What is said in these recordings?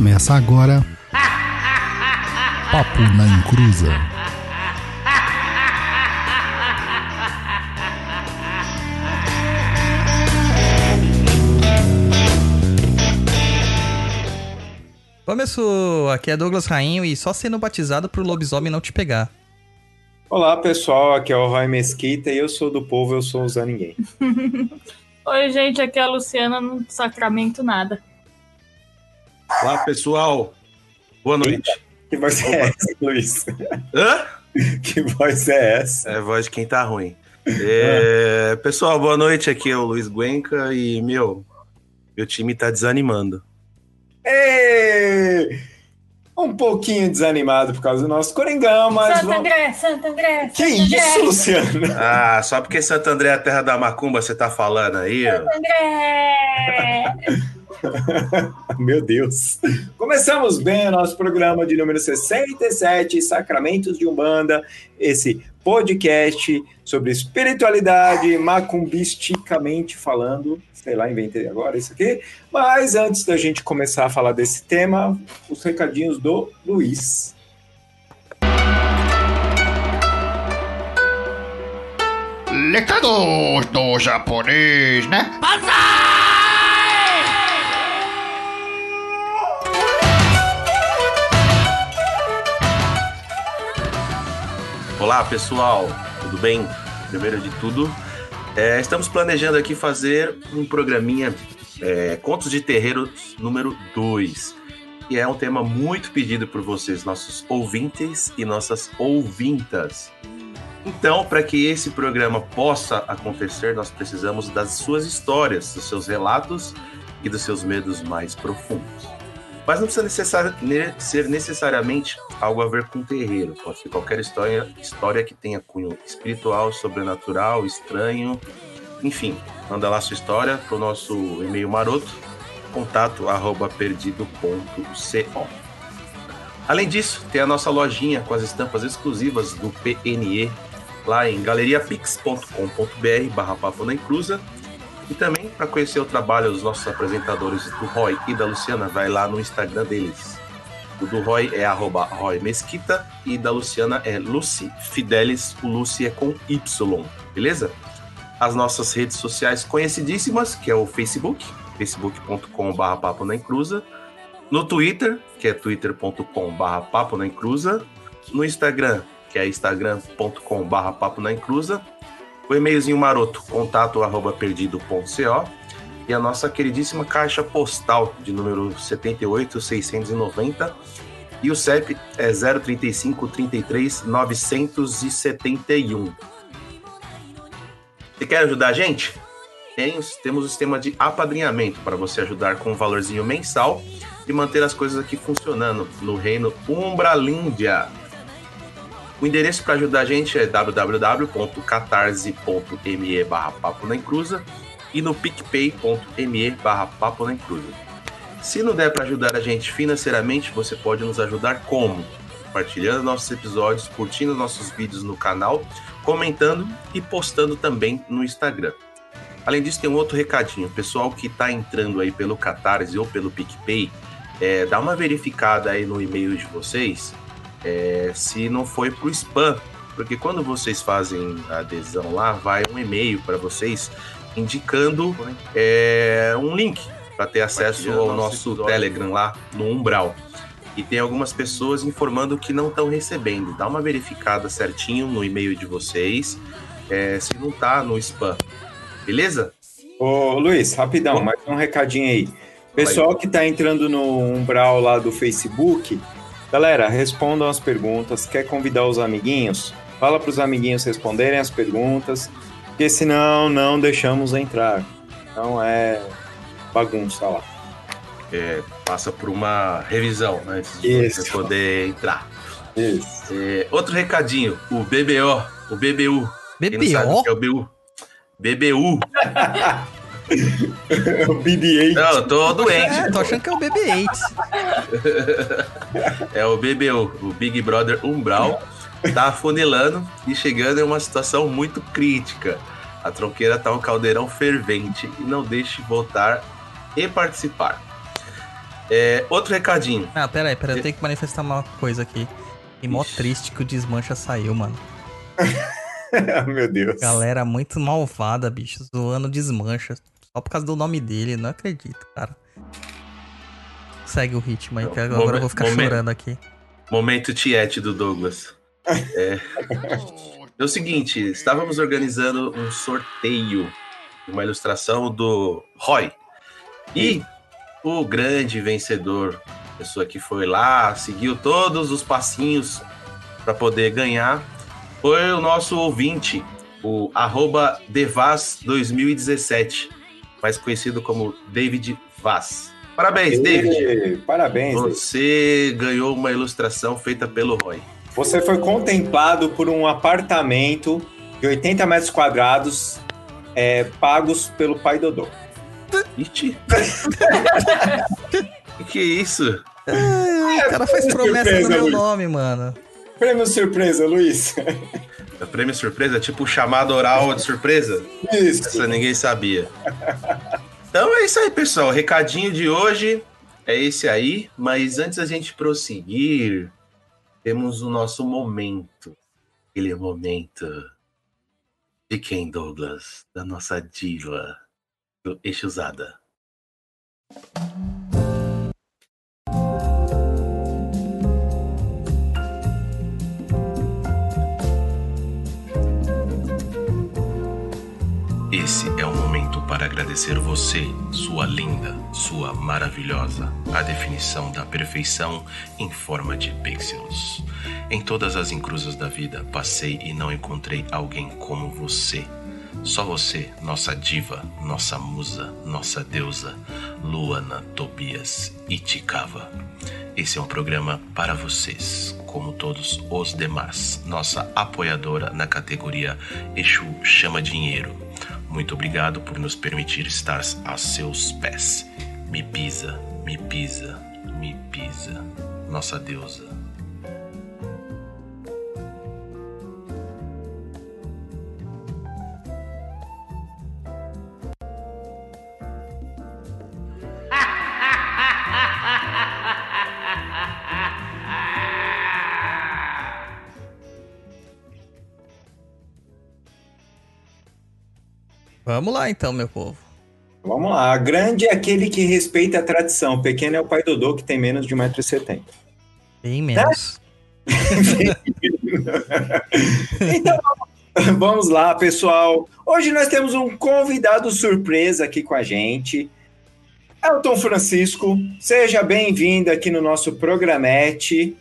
Começa agora. Papo na Encruza. Começou, aqui é Douglas Rainho e só sendo batizado pro lobisomem não te pegar. Olá pessoal, aqui é o Roy Mesquita e eu sou do povo, eu sou o Zé Ninguém. Oi, gente, aqui é a Luciana, no Sacramento nada. Olá, pessoal. Boa noite. Que voz é essa, Luiz? Hã? Que voz é essa? É a voz de quem tá ruim. É, pessoal, boa noite. Aqui é o Luiz Guenca e, meu, meu time tá desanimando. Ei! Um pouquinho desanimado por causa do nosso Coringão, mas. Santo vamos- André, Santo André. Que Santo André, isso, Luciana? Ah, só porque Santo André é a terra da macumba, você tá falando aí, ó. Santo André. Meu Deus. Começamos bem o nosso programa de número 67, Sacramentos de Umbanda, esse podcast sobre espiritualidade, macumbisticamente falando. Sei lá, inventei agora isso aqui. Mas antes da gente começar a falar desse tema, os recadinhos do Luiz. Recados do japonês, né? Olá, pessoal. Tudo bem? Primeiro de tudo, é, estamos planejando aqui fazer um programinha é, Contos de Terreiro número 2. E é um tema muito pedido por vocês, nossos ouvintes e nossas ouvintas. Então, para que esse programa possa acontecer, nós precisamos das suas histórias, dos seus relatos e dos seus medos mais profundos. Mas não precisa ser necessariamente algo a ver com terreiro. Pode ser qualquer história, história que tenha cunho espiritual, sobrenatural, estranho. Enfim, manda lá sua história para o nosso e-mail maroto, contato arroba perdido.co. Além disso, tem a nossa lojinha com as estampas exclusivas do PNE lá em galeriapix.com.br barra papo na inclusa. E também para conhecer o trabalho dos nossos apresentadores do Roy e da Luciana, vai lá no Instagram deles. O do Roy é arroba Roy Mesquita e da Luciana é Lucy Fidelis. O Lucy é com Y, beleza? As nossas redes sociais conhecidíssimas, que é o Facebook, facebook.com.br papo na inclusa. No Twitter, que é twitter.com.br papo na inclusa. No Instagram, que é instagram.com.br papo na inclusa. O e-mailzinho maroto, contato arroba perdido.co. E a nossa queridíssima caixa postal de número 78690. E o CEP é 035 33 971. Você quer ajudar a gente? Tem, temos o sistema de apadrinhamento para você ajudar com um valorzinho mensal e manter as coisas aqui funcionando no reino Umbralíndia. O endereço para ajudar a gente é www.catarse.me barra papo na encruza e no picpay.me barra papo na encruza. Se não der para ajudar a gente financeiramente, você pode nos ajudar como? Compartilhando nossos episódios, curtindo nossos vídeos no canal, comentando e postando também no Instagram. Além disso, tem um outro recadinho. O pessoal que está entrando aí pelo Catarse ou pelo PicPay, é, dá uma verificada aí no e-mail de vocês é, se não foi pro spam. Porque quando vocês fazem a adesão lá, vai um e-mail para vocês indicando é, um link para ter acesso ao nosso. Telegram lá no Umbral. E tem algumas pessoas informando que não estão recebendo. Dá uma verificada certinho no e-mail de vocês é, se não tá no spam. Beleza? Ô, Luiz, rapidão, mais um recadinho aí. Pessoal que tá entrando no umbral lá do Facebook, galera, respondam as perguntas. Quer convidar os amiguinhos? Fala para os amiguinhos responderem as perguntas, porque senão não deixamos entrar. Então é bagunça lá. É, passa por uma revisão antes de Isso. você poder entrar. Isso. É, outro recadinho, o BBO, o BBU. Quem não sabe o BBO? que é o BBU? BBU. o BB-8. Não, eu tô doente. É, tô achando que é o BB-8. É o BBU, o Big Brother Umbral. Tá afunilando e chegando em uma situação muito crítica. A tronqueira tá um caldeirão fervente e não deixe voltar e participar. É, outro recadinho. Ah, pera aí, pera aí, eu tenho que manifestar uma coisa aqui. E mó Ixi. triste que o Desmancha saiu, mano. Meu Deus. Galera muito malvada, bicho, zoando Desmancha. Só por causa do nome dele, não acredito, cara. Segue o ritmo aí, que agora eu vou ficar momen- chorando aqui. Momento tiete do Douglas. É, é o seguinte, estávamos organizando um sorteio, uma ilustração do Roy. E o grande vencedor, pessoa que foi lá, seguiu todos os passinhos para poder ganhar, foi o nosso ouvinte, o arroba Devaz2017, mais conhecido como David Vaz. Parabéns, David! Parabéns. David. Você ganhou uma ilustração feita pelo Roy. Você foi contemplado por um apartamento de 80 metros quadrados, é, pagos pelo pai Dodô. Iti. que que é isso? O cara faz promessa surpresa, no meu Luiz. nome, mano. Prêmio surpresa, Luiz. É prêmio surpresa? Tipo chamado oral de surpresa? Isso. Essa ninguém sabia. Então é isso aí, pessoal. O recadinho de hoje é esse aí. Mas antes da gente prosseguir, temos o nosso momento. Aquele momento de quem, Douglas? Da nossa diva do Eixo Usada. Esse é o momento para agradecer você, sua linda, sua maravilhosa, a definição da perfeição em forma de pixels. Em todas as encruzas da vida, passei e não encontrei alguém como você. Só você, nossa diva, nossa musa, nossa deusa, Luana Tobias Itikava. Esse é um programa para vocês, como todos os demais. Nossa apoiadora na categoria Exu Chama Dinheiro. Muito obrigado por nos permitir estar a seus pés. Me pisa, me pisa, me pisa. Nossa deusa. Vamos lá então, meu povo. Vamos lá. Grande é aquele que respeita a tradição. Pequeno é o pai Dodô, que tem menos de 1,70m. Bem menos. então, vamos lá, pessoal. Hoje nós temos um convidado surpresa aqui com a gente. Elton Francisco, seja bem-vindo aqui no nosso programete.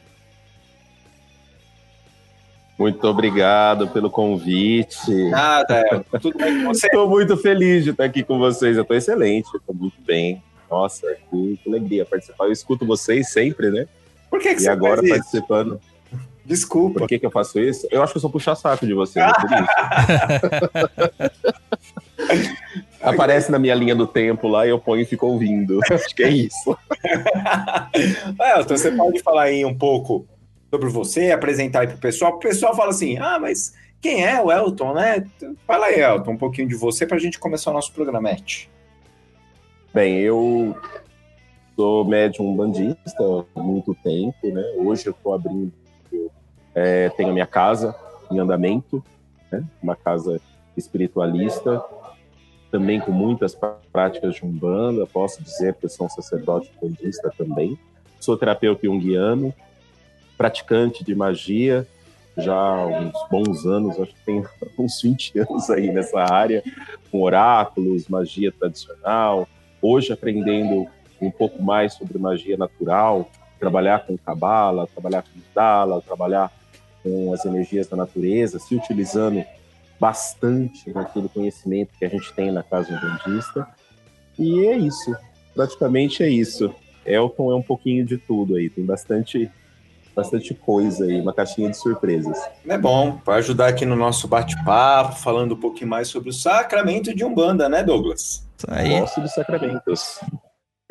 Muito obrigado pelo convite. Nada, Elton. Tudo bem com você? Estou muito feliz de estar aqui com vocês. Eu estou excelente, estou muito bem. Nossa, que, que alegria participar. Eu escuto vocês sempre, né? Por que, que E você agora participando. Desculpa. Por que, que eu faço isso? Eu acho que eu sou puxa saco de vocês. é isso. Aparece na minha linha do tempo lá e eu ponho e fico ouvindo. Acho que é isso. Elton, você pode falar aí um pouco sobre você, apresentar aí pro pessoal. O pessoal fala assim: ah, mas quem é o Elton, né? Fala aí, Elton, um pouquinho de você para a gente começar o nosso programete. Bem, eu sou médium bandista há muito tempo, né? Hoje eu estou abrindo, é, tenho a minha casa em andamento, né? Uma casa espiritualista, também com muitas práticas de umbanda, posso dizer que sou um sacerdote bandista também. Sou terapeuta junguiano, praticante de magia, já há uns bons anos, acho que tem uns 20 anos aí nessa área, com oráculos, magia tradicional, hoje aprendendo um pouco mais sobre magia natural, trabalhar com cabala, trabalhar com dala, trabalhar com as energias da natureza, se utilizando bastante naquele conhecimento que a gente tem na casa umbandista. E é isso, praticamente é isso. Elton é um pouquinho de tudo aí, tem bastante bastante coisa aí, uma caixinha de surpresas. É bom, para ajudar aqui no nosso bate-papo, falando um pouquinho mais sobre o sacramento de Umbanda, né, Douglas? Isso aí. Gosto dos sacramentos.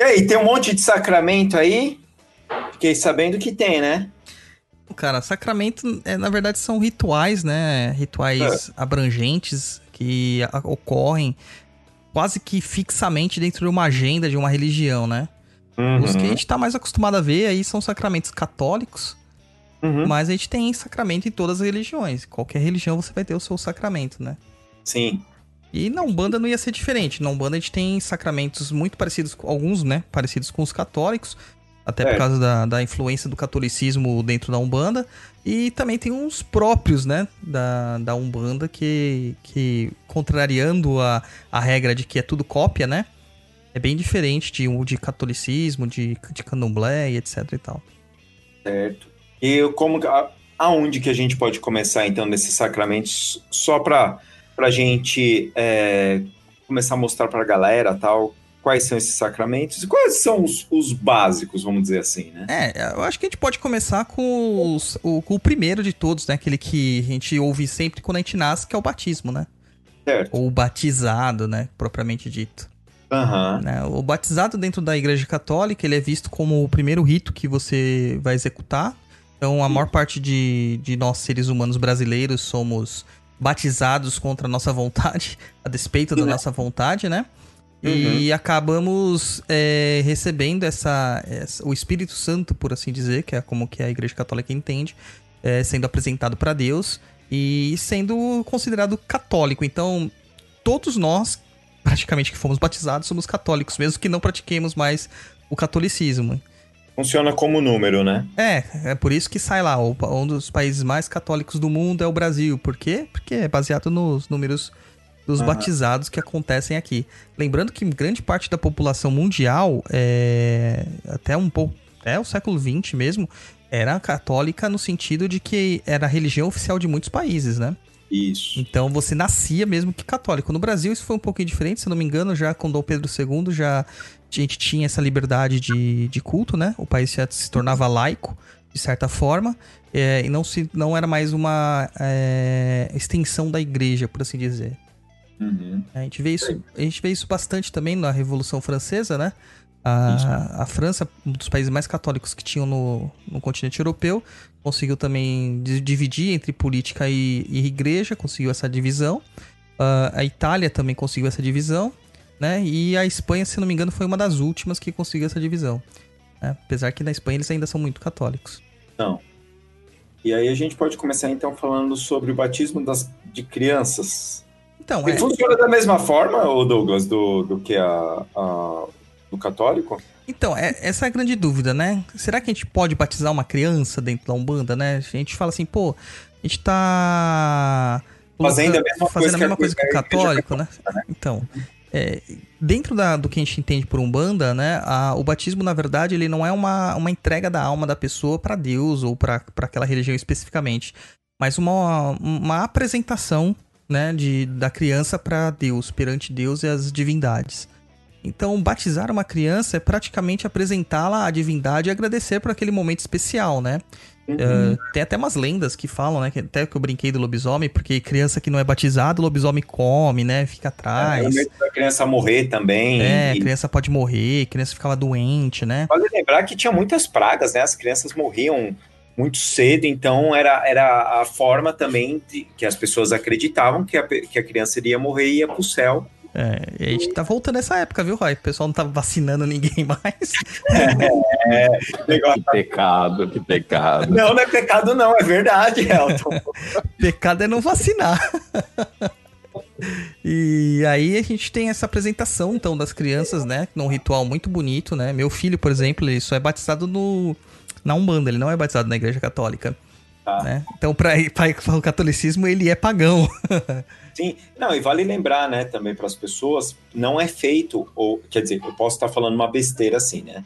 E aí, tem um monte de sacramento aí? Fiquei sabendo que tem, né? Cara, sacramento, é, na verdade, são rituais, né? Rituais abrangentes que a- ocorrem quase que fixamente dentro de uma agenda de uma religião, né? Uhum. Os que a gente tá mais acostumado a ver aí são sacramentos católicos, Uhum. mas a gente tem sacramento em todas as religiões. Qualquer religião você vai ter o seu sacramento, né? Sim. E na Umbanda não ia ser diferente. Na Umbanda a gente tem sacramentos muito parecidos, com alguns, né? Parecidos com os católicos, até por É. causa da, da influência do catolicismo dentro da Umbanda. E também tem uns próprios, né? Da, da Umbanda que, que contrariando a, a regra de que é tudo cópia, né? É bem diferente de, de catolicismo, de, de candomblé e etc e tal. Certo. E como a- aonde que a gente pode começar então nesses sacramentos só para para gente é, começar a mostrar para a galera tal quais são esses sacramentos e quais são os, os básicos, vamos dizer assim, né? É, eu acho que a gente pode começar com, os- o, com o primeiro de todos, né? Aquele que a gente ouve sempre quando a gente nasce, que é o batismo, né? Certo. Ou batizado, né? Propriamente dito. Aham. né? O batizado dentro da igreja católica, ele é visto como o primeiro rito que você vai executar. Então, a maior parte de, de nós, seres humanos brasileiros, somos batizados contra a nossa vontade, a despeito da Uhum. nossa vontade, né? E acabamos é, recebendo essa, essa- o Espírito Santo, por assim dizer, que é como que a Igreja Católica entende, é, sendo apresentado para Deus e sendo considerado católico. Então, todos nós, praticamente que fomos batizados, somos católicos, mesmo que não pratiquemos mais o catolicismo. Funciona como número, né? É, é por isso que sai lá, um dos países mais católicos do mundo é o Brasil. Por quê? Porque é baseado nos números dos batizados que acontecem aqui. Lembrando que grande parte da população mundial, é, até um pouco, até o século XX mesmo, era católica no sentido de que era a religião oficial de muitos países, né? Isso. Então você nascia mesmo que católico. No Brasil isso foi um pouquinho diferente, se não me engano, já com Dom Pedro II já a gente tinha essa liberdade de, de culto, né? O país se tornava laico, de certa forma, é, e não, se, não era mais uma é, extensão da igreja, por assim dizer. Uhum. A gente vê isso, a gente vê isso bastante também na Revolução Francesa, né? A, a França, um dos países mais católicos que tinham no, no continente europeu, conseguiu também di- dividir entre política e, e igreja, conseguiu essa divisão. Ah, a Itália também conseguiu essa divisão, né? E a Espanha, se não me engano, foi uma das últimas que conseguiu essa divisão. né? Apesar que na Espanha eles ainda são muito católicos. E aí a gente pode começar então falando sobre o batismo das, de crianças. Então, é, funciona da mesma forma, Douglas, do, do que a, a- do católico? Então, é- essa é a grande dúvida, né? Será que a gente pode batizar uma criança dentro da Umbanda, né? A gente fala assim, pô, a gente tá. Fazendo a mesma fazendo coisa a mesma que coisa que o católico, né? Então, é, dentro da- do que a gente entende por Umbanda, né? a- o batismo, na verdade, ele não é uma, uma entrega da alma da pessoa pra Deus ou pra aquela religião especificamente, mas uma, uma apresentação, né, de, da criança pra Deus, perante Deus e as divindades. Então, batizar uma criança é praticamente apresentá-la à divindade e agradecer por aquele momento especial, né? Uhum. Uh, tem até umas lendas que falam, né? Que até que eu brinquei do lobisomem, porque criança que não é batizada, o lobisomem come, né? Fica É, atrás. medo da criança morrer também. É, E criança pode morrer, criança ficava doente, né? Vale lembrar que tinha muitas pragas, né? As crianças morriam muito cedo, então era, era a forma também de, que as pessoas acreditavam que a, que a criança iria morrer e ia pro céu. É, e a gente tá voltando nessa época, viu, Roy? O pessoal não tá vacinando ninguém mais. Legal. Que pecado, que pecado. Não, não é pecado, não, é verdade, Elton. Pecado é não vacinar. e aí a gente tem essa apresentação, então, das crianças, né? Num ritual muito bonito, né? Meu filho, por exemplo, ele só é batizado no, na Umbanda, ele não é batizado na Igreja Católica. Tá. Né? Então, para o catolicismo, ele é pagão. Sim, não, e vale lembrar, né, também para as pessoas, não é feito, ou quer dizer, eu posso estar falando uma besteira assim, né?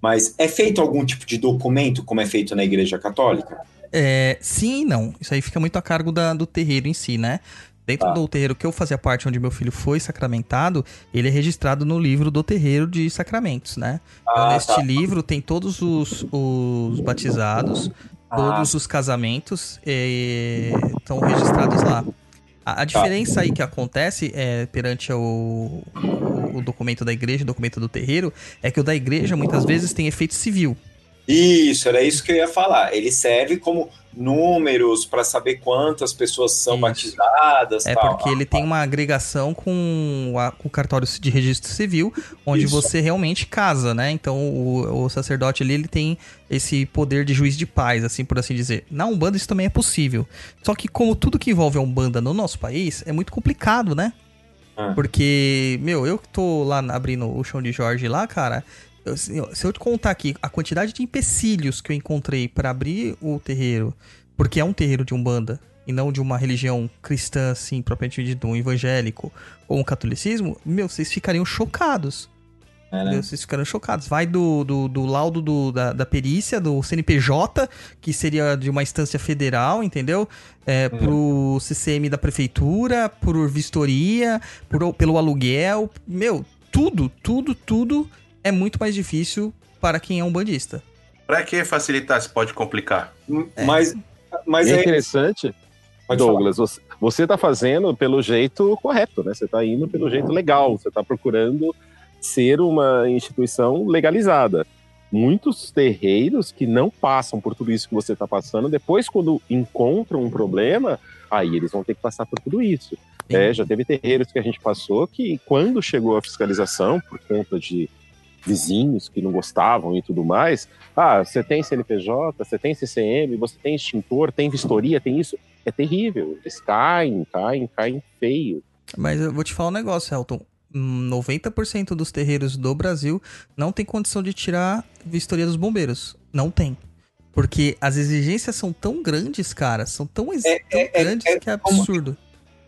Mas é feito algum tipo de documento, como é feito na Igreja Católica? É, sim e não. Isso aí fica muito a cargo da- do terreiro em si, né? Dentro Tá. do terreiro que eu fazia parte, onde meu filho foi sacramentado, ele é registrado no livro do terreiro de sacramentos, né? Então, Ah, neste tá. livro tem todos os, os batizados, Ah, todos os casamentos eh, estão registrados lá. A, a diferença aí que acontece é, perante o- o documento da igreja, o documento do terreiro, é que o da igreja muitas vezes tem efeito civil. Isso, era isso que eu ia falar. Ele serve como números para saber quantas pessoas são Isso. batizadas. É tal. porque ele tem uma agregação com, o cartório de registro civil, onde Isso. você realmente casa, né? Então o, o sacerdote ali ele tem esse poder de juiz de paz, assim por assim dizer. Na Umbanda isso também é possível. Só que como tudo que envolve a Umbanda no nosso país é muito complicado, né? Ah. Porque, meu, eu que tô lá abrindo o chão de Jorge lá, cara. Eu- se eu- te contar aqui a quantidade de empecilhos que eu encontrei pra abrir o terreiro, porque é um terreiro de Umbanda e não de uma religião cristã, assim, propriamente dito, um evangélico ou um catolicismo, meu, vocês ficariam chocados. É, né? Vocês ficaram chocados. Vai do, do, do laudo do- da, da perícia, do CNPJ, que seria de uma instância federal, entendeu? É, Pro CCM da prefeitura, por vistoria, por, pelo aluguel. Meu, tudo, tudo, tudo é muito mais difícil para quem é um bandista. Pra que facilitar se pode complicar? Mas, mas E é é, interessante, pode Douglas, você, você tá fazendo pelo jeito correto, né? Você tá indo pelo jeito legal, você tá procurando ser uma instituição legalizada. Muitos terreiros que não passam por tudo isso que você está passando, depois, quando encontram um problema, aí eles vão ter que passar por tudo isso. É, já teve terreiros que a gente passou que, quando chegou a fiscalização, por conta de vizinhos que não gostavam e tudo mais, ah, você tem CNPJ, você tem CCM, você tem extintor, tem vistoria, tem isso. É terrível. Eles caem, caem, caem feio. Mas eu vou te falar um negócio, Elton. Hum, 90% dos terreiros do Brasil não tem condição de tirar vistoria dos bombeiros. Não tem. Porque as exigências são tão grandes, cara. São tão, ex- É- tão é- é- grandes é que é como- absurdo.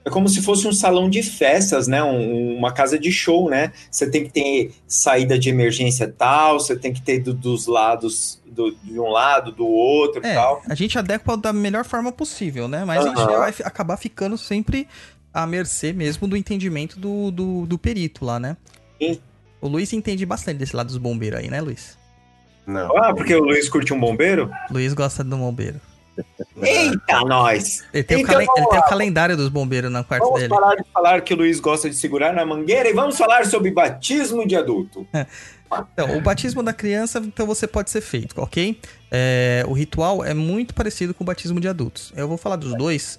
É como se fosse um salão de festas, né? Um- uma casa de show, né? Você tem que ter saída de emergência tal, você tem que ter do- dos lados, do- de um lado, do outro e É, tal. a gente adequa da melhor forma possível, né? Mas a gente vai acabar ficando sempre à mercê mesmo do entendimento do, do, do perito lá, né? Sim. O Luiz entende bastante desse lado dos bombeiros aí, né, Luiz? Não. Ah, porque o Luiz curte um bombeiro? Luiz gosta do bombeiro. Eita, nós! Ele tem, o, Então, calen- vamos ele tem o calendário dos bombeiros no quarto Vamos dele. parar de falar que o Luiz gosta de segurar na mangueira e vamos falar sobre batismo de adulto. Então, o batismo da criança, então você pode ser feito, ok? É, o ritual é muito parecido com o batismo de adultos. Eu vou falar dos dois Isso,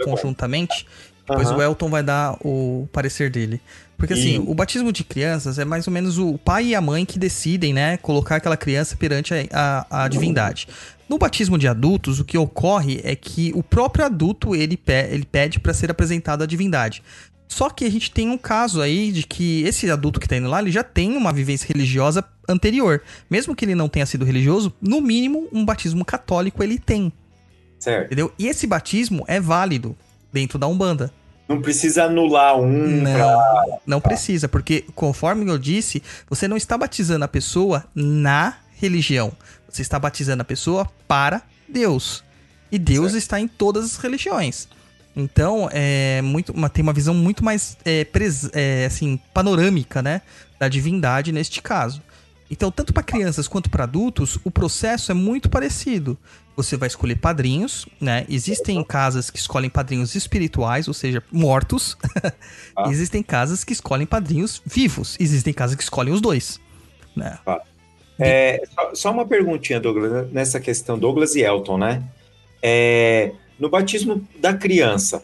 é conjuntamente, depois Aham. o Elton vai dar o parecer dele. Porque assim, E- o batismo de crianças é mais ou menos o pai e a mãe que decidem, né, colocar aquela criança perante a, a- a divindade. No batismo de adultos, o que ocorre é que o próprio adulto ele, pe- ele pede para ser apresentado à divindade. Só que a gente tem um caso aí de que esse adulto que tá indo lá, ele já tem uma vivência religiosa anterior. Mesmo que ele não tenha sido religioso, no mínimo um batismo católico ele tem, Certo. entendeu? E esse batismo é válido dentro da Umbanda. Não precisa anular um pra... Não, não precisa, porque conforme eu disse, você não está batizando a pessoa na religião. Você está batizando a pessoa para Deus. E Deus está em todas as religiões. Então, é muito, uma- tem uma visão muito mais é, pres- é, assim, panorâmica, né? Da divindade neste caso. Então, tanto para crianças quanto para adultos, o processo é muito parecido. Você vai escolher padrinhos, né? Existem casas que escolhem padrinhos espirituais, ou seja, mortos. Ah. Existem casas que escolhem padrinhos vivos. Existem casas que escolhem os dois. Né? É, só, só uma perguntinha, Douglas, nessa questão, Douglas e Elton, né? É, no batismo da criança,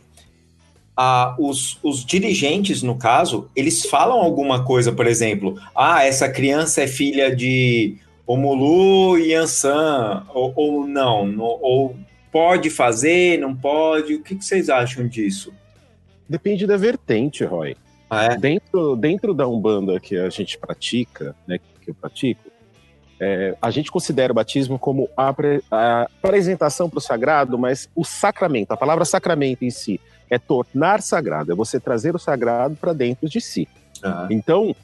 a- os, os dirigentes, no caso, eles falam alguma coisa, por exemplo, ah, essa criança é filha de Omulu e Yansan, ou, ou não, no- ou pode fazer, não pode, o que, que vocês acham disso? Depende da vertente, Roy. Ah, é? Dentro, dentro da Umbanda que a gente pratica, né, que eu pratico, é, a gente considera o batismo como a, a apresentação para o sagrado, mas o sacramento, a palavra sacramento em si, é tornar sagrado, é você trazer o sagrado para dentro de si. Ah, Então,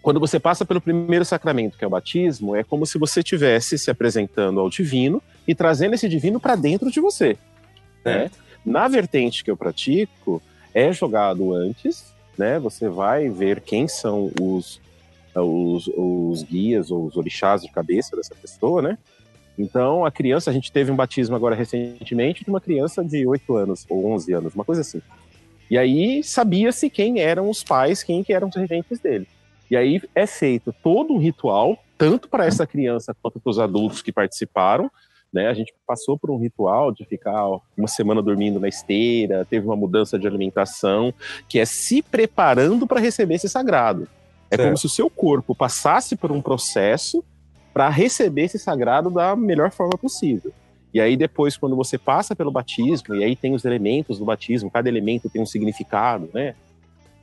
quando você passa pelo primeiro sacramento, que é o batismo, é como se você estivesse se apresentando ao divino e trazendo esse divino para dentro de você. né? Na vertente que eu pratico, é jogado antes, né? Você vai ver quem são os, os, os guias ou os orixás de cabeça dessa pessoa, né? Então, a criança, a gente teve um batismo agora recentemente de uma criança de 8 anos ou 11 anos, uma coisa assim. E aí sabia-se quem eram os pais, quem que eram os regentes dele. E aí é feito todo um ritual, tanto para essa criança quanto para os adultos que participaram. Né? A gente passou por um ritual de ficar uma semana dormindo na esteira, teve uma mudança de alimentação, que é se preparando para receber esse sagrado. É como se o seu corpo passasse por um processo para receber esse sagrado da melhor forma possível. E aí depois, quando você passa pelo batismo, e aí tem os elementos do batismo, cada elemento tem um significado, né?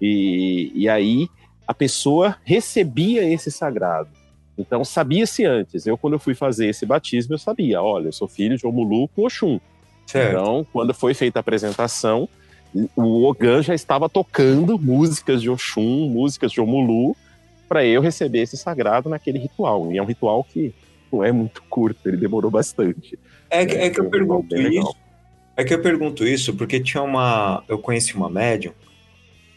E, e aí a pessoa recebia esse sagrado. Então sabia-se antes. Eu, quando eu fui fazer esse batismo, eu sabia, olha, eu sou filho de Omulu com Oxum. Certo. Então, quando foi feita a apresentação, o Ogan já estava tocando músicas de Oxum, músicas de Omulu, para eu receber esse sagrado naquele ritual. E é um ritual que não é muito curto, ele demorou bastante. É, que- é que eu um pergunto legal. isso. É que eu pergunto isso porque tinha uma. Eu conheci uma médium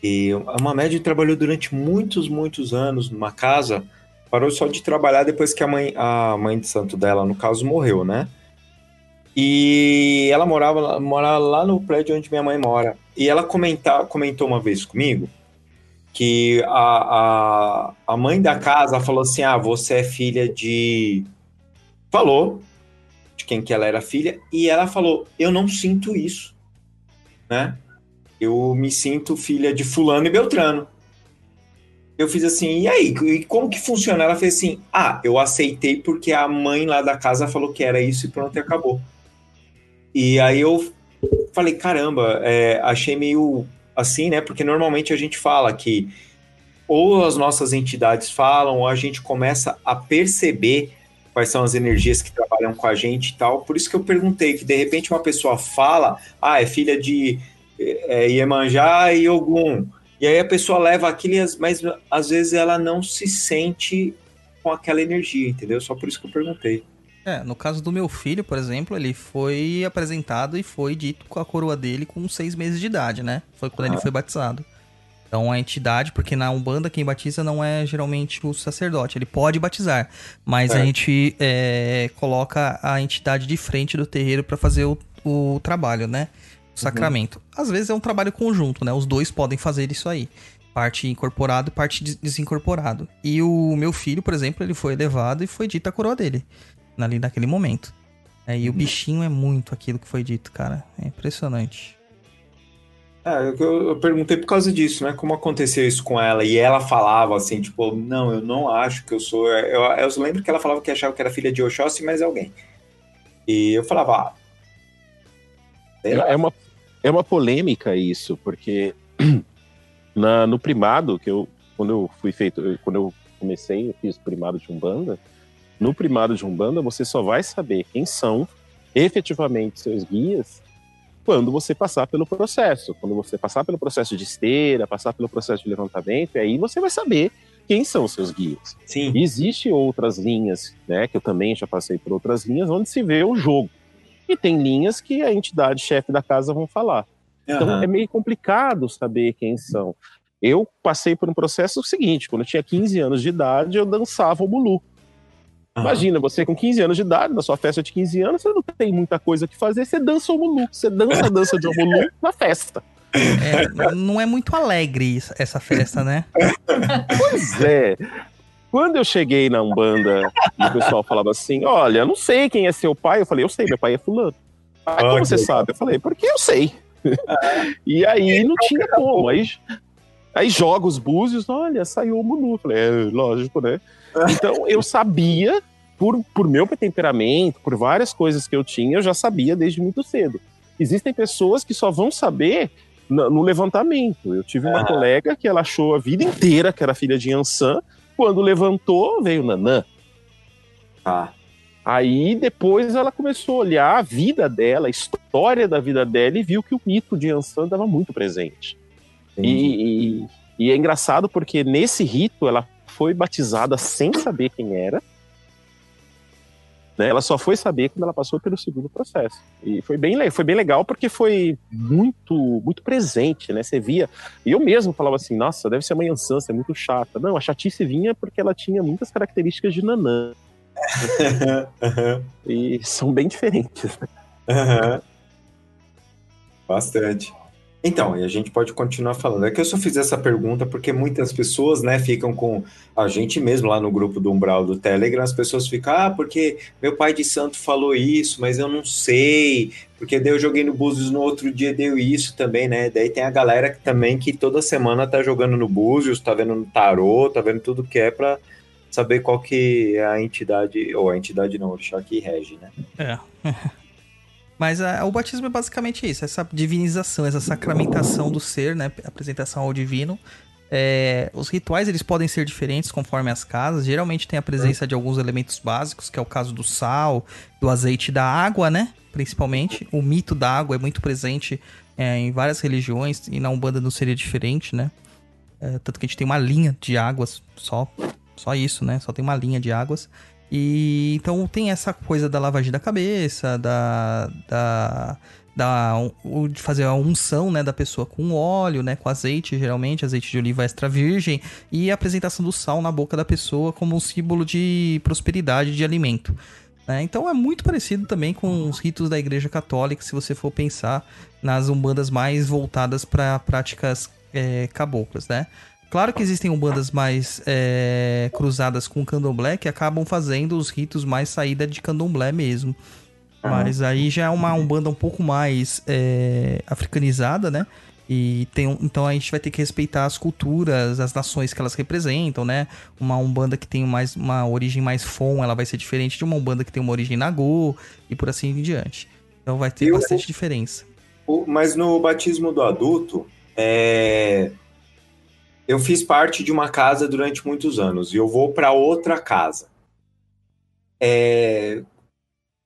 e uma médium trabalhou durante muitos, muitos anos numa casa. Parou só de trabalhar depois que a mãe, a mãe de santo dela, no caso, morreu, né? E ela morava, morava lá no prédio onde minha mãe mora. E ela comenta, comentou uma vez comigo que a, a, a mãe da casa falou assim: Ah, você é filha de. Falou de quem que ela era filha, e ela falou: Eu não sinto isso, né? Eu me sinto filha de Fulano e Beltrano. Eu fiz assim, e aí? E como que funciona? Ela fez assim: Ah, eu aceitei porque a mãe lá da casa falou que era isso e pronto, e acabou. E aí eu falei: Caramba, é, achei meio assim, né? Porque normalmente a gente fala que ou as nossas entidades falam, ou a gente começa a perceber quais são as energias que trabalham com a gente e tal. Por isso que eu perguntei que de repente uma pessoa fala, ah, é filha de é, Iemanjá e Ogum. E aí a pessoa leva aquilo, as- mas às vezes ela não se sente com aquela energia, entendeu? Só por isso que eu perguntei. É, no caso do meu filho, por exemplo, ele foi apresentado e foi dito com a coroa dele com seis meses de idade, né? Foi quando Ah. ele foi batizado. Então a entidade, porque na Umbanda quem batiza não é geralmente o sacerdote, ele pode batizar, mas a Certo. gente é, coloca a entidade de frente do terreiro para fazer o, o trabalho, né? O sacramento. Às vezes é um trabalho conjunto, né? Os dois podem fazer isso aí. Parte incorporado e parte des- desincorporado. E o meu filho, por exemplo, ele foi elevado e foi dita a coroa dele ali naquele momento. É, e o bichinho é muito aquilo que foi dito, cara. É impressionante. É, eu, eu perguntei por causa disso, né? Como aconteceu isso com ela? E ela falava assim, tipo, não, eu não acho que eu sou. Eu, eu lembro que ela falava que achava que era filha de Oxóssi, mas alguém. E eu falava, ah, lá. É uma, é uma polêmica isso, porque na, no primado, que eu, quando eu fui feito, quando eu comecei, eu fiz primado de Umbanda, no primado de Umbanda você só vai saber quem são efetivamente seus guias quando você passar pelo processo. Quando você passar pelo processo de esteira, passar pelo processo de levantamento, aí você vai saber quem são seus guias. Sim. E Existem outras linhas, né, que eu também já passei por outras linhas, onde se vê o jogo. E tem linhas que a entidade chefe da casa vão falar. Então Aham. é meio complicado saber quem são. Eu passei por um processo seguinte, quando eu tinha 15 anos de idade, eu dançava o Mulu. Imagina, você com 15 anos de idade, na sua festa de 15 anos, você não tem muita coisa que fazer, você dança o Mulu. Você dança a dança de Omulu na festa. É, não é muito alegre essa festa, né? Pois é. Quando eu cheguei na Umbanda e o pessoal falava assim: Olha, eu não sei quem é seu pai. Eu falei: Eu sei, meu pai é Fulano. Ah, como que você sabe? Eu falei: Porque eu sei. e aí não tinha como. Aí, aí joga os búzios: Olha, saiu o Munu. Eu falei: É, lógico, né? Então eu sabia, por, por meu temperamento, por várias coisas que eu tinha, eu já sabia desde muito cedo. Existem pessoas que só vão saber no, no levantamento. Eu tive uma Ah. colega que ela achou a vida inteira que era filha de Ansan. Quando levantou, veio Nanã. Tá. Aí depois ela começou a olhar a vida dela, a história da vida dela e viu que o mito de Ansan estava muito presente. E, e- e é engraçado porque nesse rito ela foi batizada sem saber quem era. né? Ela só foi saber quando ela passou pelo segundo processo. E foi bem, foi bem legal porque foi muito muito presente, né? Você via. E eu mesmo falava assim: nossa, deve ser uma Yansan, é muito chata. Não, a chatice vinha porque ela tinha muitas características de Nanã. E são bem diferentes. né? Bastante. Então, e a gente pode continuar falando. É que eu só fiz essa pergunta porque muitas pessoas, né, ficam com a gente mesmo lá no grupo do Umbral do Telegram, as pessoas ficam, ah, porque meu pai de santo falou isso, mas eu não sei, porque daí eu joguei no Búzios no outro dia deu isso também, né? Daí tem a galera que também que toda semana tá jogando no Búzios, tá vendo no tarô, tá vendo tudo que é pra saber qual que é a entidade, ou a entidade não, o que rege, né? É. Mas a, o batismo é basicamente isso, essa divinização, essa sacramentação do ser, né? Apresentação ao divino. É, os rituais eles podem ser diferentes conforme as casas. Geralmente tem a presença de alguns elementos básicos, que é o caso do sal, do azeite da água, né? Principalmente. O mito da água é muito presente é, em várias religiões e na Umbanda não seria diferente, né? É, tanto que a gente tem uma linha de águas só. Só isso, né? Só tem uma linha de águas. E então tem essa coisa da lavagem da cabeça, da. da da, o, de fazer a unção né, da pessoa com óleo, né, com azeite, geralmente, azeite de oliva extra virgem, e a apresentação do sal na boca da pessoa como um símbolo de prosperidade de alimento. Né? Então é muito parecido também com os ritos da Igreja Católica, se você for pensar nas umbandas mais voltadas para práticas é, caboclas, né? Claro que existem umbandas mais é, cruzadas com candomblé que acabam fazendo os ritos mais saída de candomblé mesmo. Mas aí já é uma umbanda um pouco mais é, africanizada, né? E tem, então a gente vai ter que respeitar as culturas, as nações que elas representam, né? Uma umbanda que tem mais, uma origem mais fon, ela vai ser diferente de uma umbanda que tem uma origem nagô e por assim em diante. Então vai ter bastante diferença. O, mas no batismo do adulto, é, eu fiz parte de uma casa durante muitos anos e eu vou para outra casa. É,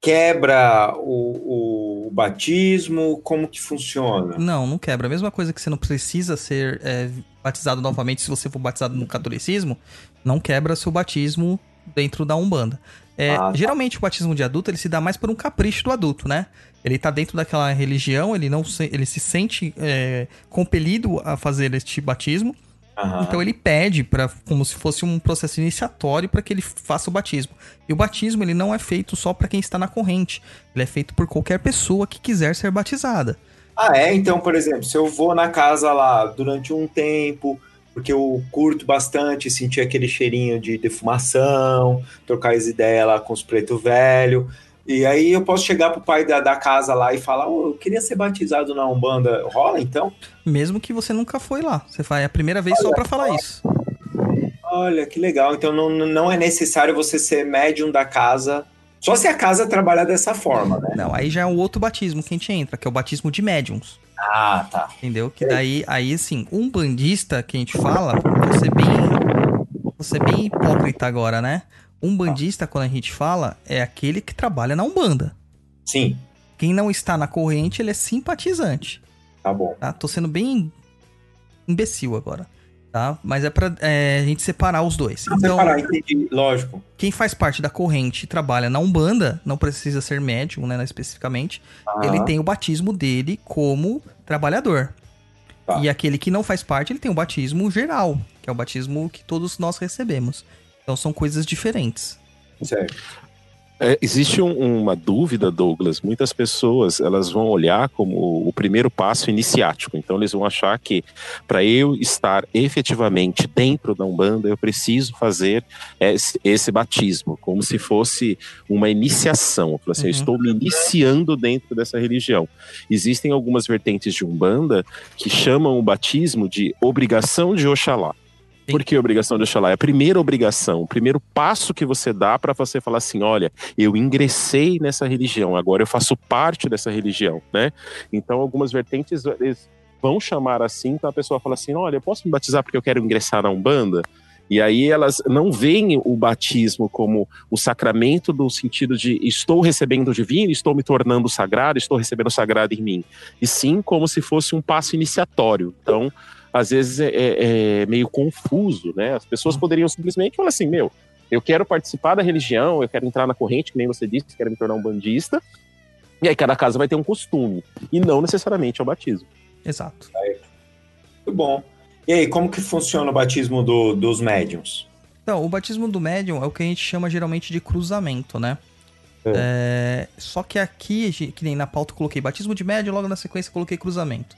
quebra o, o, batismo? Como que funciona? Não, não quebra. A mesma coisa que você não precisa ser é, batizado novamente se você for batizado no catolicismo, não quebra seu batismo dentro da Umbanda. É, ah, tá. Geralmente o batismo de adulto ele se dá mais por um capricho do adulto, né? Ele tá dentro daquela religião, ele não se, ele se sente é, compelido a fazer este batismo. Uhum. Então ele pede para como se fosse um processo iniciatório para que ele faça o batismo. E o batismo ele não é feito só para quem está na corrente. Ele é feito por qualquer pessoa que quiser ser batizada. Ah, é? Então, por exemplo, se eu vou na casa lá durante um tempo, porque eu curto bastante sentir aquele cheirinho de defumação, trocar as ideias lá com os preto velho, e aí eu posso chegar pro pai da, da casa lá e falar, oh, eu queria ser batizado na Umbanda. Rola, então? Mesmo que você nunca foi lá. Você faz a primeira vez Olha, só para falar isso. Olha, que legal. Então não, não é necessário você ser médium da casa. Só se a casa trabalhar dessa forma, né? Não, aí já é um outro batismo que a gente entra, que é o batismo de médiums. Ah, tá. Entendeu? Que daí, aí assim, um bandista que a gente fala, você bem. Você bem hipócrita agora, né? Um bandista, quando a gente fala, é aquele que trabalha na Umbanda. Sim. Quem não está na corrente, ele é simpatizante. Tá bom. Tá? Tô sendo bem imbecil agora. Tá? Mas é pra é, a gente separar os dois. Não, então, separar, entendi. Lógico. Quem faz parte da corrente e trabalha na Umbanda, não precisa ser médium, né, especificamente, ele tem o batismo dele como trabalhador. Tá. E aquele que não faz parte, ele tem o batismo geral, que é o batismo que todos nós recebemos. Então são coisas diferentes. Certo. É, existe um, uma dúvida, Douglas. Muitas pessoas elas vão olhar como o primeiro passo iniciático. Então eles vão achar que para eu estar efetivamente dentro da umbanda eu preciso fazer esse, esse batismo, como se fosse uma iniciação. Eu, assim, uhum. eu estou me iniciando dentro dessa religião. Existem algumas vertentes de umbanda que chamam o batismo de obrigação de Oxalá. Por que obrigação de Oxalá? É a primeira obrigação, o primeiro passo que você dá para você falar assim: olha, eu ingressei nessa religião, agora eu faço parte dessa religião, né? Então, algumas vertentes vão chamar assim, então a pessoa fala assim: olha, eu posso me batizar porque eu quero ingressar na Umbanda? E aí elas não veem o batismo como o sacramento no sentido de estou recebendo o divino, estou me tornando sagrado, estou recebendo o sagrado em mim. E sim como se fosse um passo iniciatório. Então, às vezes é, é, é meio confuso, né? As pessoas uhum. poderiam simplesmente falar assim, meu, eu quero participar da religião, eu quero entrar na corrente, que nem você disse, quero me tornar um bandista. E aí cada casa vai ter um costume, e não necessariamente é o batismo. Exato. Muito bom. E aí, como que funciona o batismo do, dos médiums? Então, o batismo do médium é o que a gente chama geralmente de cruzamento, né? É. É, só que aqui, que nem na pauta eu coloquei batismo de médium, logo na sequência eu coloquei cruzamento.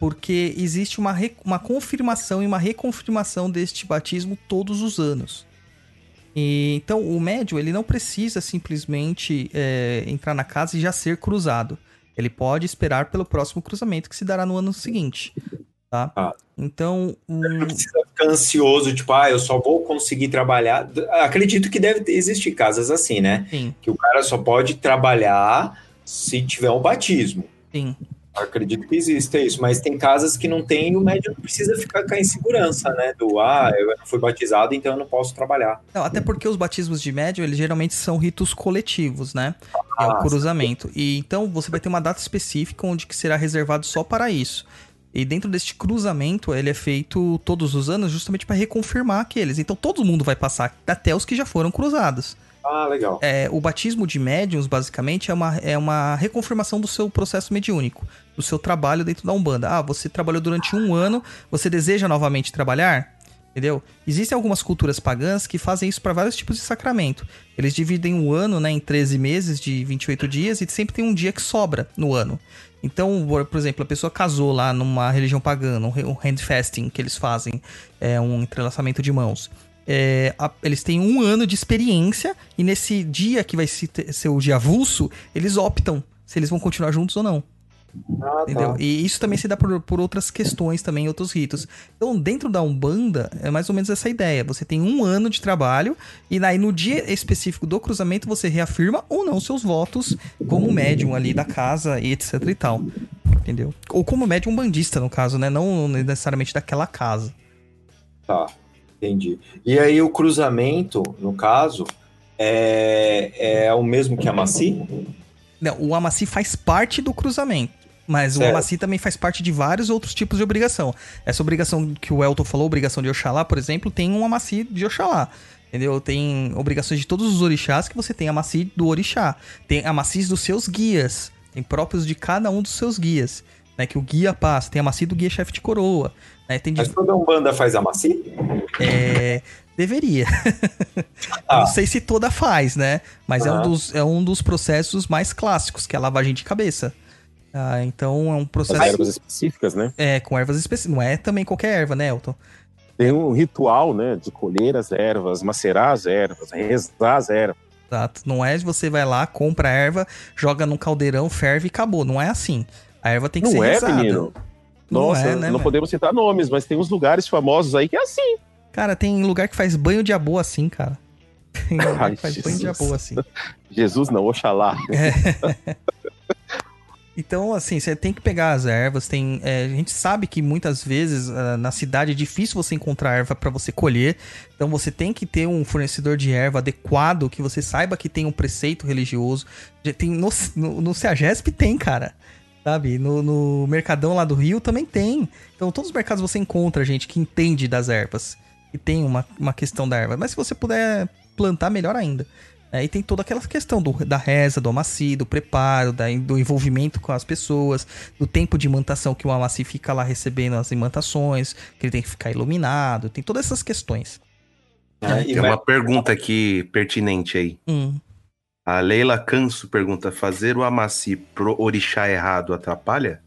Porque existe uma, uma confirmação e uma reconfirmação deste batismo todos os anos. E, então, o médium ele não precisa simplesmente é, entrar na casa e já ser cruzado. Ele pode esperar pelo próximo cruzamento que se dará no ano seguinte. Tá? Ah. Então, um- Não precisa ficar ansioso, tipo, ah, eu só vou conseguir trabalhar. Acredito que deve ter- existir casas assim, né? sim, Que o cara só pode trabalhar se tiver um batismo. sim. Acredito que exista isso, mas tem casas que não tem e o médium precisa ficar com a insegurança, né? Do, ah, eu não fui batizado, então eu não posso trabalhar. Não, até porque os batismos de médium, eles geralmente são ritos coletivos, né? É Ah, o cruzamento. E então você vai ter uma data específica onde que será reservado só para isso. E dentro deste cruzamento, ele é feito todos os anos justamente para reconfirmar aqueles. Então todo mundo vai passar, até os que já foram cruzados. Ah, legal. É, o batismo de médiums, basicamente, é uma, é uma reconfirmação do seu processo mediúnico, do seu trabalho dentro da Umbanda. Ah, você trabalhou durante um ano, você deseja novamente trabalhar? Entendeu? Existem algumas culturas pagãs que fazem isso para vários tipos de sacramento. Eles dividem o ano né, em 13 meses de 28 dias e sempre tem um dia que sobra no ano. Então, por exemplo, a pessoa casou lá numa religião pagã, um handfasting que eles fazem, é um entrelaçamento de mãos. É, a- eles têm um ano de experiência e nesse dia que vai ser o dia avulso, eles optam se eles vão continuar juntos ou não. Ah, Entendeu? tá. E isso também se dá por, por outras questões também, outros ritos. Então, dentro da Umbanda, é mais ou menos essa ideia. Você tem um ano de trabalho e aí no dia específico do cruzamento você reafirma ou não seus votos como médium ali da casa e etc e tal. Entendeu? Ou como médium bandista, no caso, né? Não necessariamente daquela casa. Tá, entendi. E aí o cruzamento, no caso, é, é o mesmo que a Maci? Não, o Amaci faz parte do cruzamento. Mas Certo. o Amaci também faz parte de vários outros tipos de obrigação. Essa obrigação que o Elton falou, obrigação de Oxalá, por exemplo, tem um Amaci de Oxalá. Entendeu? Tem obrigações de todos os orixás que você tem Amaci do orixá. Tem Amacis dos seus guias. Tem próprios de cada um dos seus guias. Né, que o guia passa. Tem Amaci do guia chefe de coroa. Né, tem de Mas toda Umbanda faz a Maci? é, deveria. Ah. não sei se toda faz, né? Mas é, um dos, é um dos processos mais clássicos, que é a lavagem de cabeça. Ah, então é um processo ervas específicas, né? é, com ervas específicas. Não é também qualquer erva, né, Elton? Tem um ritual, né, de colher as ervas, macerar as ervas, rezar as ervas. Exato. Não é você vai lá, compra a erva, joga num caldeirão, ferve e acabou. Não é assim. A erva tem que Não ser é, rezada. menino? Não Nossa, é, né, não velho? podemos citar nomes, mas tem uns lugares famosos aí que é assim. Cara, tem lugar que faz banho de aboa assim, cara. Tem lugar Ai, que faz banho de Jesus. aboa assim. Jesus não, Oxalá. Então, assim, você tem que pegar as ervas. Tem, é, a gente sabe que muitas vezes ah, na cidade é difícil você encontrar erva para você colher. Então, você tem que ter um fornecedor de erva adequado, que você saiba que tem um preceito religioso. Tem, no, no, no CEAGESP tem, cara. Sabe? No, no Mercadão lá do Rio também tem. Então, todos os mercados você encontra gente que entende das ervas. E tem uma, uma questão da erva. Mas se você puder plantar, melhor ainda. É, e tem toda aquela questão do- da reza, do amaci, do preparo, da- do envolvimento com as pessoas, do tempo de imantação que o amaci fica lá recebendo as imantações, que ele tem que ficar iluminado, tem todas essas questões. né? E Tem uma pergunta aqui pertinente aí. Hum. A Leila Canso pergunta: fazer o amaci pro orixá errado atrapalha?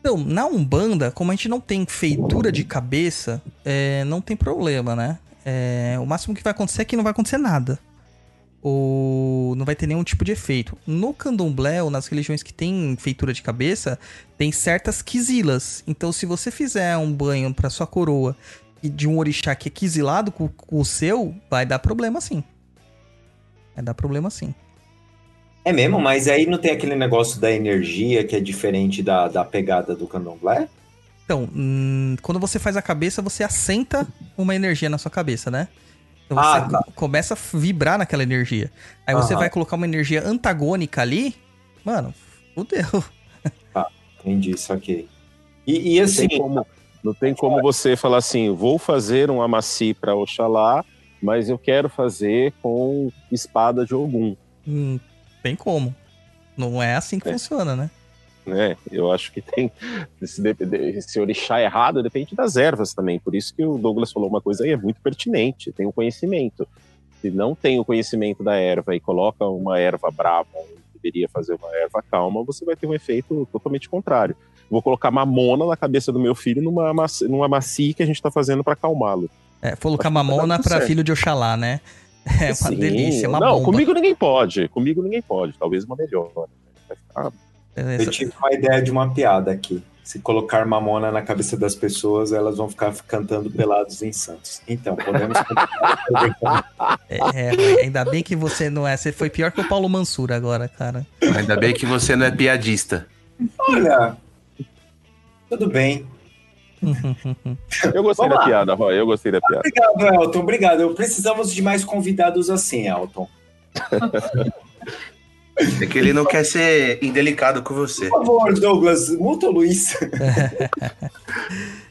Então, na Umbanda, como a gente não tem feitura de cabeça, é, não tem problema, né? É, o máximo que vai acontecer é que não vai acontecer nada. Ou não vai ter nenhum tipo de efeito. No candomblé, ou nas religiões que tem feitura de cabeça, tem certas quisilas. Então, se você fizer um banho pra sua coroa de um orixá que é quisilado com, com o seu, vai dar problema sim. Vai dar problema sim. É mesmo, mas aí não tem aquele negócio da energia que é diferente da, da pegada do candomblé? Então, hum, quando você faz a cabeça, você assenta uma energia na sua cabeça, né? Então você Ah, tá. co- começa a vibrar naquela energia. Aí você vai colocar uma energia antagônica ali, mano, fudeu. Entendi, isso aqui. E, e Não assim, tem como, não tem como você falar assim, vou fazer um amaci para Oxalá, mas eu quero fazer com espada de Ogum. Hum, tem como. Não é assim que É. funciona, né? Né? Eu acho que tem. De- esse orixá errado depende das ervas também. Por isso que o Douglas falou uma coisa aí, é muito pertinente. Tem o conhecimento. Se não tem o conhecimento da erva e coloca uma erva brava deveria fazer uma erva calma, você vai ter um efeito totalmente contrário. vou colocar mamona na cabeça do meu filho numa, numa macia que a gente tá fazendo pra acalmá-lo. É, colocar dar mamona certo. filho de Oxalá, né? É uma Sim. delícia, uma Não, bomba. comigo ninguém pode. Comigo ninguém pode. Talvez uma melhor. Vai ficar Beleza. Eu tive uma ideia de uma piada aqui. Se colocar mamona na cabeça das pessoas, elas vão ficar cantando pelados em Santos. Então, podemos continuar. É, é, ainda bem que você não é. Você foi pior que o Paulo Mansur agora, cara. Ainda bem que você não é piadista. Olha, tudo bem. Eu gostei Vamos da lá. piada, Roy. Eu gostei da piada. Obrigado, Elton. Obrigado. Precisamos de mais convidados assim, Elton. É que ele não quer ser indelicado com você. Por favor, Douglas, multa o Luiz.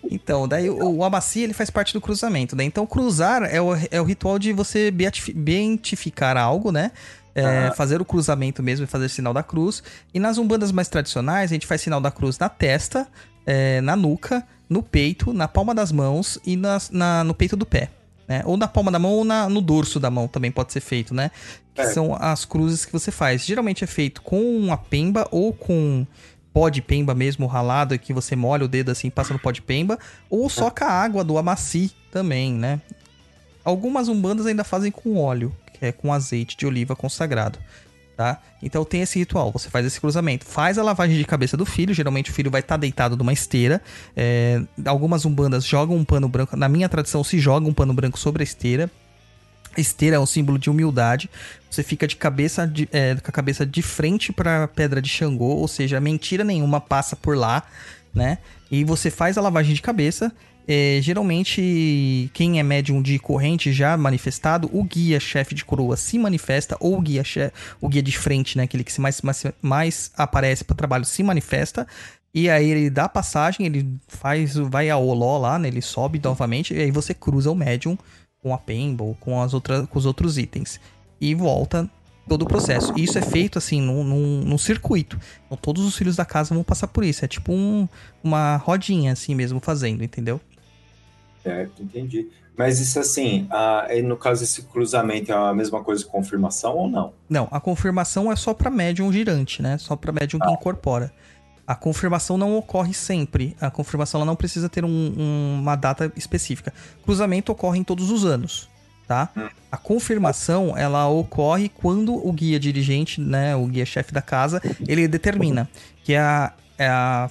Então, daí o, o Amaci, ele faz parte do cruzamento, né? Então, cruzar é o, é o ritual de você beatifi- beatificar algo, né? É, Ah. Fazer o cruzamento mesmo e fazer sinal da cruz. E nas umbandas mais tradicionais, a gente faz sinal da cruz na testa, é, na nuca, no peito, na palma das mãos e nas- na- no peito do pé. Né? Ou na palma da mão ou na- no dorso da mão também pode ser feito, né? Que É. são as cruzes que você faz. Geralmente é feito com a pemba ou com pó de pemba mesmo ralado, que você molha o dedo assim, passa no pó de pemba, ou só com a água do amaci também, né? Algumas umbandas ainda fazem com óleo, que é com azeite de oliva consagrado, tá? Então tem esse ritual, você faz esse cruzamento, faz a lavagem de cabeça do filho, geralmente o filho vai estar deitado numa esteira, é, algumas umbandas jogam um pano branco, na minha tradição se joga um pano branco sobre a esteira, Esteira é um símbolo de humildade. Você fica de cabeça de- é, com a cabeça de frente para a pedra de Xangô, ou seja, mentira nenhuma passa por lá, né? E você faz a lavagem de cabeça. É, geralmente, quem é médium de corrente já manifestado, o guia chefe de coroa se manifesta, ou o guia, o guia de frente, né? Aquele que mais, mais, mais aparece para trabalho se manifesta. E aí ele dá passagem, ele faz, vai a Oló lá, né? Ele sobe novamente, e aí você cruza o médium com a Pemba ou com, as outras, com os outros itens. E volta todo o processo. E isso é feito assim, num, num, num circuito. Então todos os filhos da casa vão passar por isso. É tipo um- uma rodinha assim mesmo fazendo, entendeu? Certo, entendi. Mas isso assim, ah, e no caso esse cruzamento é a mesma coisa que confirmação ou não? Não, a confirmação é só para médium girante, né? Só para médium que incorpora. A confirmação não ocorre sempre. A confirmação ela não precisa ter um- um- uma data específica. Cruzamento ocorre em todos os anos, tá? A confirmação ela ocorre quando o guia dirigente, né, o guia chefe da casa, ele determina que é, a, é a-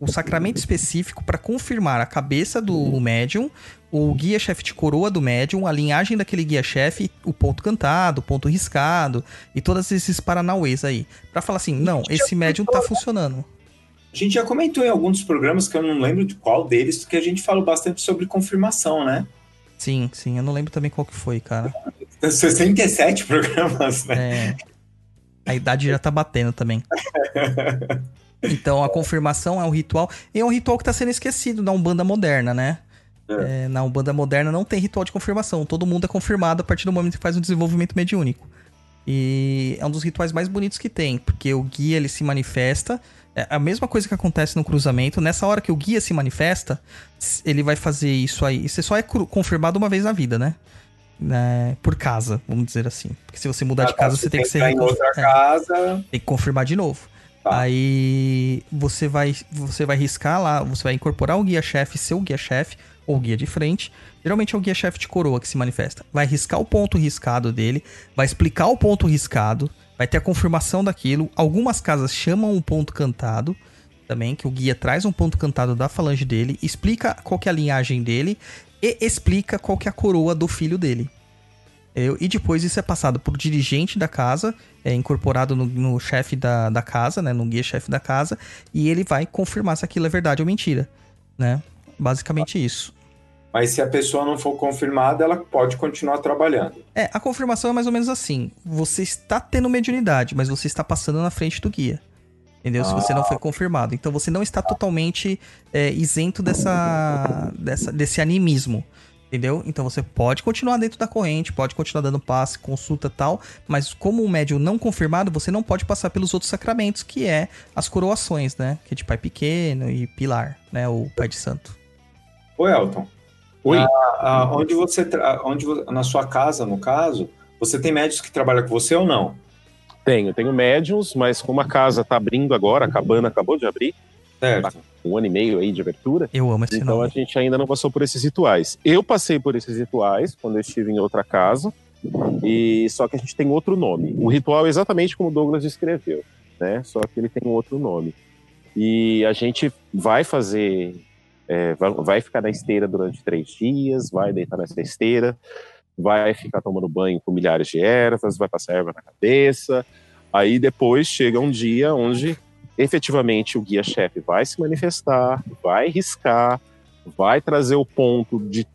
o sacramento específico para confirmar a cabeça do médium, o guia chefe de coroa do médium, a linhagem daquele guia chefe, o ponto cantado, o ponto riscado e todos esses paranauês aí. Pra falar assim, não, esse médium tá funcionando. A gente já comentou em alguns dos programas que eu não lembro de qual deles, que a gente falou bastante sobre confirmação, né? Sim, sim, eu não lembro também qual que foi, cara. 67 programas, né? É, a idade já tá batendo também. Então a confirmação é um ritual. E é um ritual que tá sendo esquecido na Umbanda moderna, né? É, na Umbanda moderna não tem ritual de confirmação. Todo mundo é confirmado a partir do momento que faz um desenvolvimento mediúnico. E é um dos rituais mais bonitos que tem, porque o guia ele se manifesta. É a mesma coisa que acontece no cruzamento. Nessa hora que o guia se manifesta, ele vai fazer isso aí. Isso só é confirmado uma vez na vida, né? Né, Por casa, vamos dizer assim. Porque se você mudar de casa, você tem que ser. em outra é. casa. Tem que confirmar de novo. Tá. Aí você vai, você vai riscar lá, você vai incorporar o guia-chefe, seu guia-chefe, ou guia de frente. Geralmente é o guia-chefe de coroa que se manifesta. Vai riscar o ponto riscado dele, vai explicar o ponto riscado, vai ter a confirmação daquilo. Algumas casas chamam o ponto cantado também, que o guia traz um ponto cantado da falange dele, explica qual que é a linhagem dele e explica qual que é a coroa do filho dele. E depois isso é passado por dirigente da casa, é incorporado no, no chefe da, da casa, né? No guia-chefe da casa, e ele vai confirmar se aquilo é verdade ou mentira, né? Basicamente isso. Mas se a pessoa não for confirmada, ela pode continuar trabalhando. É, a confirmação é mais ou menos assim. Você está tendo mediunidade, mas você está passando na frente do guia. Entendeu? Se você não foi confirmado. Então você não está totalmente é, isento dessa, dessa, desse animismo. Entendeu? Então você pode continuar dentro da corrente, pode continuar dando passe, consulta e tal, mas como um médium não confirmado, você não pode passar pelos outros sacramentos, que é as coroações, né? Que é de pai pequeno e pilar, né? O pai de santo. Ô, Elton. Oi. ah, ah, onde você, onde na sua casa, no caso, você tem médicos que trabalham com você ou não? Tenho, tenho médiums, mas como a casa tá abrindo agora, a cabana acabou de abrir, Certo. Um ano e meio aí de abertura. Eu amo esse Então nome. a gente ainda não passou por esses rituais. Eu passei por esses rituais quando eu estive em outra casa, e só que a gente tem outro nome. O ritual é exatamente como o Douglas descreveu, né? Só que ele tem um outro nome. E a gente vai fazer, é, vai, vai ficar na esteira durante três dias, vai deitar nessa esteira, vai ficar tomando banho com milhares de ervas, vai passar erva na cabeça. Aí depois chega um dia onde efetivamente o guia-chefe vai se manifestar, vai riscar, vai trazer o ponto de.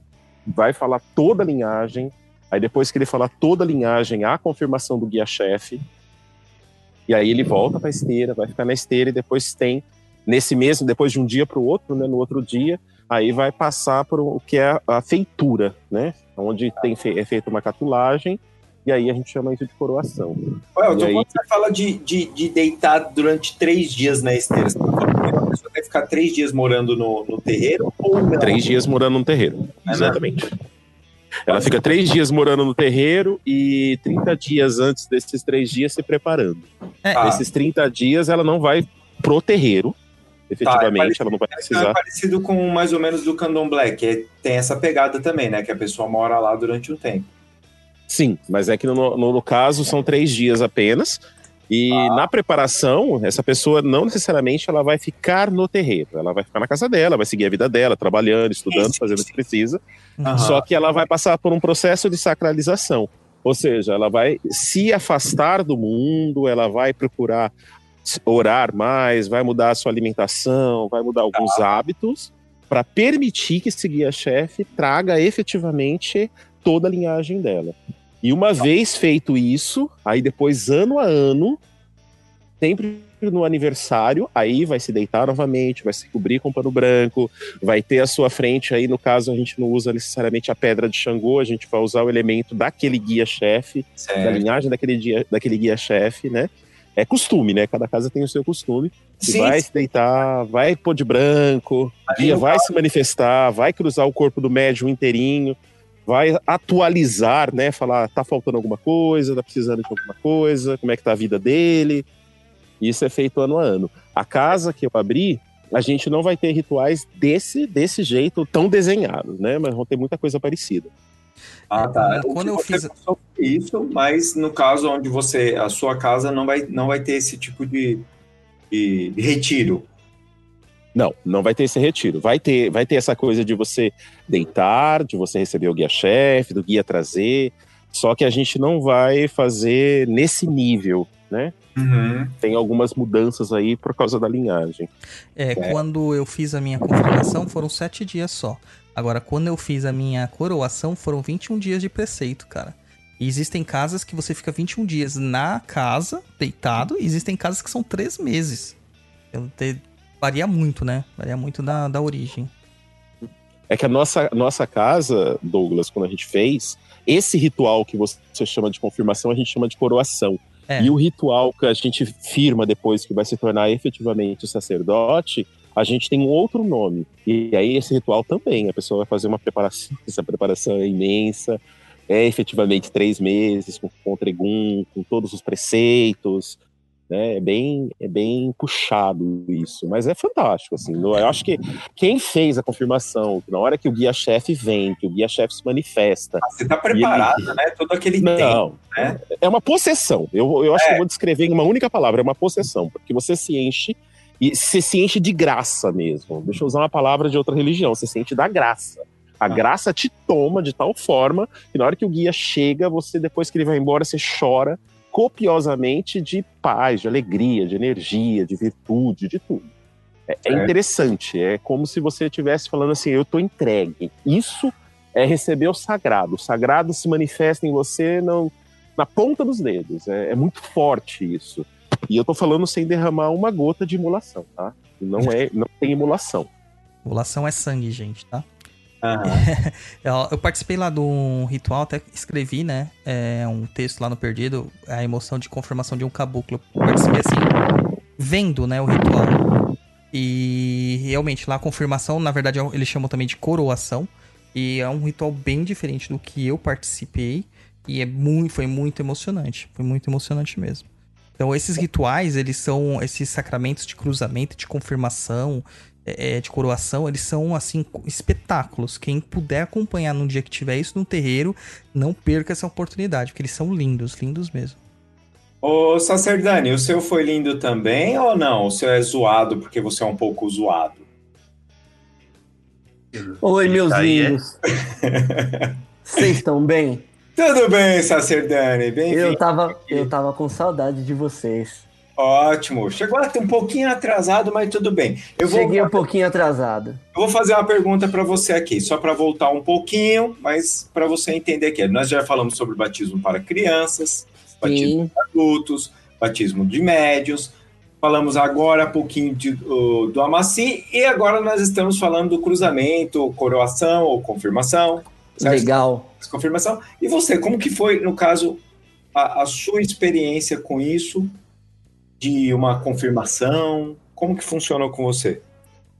vai falar toda a linhagem. Aí depois que ele falar toda a linhagem, há a confirmação do guia-chefe. E aí ele volta para a esteira, vai ficar na esteira e depois tem, nesse mesmo, depois de um dia para o outro, né, no outro dia, aí vai passar por o que é a feitura, né? Onde tem é feita uma catulagem, e aí a gente chama isso de coroação. E aí- quando você fala de, de, de deitar durante três dias na esteira, você tá falando que a pessoa tem que ficar três dias morando no, no terreiro ou não? Três dias morando no terreiro. É? Exatamente. Ela fica três dias morando no terreiro e 30 dias antes desses três dias se preparando. É, Tá. Esses 30 dias ela não vai pro terreiro, efetivamente, parecido- ela não vai é precisar. parecido com mais ou menos do candomblé, que é- tem essa pegada também, né? Que a pessoa mora lá durante um tempo. Sim, mas é que no, no, no caso são três dias apenas. E Ah. na preparação, essa pessoa não necessariamente ela vai ficar no terreiro. Ela vai ficar na casa dela, vai seguir a vida dela, trabalhando, estudando, fazendo o que precisa. Aham. Só que ela vai passar por um processo de sacralização. Ou seja, ela vai se afastar do mundo, ela vai procurar orar mais, vai mudar a sua alimentação, vai mudar alguns hábitos para permitir que esse guia-chefe traga efetivamente toda a linhagem dela. E uma vez feito isso, aí depois, ano a ano, sempre no aniversário, aí vai se deitar novamente, vai se cobrir com pano branco, vai ter à sua frente aí, no caso, a gente não usa necessariamente a pedra de Xangô, a gente vai usar o elemento daquele guia-chefe, da linhagem daquele, dia- daquele guia-chefe, né? É costume, né? Cada casa tem o seu costume. Sim, vai se deitar, vai pôr de branco, guia vai se manifestar, vai cruzar o corpo do médium inteirinho, vai atualizar, né? Falar, tá faltando alguma coisa, tá precisando de alguma coisa, como é que tá a vida dele. Isso é feito ano a ano. A casa que eu abri, a gente não vai ter rituais desse, desse jeito tão desenhados, né? Mas vão ter muita coisa parecida. Ah, tá. Quando eu Você fiz- isso, mas no caso onde você, a sua casa não vai, não vai ter esse tipo de, de retiro. Não, não vai ter esse retiro. Vai ter, vai ter essa coisa de você deitar, de você receber o guia-chefe, do guia trazer. Só que a gente não vai fazer nesse nível, né? Uhum. Tem algumas mudanças aí por causa da linhagem. É, quando eu fiz a minha confirmação foram sete dias só. Agora, quando eu fiz a minha coroação, foram 21 dias de preceito, cara. E existem casas que você fica 21 dias na casa, deitado, e existem casas que são três meses. Eu te- Varia muito, né? Varia muito da, da origem. É que a nossa, nossa casa, Douglas, quando a gente fez, esse ritual que você chama de confirmação, a gente chama de coroação. É. E o ritual que a gente firma depois que vai se tornar efetivamente o sacerdote, a gente tem um outro nome. E aí esse ritual também, a pessoa vai fazer uma preparação, essa preparação é imensa, é efetivamente três meses, com contregum, com todos os preceitos, né? É bem, é bem puxado isso, mas é fantástico, assim. Eu acho que quem fez a confirmação, que na hora que o guia-chefe vem, que o guia-chefe se manifesta, Você tá preparado, né? Todo aquele tempo. não, né? é uma possessão. Eu, eu acho É. que eu vou descrever em uma única palavra, é uma possessão, porque você se enche e você se enche de graça mesmo. Deixa eu usar uma palavra de outra religião, você se enche da graça. A Ah. graça te toma de tal forma que na hora que o guia chega, você depois que ele vai embora, você chora copiosamente de paz, de alegria, de energia, de virtude, de tudo. É, é É. interessante, é como se você estivesse falando assim, eu tô entregue. Isso é receber o sagrado. O sagrado se manifesta em você não, na ponta dos dedos. É, é muito forte isso. E eu tô falando sem derramar uma gota de emulação, tá? Não é, não tem emulação. Ovulação é sangue, gente, tá? Eu, eu participei lá de um ritual, até escrevi, né? é, um texto lá no Perdido, a emoção de confirmação de um caboclo. Eu participei assim, vendo, né, o ritual. E realmente, lá a confirmação, na verdade, é- eles chamam também de coroação. E é um ritual bem diferente do que eu participei. E é muito, foi muito emocionante. Foi muito emocionante mesmo. Então esses rituais, eles são esses sacramentos de cruzamento, de confirmação, é, é, de coroação, eles são assim espetáculos. Quem puder acompanhar num dia que tiver isso no terreiro, não perca essa oportunidade, porque eles são lindos, lindos mesmo. Ô, Sacerdani, o seu foi lindo também ou não? O seu é zoado porque você é um pouco zoado? Oi, meus é- lindos. Vocês estão bem? Tudo bem, Sacerdani, bem-vindo. Eu tava, eu tava com saudade de vocês. Ótimo. Chegou até um pouquinho atrasado, mas tudo bem. Eu vou, Cheguei um pouquinho atrasado. eu vou fazer uma pergunta para você aqui, só para voltar um pouquinho, mas para você entender aqui. Nós já falamos sobre batismo para crianças, batismo Sim, para adultos, batismo de médios. Falamos agora um pouquinho de- do Amaci e agora nós estamos falando do cruzamento, coroação ou confirmação. certo? legal. confirmação. E você, como que foi, no caso, a, a sua experiência com isso, de uma confirmação? Como que funcionou com você?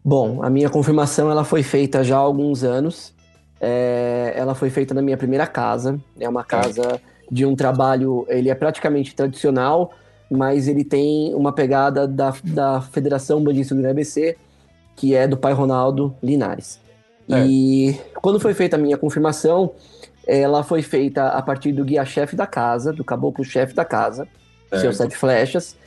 Bom, a minha confirmação ela foi feita já há alguns anos. É, ela foi feita na minha primeira casa. É uma casa de um trabalho, ele é praticamente tradicional, mas ele tem uma pegada da, da Federação Bandista do ABC, que é do pai Ronaldo Linares. E quando foi feita a minha confirmação, ela foi feita a partir do guia-chefe da casa, do caboclo-chefe da casa, seus sete flechas.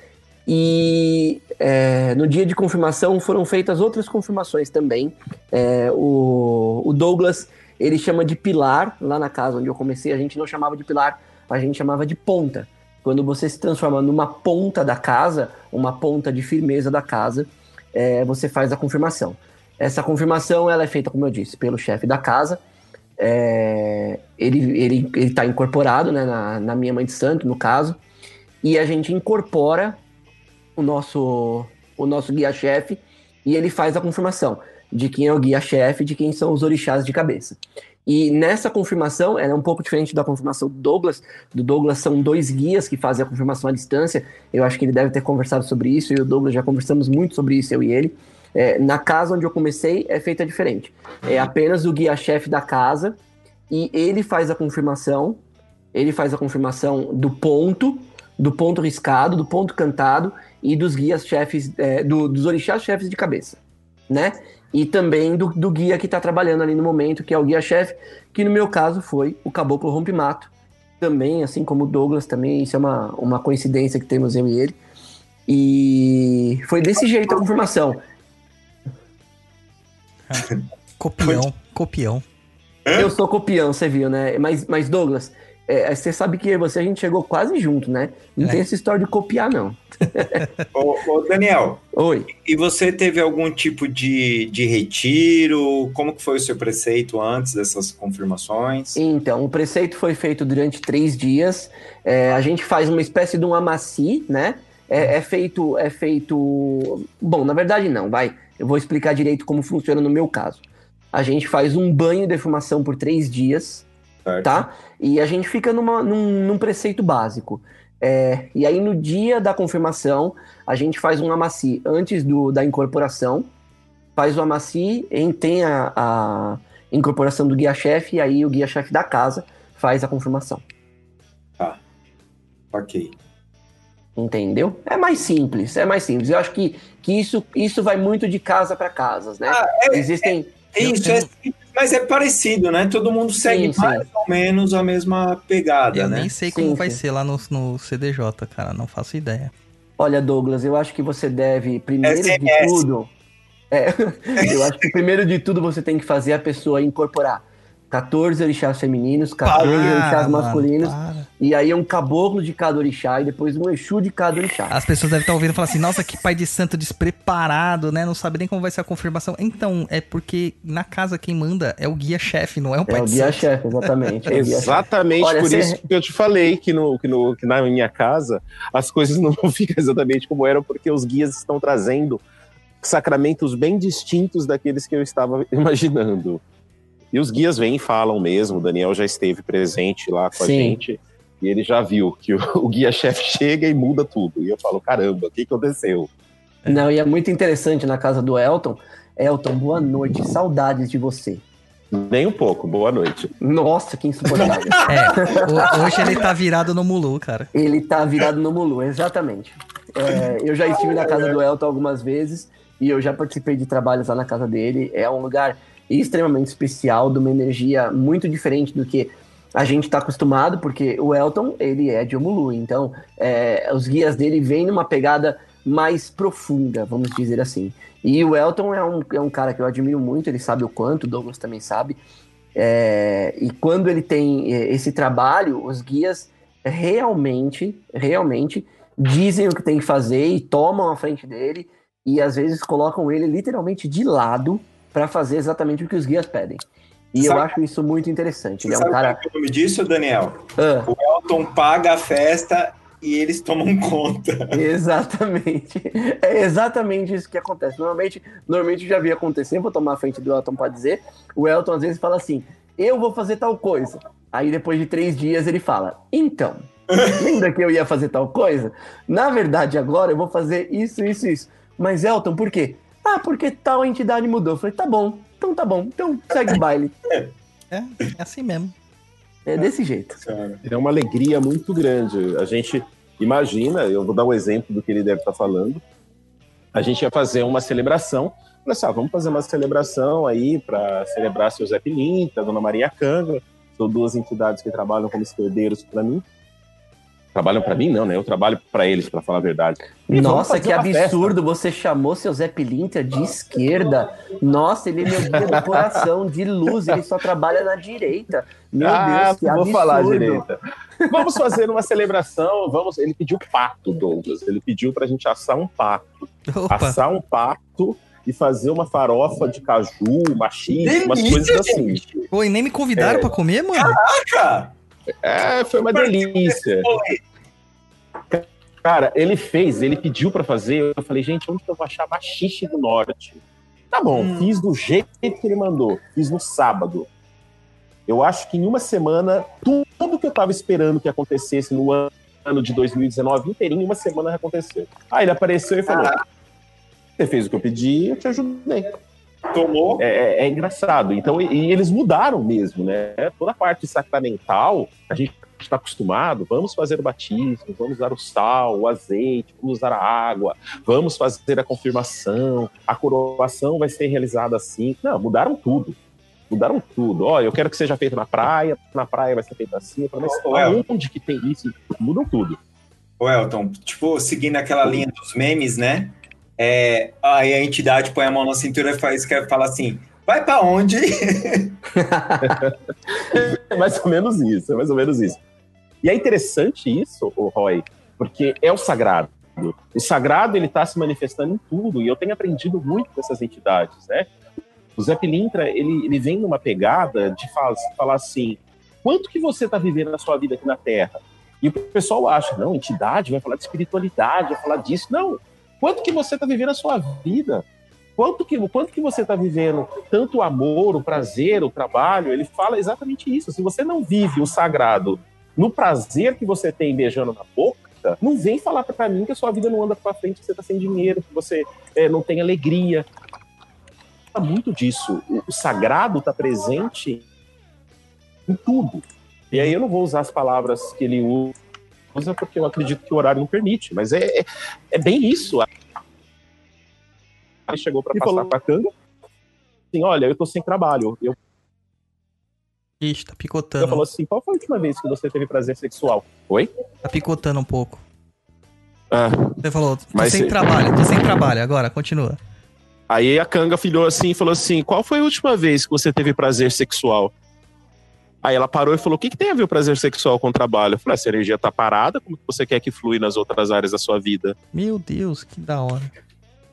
E é, no dia de confirmação foram feitas outras confirmações também. É, o, o Douglas, ele chama de pilar, lá na casa onde eu comecei, a gente não chamava de pilar, a gente chamava de ponta. Quando você se transforma numa ponta da casa, uma ponta de firmeza da casa, é, você faz a confirmação. Essa confirmação ela é feita, como eu disse, pelo chefe da casa. É, ele ele está incorporado né, na, na minha mãe de santo, no caso, e a gente incorpora o nosso, o nosso guia-chefe e ele faz a confirmação de quem é o guia-chefe, de quem são os orixás de cabeça. E nessa confirmação, ela é um pouco diferente da confirmação do Douglas. Do Douglas são dois guias que fazem a confirmação à distância. Eu acho que ele deve ter conversado sobre isso, e o Douglas já conversamos muito sobre isso, eu e ele. É, na casa onde eu comecei, é feita diferente. É apenas o guia-chefe da casa, e ele faz a confirmação, ele faz a confirmação do ponto, do ponto riscado, do ponto cantado, e dos guias chefes, é, do- dos orixás chefes de cabeça, né? E também do, do guia que está trabalhando ali no momento, que é o guia-chefe, que no meu caso foi o Caboclo Rompe-Mato. Também, assim como o Douglas, também, isso é uma, uma coincidência que temos eu e ele. E foi desse jeito a confirmação. Copião, copião. Eu sou copião, você viu, né? Mas, mas Douglas, é, você sabe que você a gente chegou quase junto, né? Não É. tem essa história de copiar, não. Ô, ô, Daniel, Oi. e você teve algum tipo de, de retiro? Como que foi o seu preceito antes dessas confirmações? Então, o preceito foi feito durante três dias. É, a gente faz uma espécie de um amaci, né? É, é feito, é feito. Bom, na verdade não, vai. Eu vou explicar direito como funciona no meu caso. A gente faz um banho de defumação por três dias, Certo. tá? E a gente fica numa- num, num preceito básico. É, e aí, no dia da confirmação, a gente faz um amaci antes do, da incorporação, faz o amaci, em- tem a, a incorporação do guia-chefe, e aí o guia-chefe da casa faz a confirmação. Ok. Entendeu? É mais simples, é mais simples. Eu acho que, que isso, isso vai muito de casa para casas, né? Ah, é- Existem. Isso, eu- é simples, mas é parecido, né? Todo mundo segue Sim, sim. mais ou menos a mesma pegada, Eu né? nem sei Sim, como vai sim. ser lá no, no CDJ, cara. Não faço ideia. Olha, Douglas, eu acho que você deve, primeiro de SMS. tudo. é, eu acho que primeiro de tudo você tem que fazer a pessoa incorporar 14 orixás femininos, 14 orixás Ah, mano, masculinos, para. e aí um caboclo de cada orixá e depois um exu de cada orixá. As pessoas devem estar ouvindo e falar assim, nossa, que pai de santo despreparado, né? Não sabe nem como vai ser a confirmação. Então, é porque na casa quem manda é o guia-chefe, não é o pai É o de santo. guia-chefe, exatamente. é o guia-chefe. Exatamente Olha, por você- isso que eu te falei que, no, que, no, que na minha casa as coisas não ficam exatamente como eram, porque os guias estão trazendo sacramentos bem distintos daqueles que eu estava imaginando. E os guias vêm e falam mesmo, o Daniel já esteve presente lá com a Sim. gente, e ele já viu que o, o guia-chefe chega e muda tudo. E eu falo, caramba, o que aconteceu? Não, e é muito interessante na casa do Elton. Elton, boa noite, saudades de você. Nem um pouco. Boa noite. Nossa, que insuportável. É, ho- hoje ele tá virado no Mulu, cara. Ele tá virado no Mulu, exatamente. É, eu já estive na casa do Elton algumas vezes e eu já participei de trabalhos lá na casa dele. É um lugar extremamente especial, de uma energia muito diferente do que a gente está acostumado, porque o Elton, ele é de Omulu, então é, os guias dele vêm numa pegada mais profunda, vamos dizer assim. E o Elton é um, é um cara que eu admiro muito, ele sabe o quanto, o Douglas também sabe. É, e quando ele tem é, esse trabalho, os guias realmente, realmente dizem o que tem que fazer e tomam a frente dele e às vezes colocam ele literalmente de lado para fazer exatamente o que os guias pedem. E eu Sabe- acho isso muito interessante. Ele é um cara. qual é o nome disso, Daniel? Ah, O Elton paga a festa e eles tomam conta. exatamente. É exatamente isso que acontece. Normalmente, normalmente eu já vi acontecer, vou tomar a frente do Elton para dizer. O Elton às vezes fala assim: eu vou fazer tal coisa. Aí depois de três dias ele fala: então, lembra que eu ia fazer tal coisa? Na verdade, agora eu vou fazer isso, isso, isso. Mas Elton, por quê? Ah, porque tal entidade mudou. Eu falei: tá bom, então tá bom, então segue o baile. É, é assim mesmo. É desse jeito. É uma alegria muito grande. A gente imagina, eu vou dar um exemplo do que ele deve estar falando. A gente ia fazer uma celebração. Falei assim, ah, vamos fazer uma celebração aí para celebrar seu Zé Pilinta, Dona Maria Canga. São duas entidades que trabalham como esquerdeiros para mim. Trabalham para mim, não, né? Eu trabalho para eles, para falar a verdade. E Nossa, que uma festa. absurdo! Você chamou seu Zé Pilintra de esquerda. Nossa, ele é meu guia do coração, de luz, ele só trabalha na direita. Meu ah, Deus, que vou absurdo! falar direita. Vamos fazer uma celebração. Vamos. Ele pediu pato, Douglas. Ele pediu pra gente assar um pato. Opa, Assar um pato e fazer uma farofa de caju, machixe, umas coisas assim. Pô, e nem me convidaram pra comer, mano? Caraca! É, foi uma delícia. Cara, ele fez, ele pediu pra fazer. Eu falei, gente, onde que eu vou achar machixe do norte? Tá bom, Hum. fiz do jeito que ele mandou. Fiz no sábado. Eu acho que em uma semana, tudo que eu tava esperando que acontecesse no ano de 2019 inteirinho, em uma semana aconteceu. Aí ele apareceu e falou: Você fez o que eu pedi, eu te ajudei. Tomou. É, é- é engraçado. Então, e, e eles mudaram mesmo, né? Toda a parte sacramental, a gente está acostumado, vamos fazer o batismo, vamos usar o sal, o azeite, vamos usar a água, vamos fazer a confirmação, a coroação vai ser realizada assim. Não, mudaram tudo. Mudaram tudo. Ó, eu quero que seja feito na praia, na praia vai ser feito assim. Mas Ué. onde que tem isso? Mudam tudo. Ô, Elton, tipo, seguindo aquela linha dos memes, né? É, aí a entidade põe a mão na cintura e faz, falar assim: vai pra onde? É mais ou menos isso, é mais ou menos isso. E é interessante isso, o Roy, porque é o sagrado. O sagrado ele está se manifestando em tudo e eu tenho aprendido muito com essas entidades, né? O Zé Pilintra ele, ele vem numa pegada de fa- falar assim: quanto que você está vivendo na sua vida aqui na Terra? E o pessoal acha, não, entidade vai falar de espiritualidade, vai falar disso. Não, quanto que você está vivendo a sua vida? Quanto que, quanto que você está vivendo tanto o amor, o prazer, o trabalho? Ele fala exatamente isso. Se você não vive o sagrado no prazer que você tem beijando na boca, não vem falar para mim que a sua vida não anda para frente, que você está sem dinheiro, que você é, não tem alegria. Fala muito disso. O, sagrado está presente em tudo. E aí eu não vou usar as palavras que ele usa, porque eu acredito que o horário não permite, mas é, é, é bem isso. Ele chegou para passar falou- com a canga, assim, olha, eu tô sem trabalho. Eu, Ixi, tá picotando. falou assim, qual foi a última vez que você teve prazer sexual? Oi? Tá picotando um pouco. Ah, Você falou, tô Mas sem se- trabalho, tô sem trabalho. Agora, continua. Aí a Kanga filhou assim e falou assim: qual foi a última vez que você teve prazer sexual? Aí ela parou e falou: o que, que tem a ver o prazer sexual com o trabalho? Eu falei: essa energia tá parada, como que você quer que flui nas outras áreas da sua vida? Meu Deus, que da hora.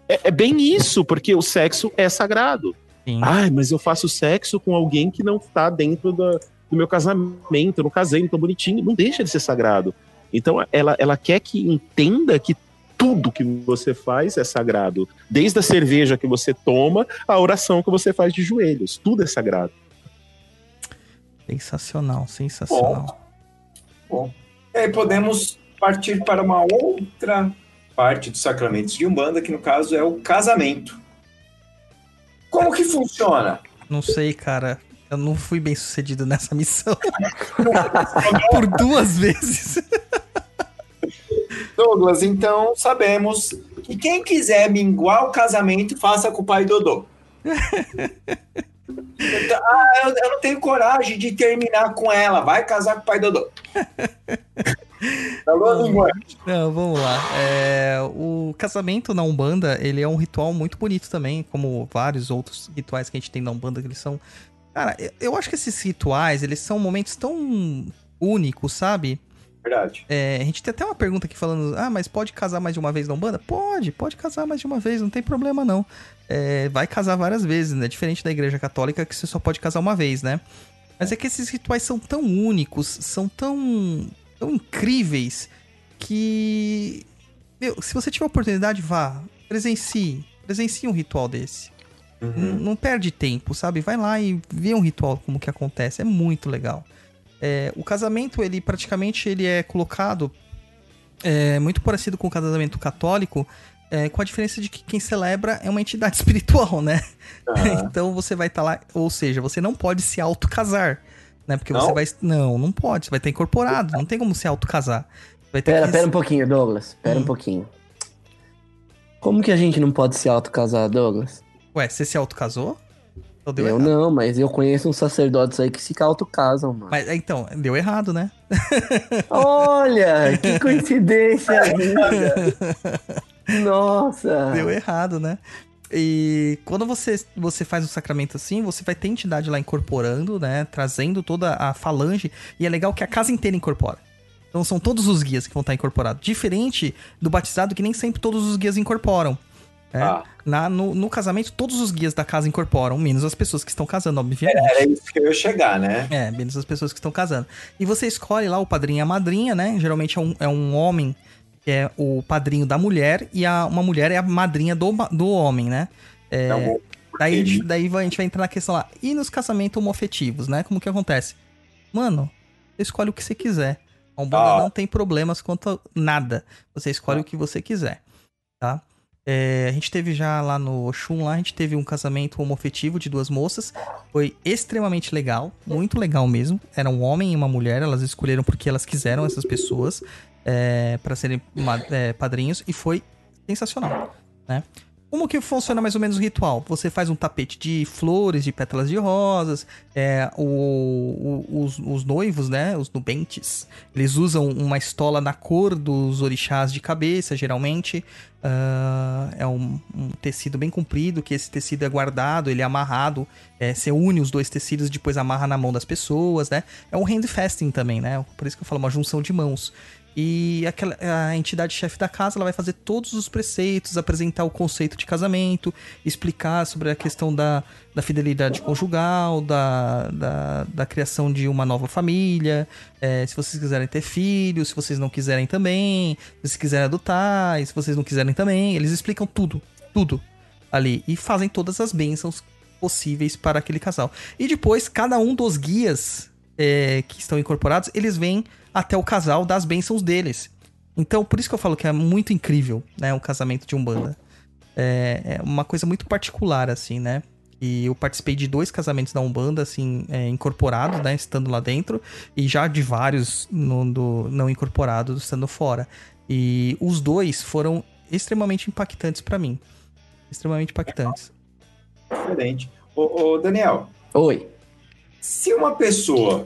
É, é bem isso, porque o sexo é sagrado. Sim. Ai, mas eu faço sexo com alguém que não tá dentro da- do meu casamento, eu não casei, não tô bonitinho. Não deixa de ser sagrado. Então ela, ela quer que entenda que tudo que você faz é sagrado. Desde a cerveja que você toma, a oração que você faz de joelhos. Tudo é sagrado. Sensacional, sensacional. Bom, e aí podemos partir para uma outra parte dos sacramentos de Umbanda, que no caso é o casamento. Como que funciona? Não sei, cara. Eu não fui bem sucedido nessa missão. Por duas vezes. Douglas, então sabemos que quem quiser minguar o casamento, faça com o pai Dodô. Então, ah, eu, eu não tenho coragem de terminar com ela. Vai casar com o pai Dodô. Alô, linguagem. Não, vamos lá. É, o casamento na Umbanda, ele é um ritual muito bonito também, como vários outros rituais que a gente tem na Umbanda, que eles são... Cara, eu- eu acho que esses rituais, eles são momentos tão únicos, sabe? Verdade. É, a gente tem até uma pergunta aqui falando, ah, mas pode casar mais de uma vez na Umbanda? Pode, pode casar mais de uma vez, não tem problema não. É, vai casar várias vezes, né? Diferente da igreja católica que você só pode casar uma vez, né? Mas é que esses rituais são tão únicos, são tão, tão incríveis, que... Meu, se você tiver oportunidade, vá, presencie, presencie um ritual desse. Não, não perde tempo, sabe? Vai lá e vê um ritual como que acontece, é muito legal. É, o casamento, ele praticamente ele é colocado é, muito parecido com o casamento católico, é, com a diferença de que quem celebra é uma entidade espiritual, né? Ah, Então você vai estar lá, ou seja, você não pode se auto-casar, né? Porque Não? você vai. Não, não pode, você vai estar incorporado, não tem como se auto-casar. Vai Pera, que- pera um pouquinho, Douglas. Pera Hum. um pouquinho. Como que a gente não pode se autocasar, Douglas? Ué, você se auto-casou? Então eu errado. não, mas eu conheço uns sacerdotes aí que se autocasam, mano. Mas então, deu errado, né? Olha, que coincidência linda. Nossa. Deu errado, né? E quando você, você faz um sacramento assim, você vai ter entidade lá incorporando, né? Trazendo toda a falange. E é legal que a casa inteira incorpora. Então são todos os guias que vão estar incorporados. Diferente do batizado, que nem sempre todos os guias incorporam. né? Ah. Na, no, no casamento, todos os guias da casa incorporam, menos as pessoas que estão casando, obviamente. Era isso que eu ia chegar, né? É, menos as pessoas que estão casando. E você escolhe lá o padrinho e a madrinha, né? Geralmente é um, é um homem que é o padrinho da mulher e a, uma mulher é a madrinha do, do homem, né? É, Então, daí, a gente- daí a gente vai entrar na questão lá. E nos casamentos homofetivos, né? Como que acontece? Mano, você escolhe o que você quiser. A Umbanda Ah. não tem problemas quanto a nada. Você escolhe Ah. o que você quiser, tá? É, a gente teve já lá no Oxum, lá a gente teve um casamento homofetivo de duas moças. Foi extremamente legal, muito legal mesmo. Era um homem e uma mulher, elas escolheram porque elas quiseram essas pessoas é, para serem é, padrinhos e foi sensacional, né? Como que funciona mais ou menos o ritual? Você faz um tapete de flores, de pétalas de rosas, é, o- o- os, os noivos, né, os nubentes, eles usam uma estola na cor dos orixás de cabeça, geralmente. Ah, é um, um tecido bem comprido, que esse tecido é guardado, ele é amarrado. é, você une os dois tecidos e depois amarra na mão das pessoas, né? É um handfasting também, né? Por isso que eu falo uma junção de mãos. E aquela, a entidade chefe da casa ela vai fazer todos os preceitos, apresentar o conceito de casamento, explicar sobre a questão da, da fidelidade conjugal, da, da, da criação de uma nova família, é, se vocês quiserem ter filhos, se vocês não quiserem também, se quiserem adotar, se vocês não quiserem também. Eles explicam tudo, tudo ali. E fazem todas as bênçãos possíveis para aquele casal. E depois, cada um dos guias é, que estão incorporados, eles vêm até o casal das bênçãos deles. Então, por isso que eu falo que é muito incrível, né, o casamento de Umbanda. É, é uma coisa muito particular, assim, né? E eu participei de dois casamentos da Umbanda, assim, é, incorporados, né, estando lá dentro, e já de vários no, do, não incorporados, estando fora. E os dois foram extremamente impactantes pra mim. Extremamente impactantes. Diferente. Ô, ô, Daniel, Oi. Se uma pessoa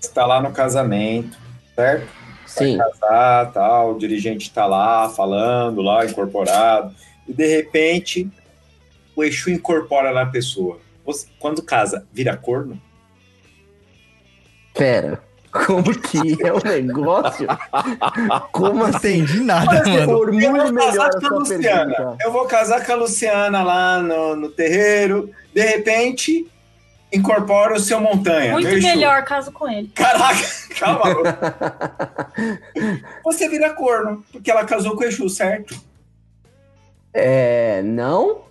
está lá no casamento, certo? Sim. casar, tal, o dirigente está lá falando, lá incorporado, e de repente o Exu incorpora na pessoa. Você, quando casa, vira corno? Pera. Como que é o negócio? Como Não assim? entendi nada, Olha, mano. Vou melhor com a Luciana. pergunta. Eu vou casar com a Luciana lá no, no terreiro. De repente, incorpora o seu montanha. Muito Exu. melhor caso com ele. Caraca, calma. Você vira corno, porque ela casou com o Exu, certo? É, não?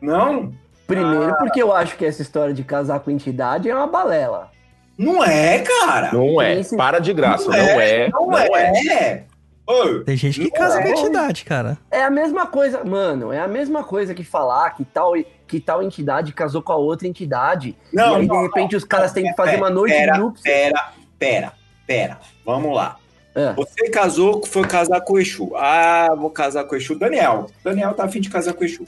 Não? Primeiro porque eu acho que essa história de casar com entidade é uma balela. Não é, cara. Não é. Esse- Para de graça. Não Não é, é. Não, é. Ô, Tem gente que Não casa é. com entidade, cara. É a mesma coisa, mano, é a mesma coisa que falar que tal, que tal entidade casou com a outra entidade. não, e aí, não, de repente, os caras têm que fazer pera, uma noite pera, de núpcias. Pera, pera, pera. Vamos lá. É. Você casou, foi casar com o Exu. Ah, vou casar com o Exu. Daniel. Daniel tá afim de casar com o Exu.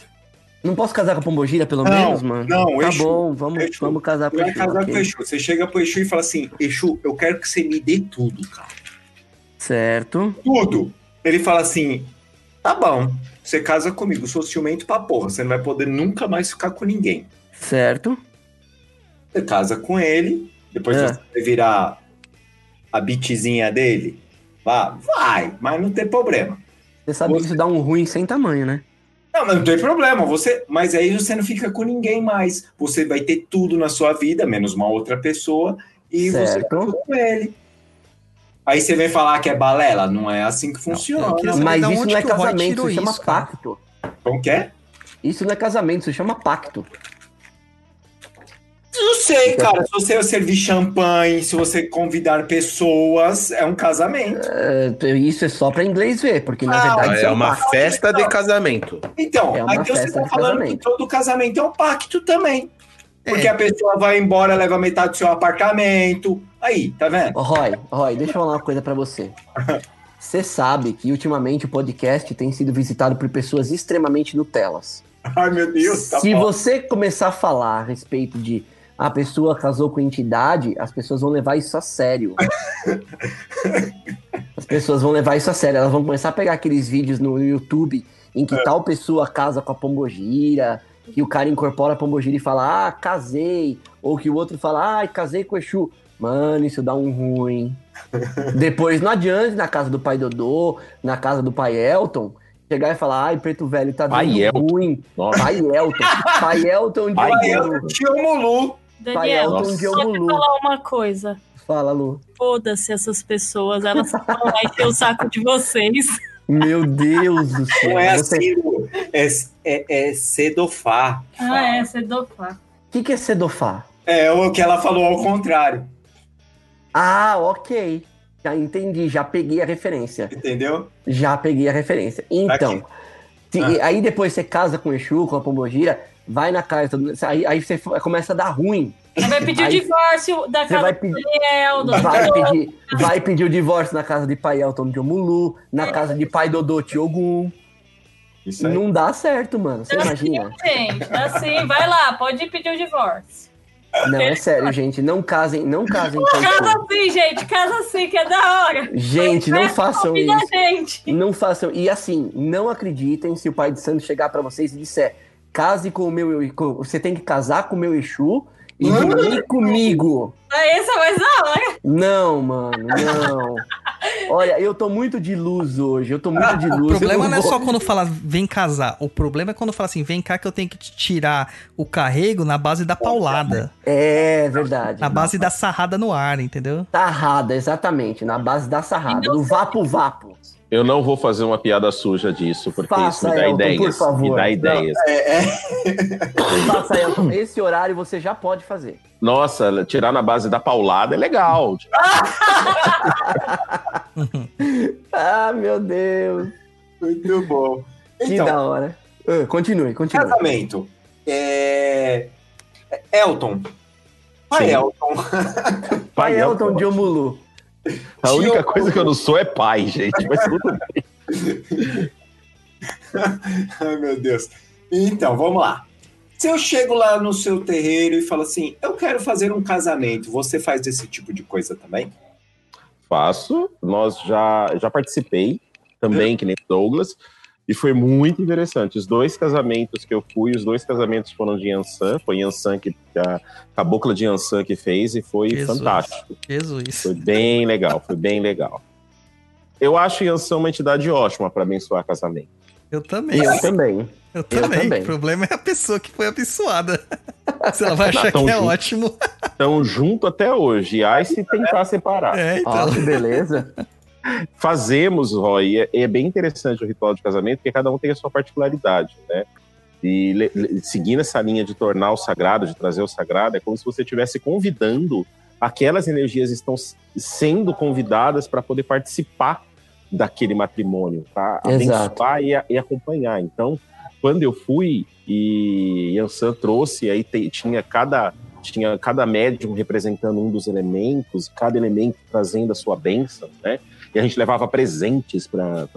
Não posso casar com a Pombogira, pelo Não, menos, mano? não, Tá Exu. bom, vamos, Exu. vamos casar com o Exu. casar ok. com o Exu. Você chega pro Exu e fala assim: Exu, eu quero que você me dê tudo, cara. Certo. Tudo. Ele fala assim: tá bom, você casa comigo, sou ciumento pra porra. Você não vai poder nunca mais ficar com ninguém. Certo. Você casa com ele, depois É. você vai virar a bitzinha dele. Vá, vai, mas não tem problema. Você sabe que Você- isso dá um ruim sem tamanho, né? Não, mas não tem problema. Você, mas aí você não fica com ninguém mais. Você vai ter tudo na sua vida, menos uma outra pessoa, e você Certo. casou com ele. Aí você vem falar que é balela, não é assim que funciona. saber Mas isso não é casamento, isso chama pacto. Como que é? Isso não é casamento, isso chama pacto. Não sei, cara. Se você servir champanhe, se você convidar pessoas, é um casamento. É, isso é só pra inglês ver, porque na Ah, verdade É um uma pacto. festa de casamento. Então, É aqui você tá falando casamento. que todo casamento é um pacto também. Porque É. a pessoa vai embora, leva metade do seu apartamento. Aí, tá vendo? Ô, Roy, Roy, deixa eu falar uma coisa pra você. Você sabe que ultimamente o podcast tem sido visitado por pessoas extremamente Nutelas. Ai, meu Deus, tá Se bom. você começar a falar a respeito de a pessoa casou com entidade, as pessoas vão levar isso a sério. As pessoas vão levar isso a sério. Elas vão começar a pegar aqueles vídeos no YouTube em É. que tal pessoa casa com a pombogira, que o cara incorpora a pombogira e fala, ah, casei. Ou que o outro fala, ah, casei com o Exu. Mano, isso dá um ruim. Depois não adianta na casa do pai Dodô, na casa do pai Elton, chegar e falar, ai, preto velho, tá Pai dando Elton. ruim. Nossa. Pai Elton. Pai Elton de Pai Aí Ouro. eu te amo, Lu. Pai Daniel, Elton Nossa. de só te Omulu. falar uma coisa. Fala, Lu. Foda-se essas pessoas, elas vão lá encher o saco de vocês. Meu Deus do céu. Não é assim, Lu. É, é, é sedofá. Ah, é, você dopar. O que, que é sedofar? É o que ela falou ao contrário. Ah, ok. Já entendi, já peguei a referência. Entendeu? Já peguei a referência. Então, se- Ah. aí depois você casa com o Exu, com a Pombogira, vai na casa, aí, aí você começa a dar ruim. Aí vai pedir Aí o divórcio da Você casa vai do pedir, Daniel, do vai pedir, vai pedir o divórcio na casa de pai Elton de Omulu, na casa de pai Dodô Tiogum. Isso aí. Não dá certo, mano. Você Dá imagina? sim, gente, dá sim. Vai lá, pode pedir o divórcio. Não, é sério, gente. Não casem, não casem com Casa assim, gente, casa assim, que é da hora. Gente, não Mas façam isso. Não façam. E assim, não acreditem se o pai de santo chegar pra vocês e disser: case com o meu. com- Você tem que casar com o meu Exu e dormir comigo. Aí essa é mais da hora. Não, mano, não. Olha, eu tô muito de luz hoje. Eu tô muito de luz. O problema eu não é vou- só quando fala vem casar. O problema é quando fala assim, vem cá que eu tenho que te tirar o carrego na base da paulada. É verdade. Na base da sarrada no ar, entendeu? Sarrada, exatamente. Na base da sarrada. Do vapo-vapo. Eu não vou fazer uma piada suja disso, porque Faça, isso me dá Elton, por ideias. favor. Me dá ideias. É, é. Faça, Elton. Esse horário você já pode fazer. Nossa, tirar na base da paulada é legal. Ah, meu Deus. Muito bom. Que Então, da hora. Ah, continue, continue. casamento. É... Elton. Pai Sim. Elton. Pai Elton de Omulu. A única coisa que eu não sou é pai, gente. Mas tudo bem. Ai, meu Deus. Então, vamos lá. Se eu chego lá no seu terreiro e falo assim, eu quero fazer um casamento, você faz esse tipo de coisa também? Faço. Nós já, já participei também, que nem o Douglas. E foi muito interessante. Os dois casamentos que eu fui, os dois casamentos foram de Yansan. Foi Yansan que a cabocla de Yansan que fez e foi Jesus. fantástico. Jesus. Foi bem legal, foi bem legal. Eu acho Yansan uma entidade ótima para abençoar casamento. Eu também. Eu também. Eu também. também. O problema é a pessoa que foi abençoada. Se ela vai achar Não, tão que é junto. ótimo. Estão junto até hoje. Aí se tentar separar. É, então. Ó, que beleza. Fazemos, Roy, é, é bem interessante o ritual de casamento, porque cada um tem a sua particularidade, né? E seguindo essa linha de tornar o sagrado, de trazer o sagrado, é como se você estivesse convidando aquelas energias estão sendo convidadas para poder participar daquele matrimônio, para Exato. abençoar e, e acompanhar. Então, quando eu fui e Yansan trouxe, aí te- tinha cada tinha cada médium representando um dos elementos, cada elemento trazendo a sua bênção, né? E a gente levava presentes para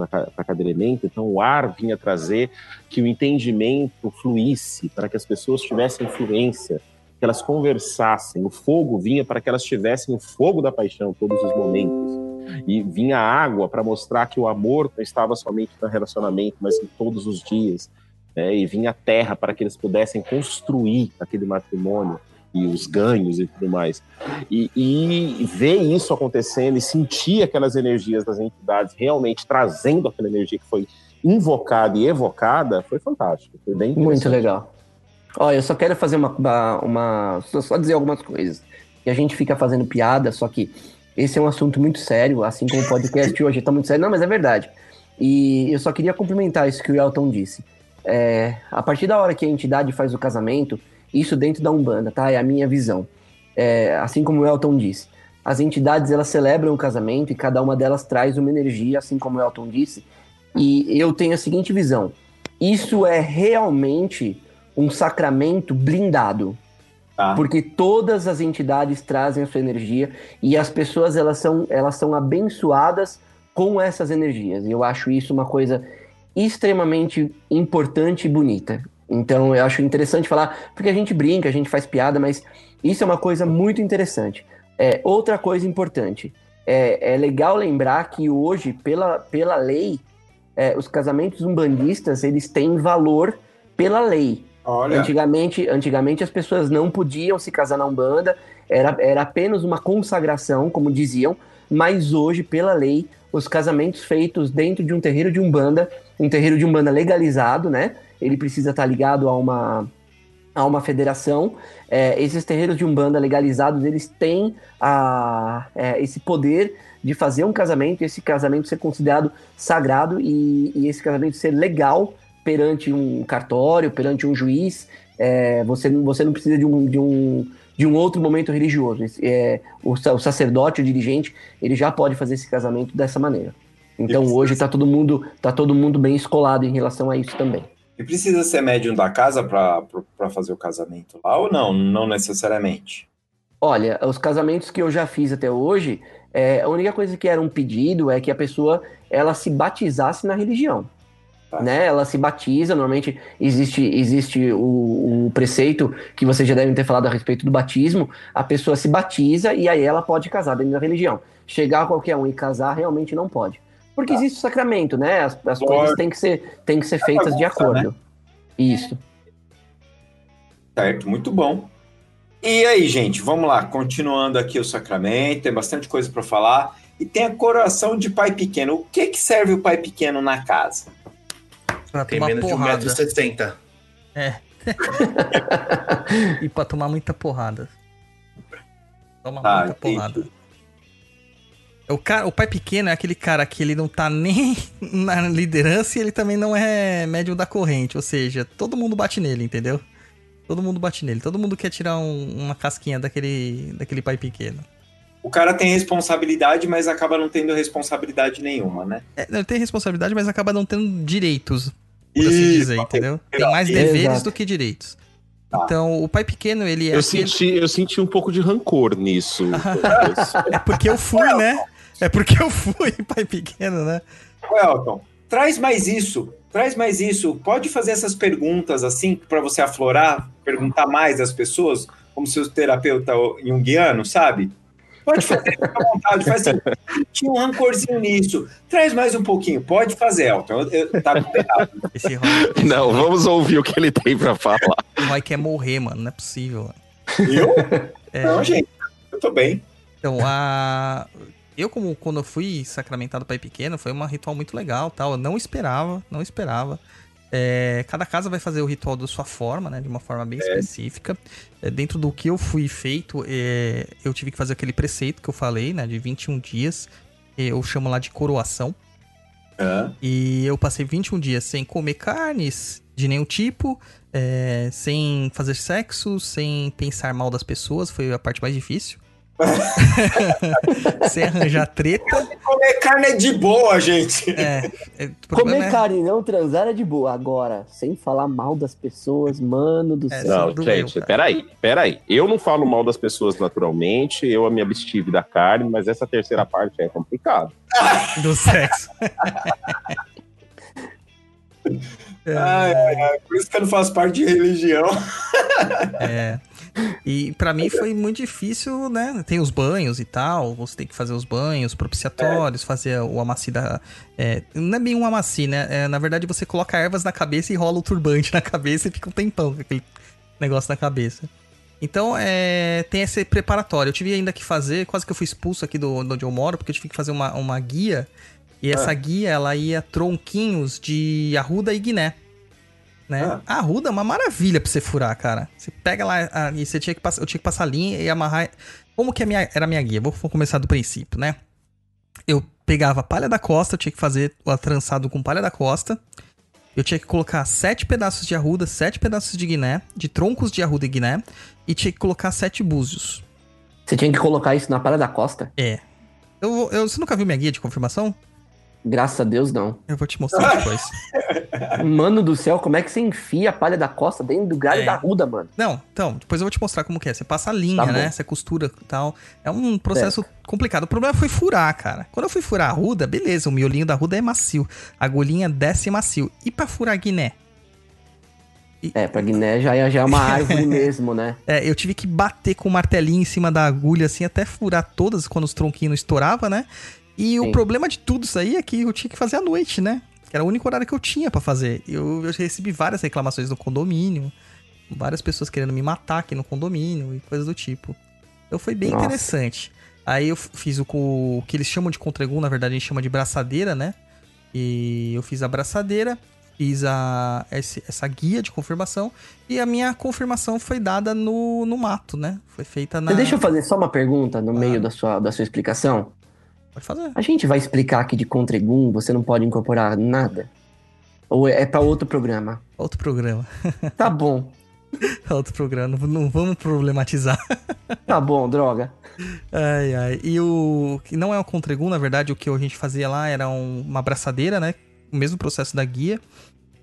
cada elemento, então o ar vinha trazer que o entendimento fluísse, para que as pessoas tivessem influência, que elas conversassem. O fogo vinha para que elas tivessem o fogo da paixão todos os momentos. E vinha água para mostrar que o amor não estava somente no relacionamento, mas em todos os dias. né? E vinha terra para que eles pudessem construir aquele matrimônio e os ganhos e tudo mais. E, e ver isso acontecendo e sentir aquelas energias das entidades realmente trazendo aquela energia que foi invocada e evocada foi fantástico. Foi bem Muito legal. Ó, eu só quero fazer uma, uma, uma- só- só dizer algumas coisas. E a gente fica fazendo piada, só que esse é um assunto muito sério, assim como o podcast hoje tá muito sério. Não, mas é verdade. E eu só queria complementar isso que o Elton disse. É, a partir da hora que a entidade faz o casamento, isso dentro da Umbanda, tá? É a minha visão. É, assim como o Elton disse, as entidades elas celebram o casamento e cada uma delas traz uma energia, assim como o Elton disse. E eu tenho a seguinte visão: isso é realmente um sacramento blindado, Tá? porque todas as entidades trazem a sua energia e as pessoas elas são, elas são abençoadas com essas energias. E eu acho isso uma coisa extremamente importante e bonita. Então eu acho interessante falar, porque a gente brinca, a gente faz piada, mas isso é uma coisa muito interessante. É, outra coisa importante, é, é legal lembrar que hoje, pela, pela lei, é, os casamentos umbandistas, eles têm valor pela lei. Olha, Antigamente, antigamente as pessoas não podiam se casar na Umbanda, era, era apenas uma consagração, como diziam, mas hoje, pela lei, os casamentos feitos dentro de um terreiro de Umbanda, um terreiro de Umbanda legalizado, né? Ele precisa estar ligado a uma, a uma federação. É, esses terreiros de Umbanda legalizados, eles têm a, é, esse poder de fazer um casamento, esse casamento ser considerado sagrado e, e esse casamento ser legal perante um cartório, perante um juiz. É, você, não- você não precisa de um, de um, de um outro momento religioso. É, o, o sacerdote, o dirigente, ele já pode fazer esse casamento dessa maneira. Então precisa hoje está todo mundo tá todo mundo bem escolado em relação a isso também. e precisa ser médium da casa para fazer o casamento lá ou não? Não necessariamente. Olha, os casamentos que eu já fiz até hoje, é, a única coisa que era um pedido é que a pessoa ela se batizasse na religião. Tá. Né? Ela se batiza, normalmente existe, existe o, o preceito que vocês já devem ter falado a respeito do batismo, a pessoa se batiza e aí ela pode casar dentro da religião. Chegar qualquer um e casar realmente não pode. Porque Tá. existe o sacramento, né? As, as coisas têm que ser, têm que ser feitas de bagunça, acordo. Isso. Certo, muito bom. E aí, gente, vamos lá, continuando aqui o sacramento, tem bastante coisa para falar. E tem a coroação de pai pequeno. O que que serve o pai pequeno na casa? Pra Tem tomar menos de porrada. 1,60m. E pra tomar muita porrada. Toma Ah, muita porrada. O, cara, o pai pequeno é aquele cara que ele não tá nem na liderança e ele também não é médium da corrente. Ou seja, todo mundo bate nele, entendeu? Todo mundo bate nele. Todo mundo quer tirar um- uma casquinha daquele, daquele pai pequeno. O cara tem responsabilidade, mas acaba não tendo responsabilidade nenhuma, né? É, ele tem responsabilidade, mas acaba não tendo direitos, por assim dizer, entendeu? Tem mais Exato. deveres do que direitos. Tá. Então, o pai pequeno, ele é Eu aquele- senti, eu senti um pouco de rancor nisso. É porque eu fui, né? É porque eu fui pai pequeno, né? Elton, traz mais isso, traz mais isso. Pode fazer essas perguntas assim, para você aflorar, perguntar mais às pessoas, como seu terapeuta junguiano, sabe? Pode fazer, fica à vontade. Faz assim, tinha um rancorzinho nisso. Traz mais um pouquinho. Pode fazer, Elton. Eu, eu, tá. Esse Roy, esse Não, Roy- vamos ouvir o que ele tem pra falar. esse Roy quer morrer, mano. Não é possível. Eu? É, Não, gente. Eu tô bem. Então, a... Eu, como quando eu fui sacramentado pai pequeno, foi um ritual muito legal tal. Eu não esperava, não esperava. É, cada casa vai fazer o ritual da sua forma, né? De uma forma bem específica. É, dentro do que eu fui feito, é, eu tive que fazer aquele preceito que eu falei, né? De 21 dias. Eu chamo lá de coroação. Hã? E eu passei 21 dias sem comer carnes de nenhum tipo, é, sem fazer sexo, sem pensar mal das pessoas, foi a parte mais difícil. Sem arranjar treta. Comer carne é de boa, gente. É, é, Comer é- carne e não transar é de boa. Agora, sem falar mal das pessoas, mano do É, céu. Não, doeu, gente, cara. peraí, peraí. Eu não falo mal das pessoas naturalmente, eu me abstive da carne, mas essa terceira parte é complicado. do sexo. É, ai, por isso que eu não faço parte de religião. É. E pra mim foi muito difícil, né? Tem os banhos e tal, você tem que fazer os banhos propiciatórios, fazer o amaci da. é, não é bem um amaci, né? É, na verdade, você coloca ervas na cabeça e rola o turbante na cabeça e fica um tempão com aquele negócio na cabeça. Então, é, tem esse preparatório. Eu tive ainda que fazer, quase que eu fui expulso aqui do, de onde eu moro, porque eu tive que fazer uma, uma guia. E essa Ah. guia, ela ia tronquinhos de arruda e guiné. Né? Ah. A arruda é uma maravilha pra você furar, cara. Você pega lá a- e você tinha que passar, eu tinha que passar a linha e amarrar. Como que a minha, era a minha guia? Vou, vou começar do princípio, né? Eu pegava a palha da costa, eu tinha que fazer o trançado com palha da costa. Eu tinha que colocar sete pedaços de arruda, sete pedaços de guiné, de troncos de arruda e guiné, e tinha que colocar sete búzios. Você tinha que colocar isso na palha da costa? É. Eu, eu, você nunca viu minha guia de confirmação? Graças a Deus, não. Eu vou te mostrar depois. Mano do céu, como é que você enfia a palha da costa dentro do galho É. da ruda, mano? Não, então, depois eu vou te mostrar como que é. Você passa a linha, Tá né? Você costura e tal. É um processo complicado. O problema foi furar, cara. Quando eu fui furar a ruda, beleza, o miolinho da ruda é macio. A agulhinha desce macio. E pra furar a guiné? É, pra Guiné já é, já é uma árvore mesmo, né? É, eu tive que bater com o martelinho em cima da agulha, assim, até furar todas quando os tronquinhos estouravam, né? E o Sim. problema de tudo isso aí é que eu tinha que fazer à noite, né? Que era o único horário que eu tinha pra fazer. Eu, eu recebi várias reclamações no condomínio, várias pessoas querendo me matar aqui no condomínio e coisas do tipo. Então foi bem Nossa. interessante. Aí eu fiz o, o que eles chamam de contregum, na verdade a gente chama de braçadeira, né? E eu fiz a braçadeira, fiz a, essa guia de confirmação e a minha confirmação foi dada no, no mato, né? Foi feita na. Deixa eu fazer só uma pergunta no Ah. meio da sua, da sua explicação. Pode fazer. A gente vai explicar que de Contregum você não pode incorporar nada? Ou é, é pra outro programa? Outro programa. Tá bom, Outro programa. Não, não vamos problematizar. tá bom, droga. Ai, ai. E o que não é o contregum, na verdade, o que a gente fazia lá era um- uma abraçadeira, né? O mesmo processo da guia.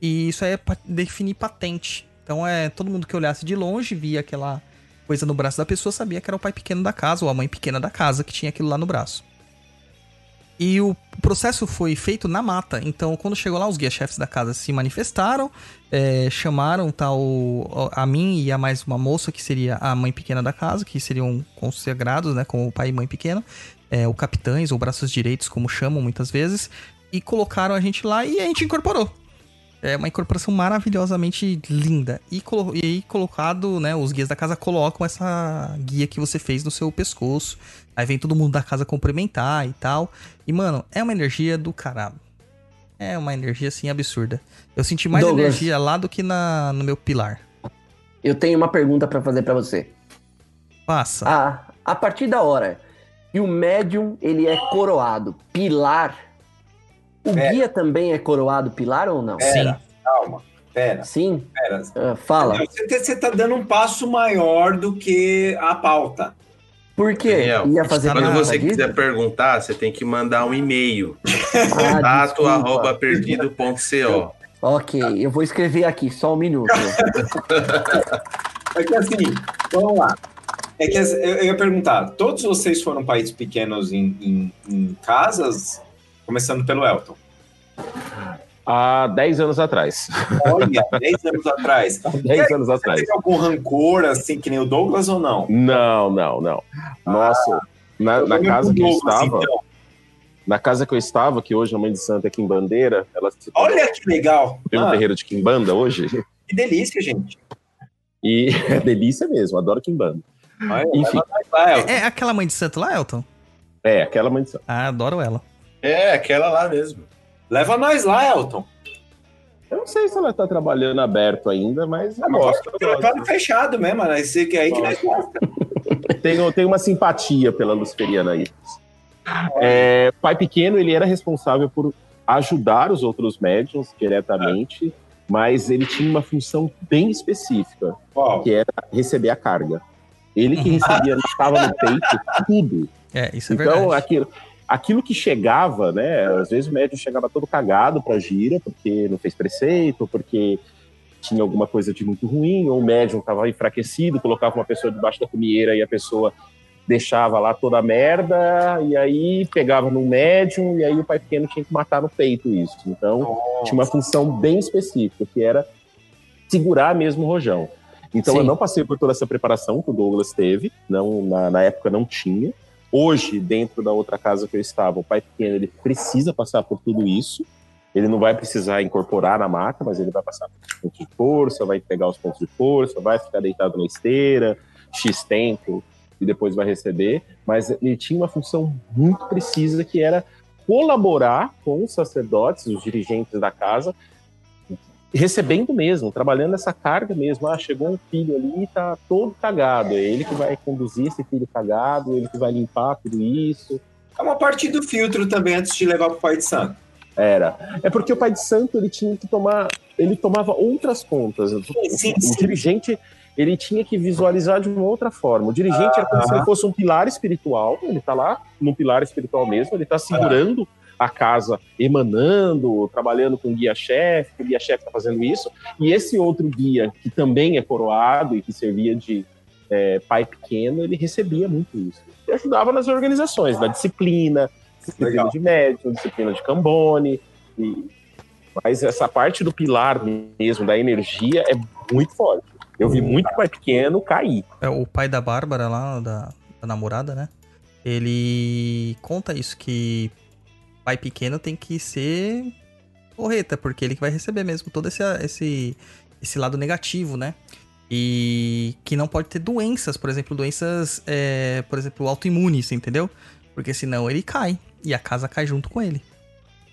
E isso aí é pra definir patente. Então é todo mundo que olhasse de longe via aquela coisa no braço da pessoa sabia que era o pai pequeno da casa ou a mãe pequena da casa que tinha aquilo lá no braço. E o processo foi feito na mata. Então, quando chegou lá, os guia-chefes da casa se manifestaram, é, chamaram tal a mim e a mais uma moça que seria a mãe pequena da casa, que seriam consagrados, né, como pai e mãe pequena, é, capitães ou braços direitos, como chamam muitas vezes, e colocaram a gente lá e a gente incorporou. É uma incorporação maravilhosamente linda. E, colo- e aí, colocado, né? Os guias da casa colocam essa guia que você fez no seu pescoço. Aí vem todo mundo da casa cumprimentar e tal. E, mano, é uma energia do caralho. É uma energia, assim, absurda. Eu senti mais Douglas. energia lá do que na, no meu pilar. Eu tenho uma pergunta pra fazer pra você. Passa. A, a partir da hora que o médium ele é coroado pilar, o É. guia também é coroado pilar ou não? Sim. Calma, pera, Sim? pera. Ah, fala. Você, tá- você tá dando um passo maior do que a pauta. Por quê? Daniel, Ia fazer Quando você disso? quiser perguntar, você tem que mandar um e-mail. Ah, Tato desculpa. arroba perdido.co. Ok, eu vou escrever aqui, só um minuto. É que assim, vamos lá. É que eu eu ia perguntar, todos vocês foram países pequenos em, em- em casas, começando pelo Elton. Há 10 anos atrás. Olha, 10 anos atrás. Há 10 anos Você atrás. teve algum rancor, assim, que nem o Douglas ou não? Não, não, não. Nossa, na, Eu na lembro casa que eu Douglas, estava, então. na casa que eu estava, que hoje é Mãe de Santa aqui em Bandeira, ela se Olha que legal. tem um Ah, terreiro de Quimbanda hoje, que delícia, gente. e é delícia mesmo, adoro Quimbanda. Enfim. lá, Elton. É aquela mãe de santo lá, Elton? É, aquela Mãe de Santa. Ah, adoro ela. É, aquela lá mesmo. Leva nós lá, Elton. Eu não sei se ela tá trabalhando aberto ainda, mas eu gosto. gosto. Telefone fechado mesmo, né? Esse que é aí que nós gosta. tenho, tenho uma simpatia pela Luciferiana aí. É, pai Pequeno, ele era responsável por ajudar os outros médiums diretamente, mas ele tinha uma função bem específica, Qual? que era receber a carga. Ele que recebia, estava no peito, tudo. É, isso é então, verdade. aquilo, aquilo que chegava, né? Às vezes o médium chegava todo cagado pra gira, porque não fez preceito, porque tinha alguma coisa de muito ruim, ou o médium estava enfraquecido, colocava uma pessoa debaixo da cumieira e a pessoa deixava lá toda a merda, e aí pegava no médium, e aí o pai pequeno tinha que matar no peito isso. Então, tinha uma função bem específica, que era segurar mesmo o rojão. Então, Sim. eu não passei por toda essa preparação que o Douglas teve, não, na, na época não tinha. Hoje, dentro da outra casa que eu estava, o pai pequeno ele precisa passar por tudo isso. Ele não vai precisar incorporar na maca, mas ele vai passar por pontos de força, vai pegar os pontos de força, vai ficar deitado na esteira, X tempo, e depois vai receber. Mas ele tinha uma função muito precisa que era colaborar com os sacerdotes, os dirigentes da casa, recebendo mesmo, trabalhando essa carga mesmo. Ah, chegou um filho ali e tá todo cagado. É ele que vai conduzir esse filho cagado, ele que vai limpar tudo isso. É uma parte do filtro também antes de levar pro pai de santo. Era. É porque o pai de santo ele tinha que tomar, ele tomava outras contas. O, sim, o sim. dirigente ele tinha que visualizar de uma outra forma. O dirigente era como se ele fosse um pilar espiritual. Ele tá lá no pilar espiritual mesmo. Ele tá segurando a casa, emanando, trabalhando com o guia-chefe. que O guia-chefe tá fazendo isso. E esse outro guia que também é coroado e que servia de é, pai pequeno, ele recebia muito isso. E ajudava nas organizações, na disciplina, disciplina Legal. de médium, disciplina de Cambone. E... Mas essa parte do pilar mesmo, da energia, é muito forte. Eu vi muito pai pequeno cair. É, o pai da Bárbara lá, da, da namorada, né? Ele conta isso, que pai pequeno tem que ser porreta, porque ele que vai receber mesmo todo esse, esse, esse lado negativo, né? E que não pode ter doenças, por exemplo, doenças, é, por exemplo, autoimunes, entendeu? Porque senão ele cai e a casa cai junto com ele.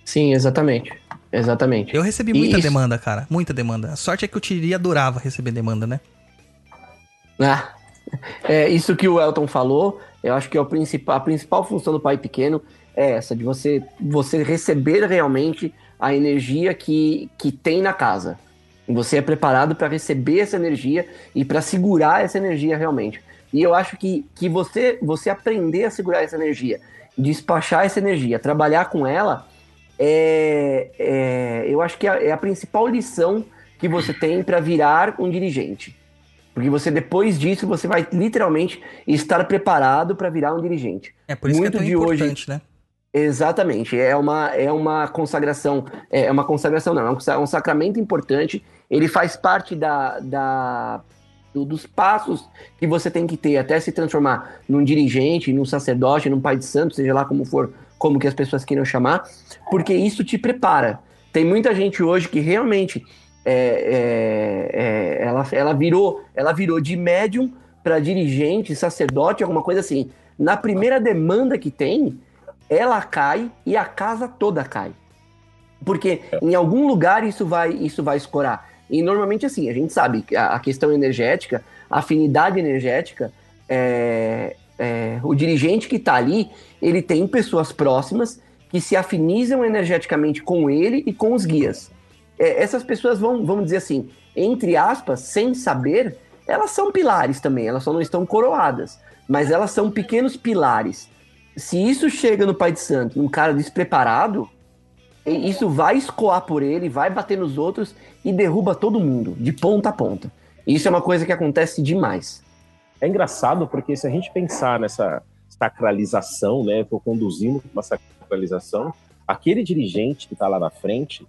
Sim, exatamente. Exatamente. Eu recebi muita isso- demanda, cara, muita demanda. A sorte é que o Tiri adorava receber demanda, né? Ah, é, isso que o Elton falou, eu acho que é o principal, a principal função do pai pequeno é essa, de você, você receber realmente a energia que, que tem na casa. Você é preparado para receber essa energia e para segurar essa energia realmente. E eu acho que, que você, você aprender a segurar essa energia, despachar essa energia, trabalhar com ela, é, é- eu acho que é a principal lição que você tem para virar um dirigente. Porque você, depois disso, você vai literalmente estar preparado para virar um dirigente. É por isso Muito que é tão de hoje- importante, né? Exatamente. É uma, é uma consagração. É uma consagração, não. É um, é um sacramento importante. Ele faz parte da, da, do- dos passos que você tem que ter até se transformar num dirigente, num sacerdote, num pai de santo, seja lá como for, como que as pessoas queiram chamar, porque isso te prepara. Tem muita gente hoje que realmente é, é, é, ela, ela virou ela virou de médium para dirigente, sacerdote, alguma coisa assim. Na primeira demanda que tem, ela cai e a casa toda cai. Porque em algum lugar isso vai, isso vai escorar. E normalmente assim, a gente sabe que a, a questão energética, a afinidade energética, é, é, o dirigente que está ali, ele tem pessoas próximas que se afinizam energeticamente com ele e com os guias. É, essas pessoas vão, vamos dizer assim, entre aspas, sem saber, elas são pilares também, elas só não estão coroadas, mas elas são pequenos pilares. Se isso chega no Pai de Santo, num cara despreparado, isso vai escoar por ele, vai bater nos outros e derruba todo mundo, de ponta a ponta. Isso é uma coisa que acontece demais. É engraçado porque se a gente pensar nessa sacralização, né? Estou conduzindo uma sacralização, aquele dirigente que está lá na frente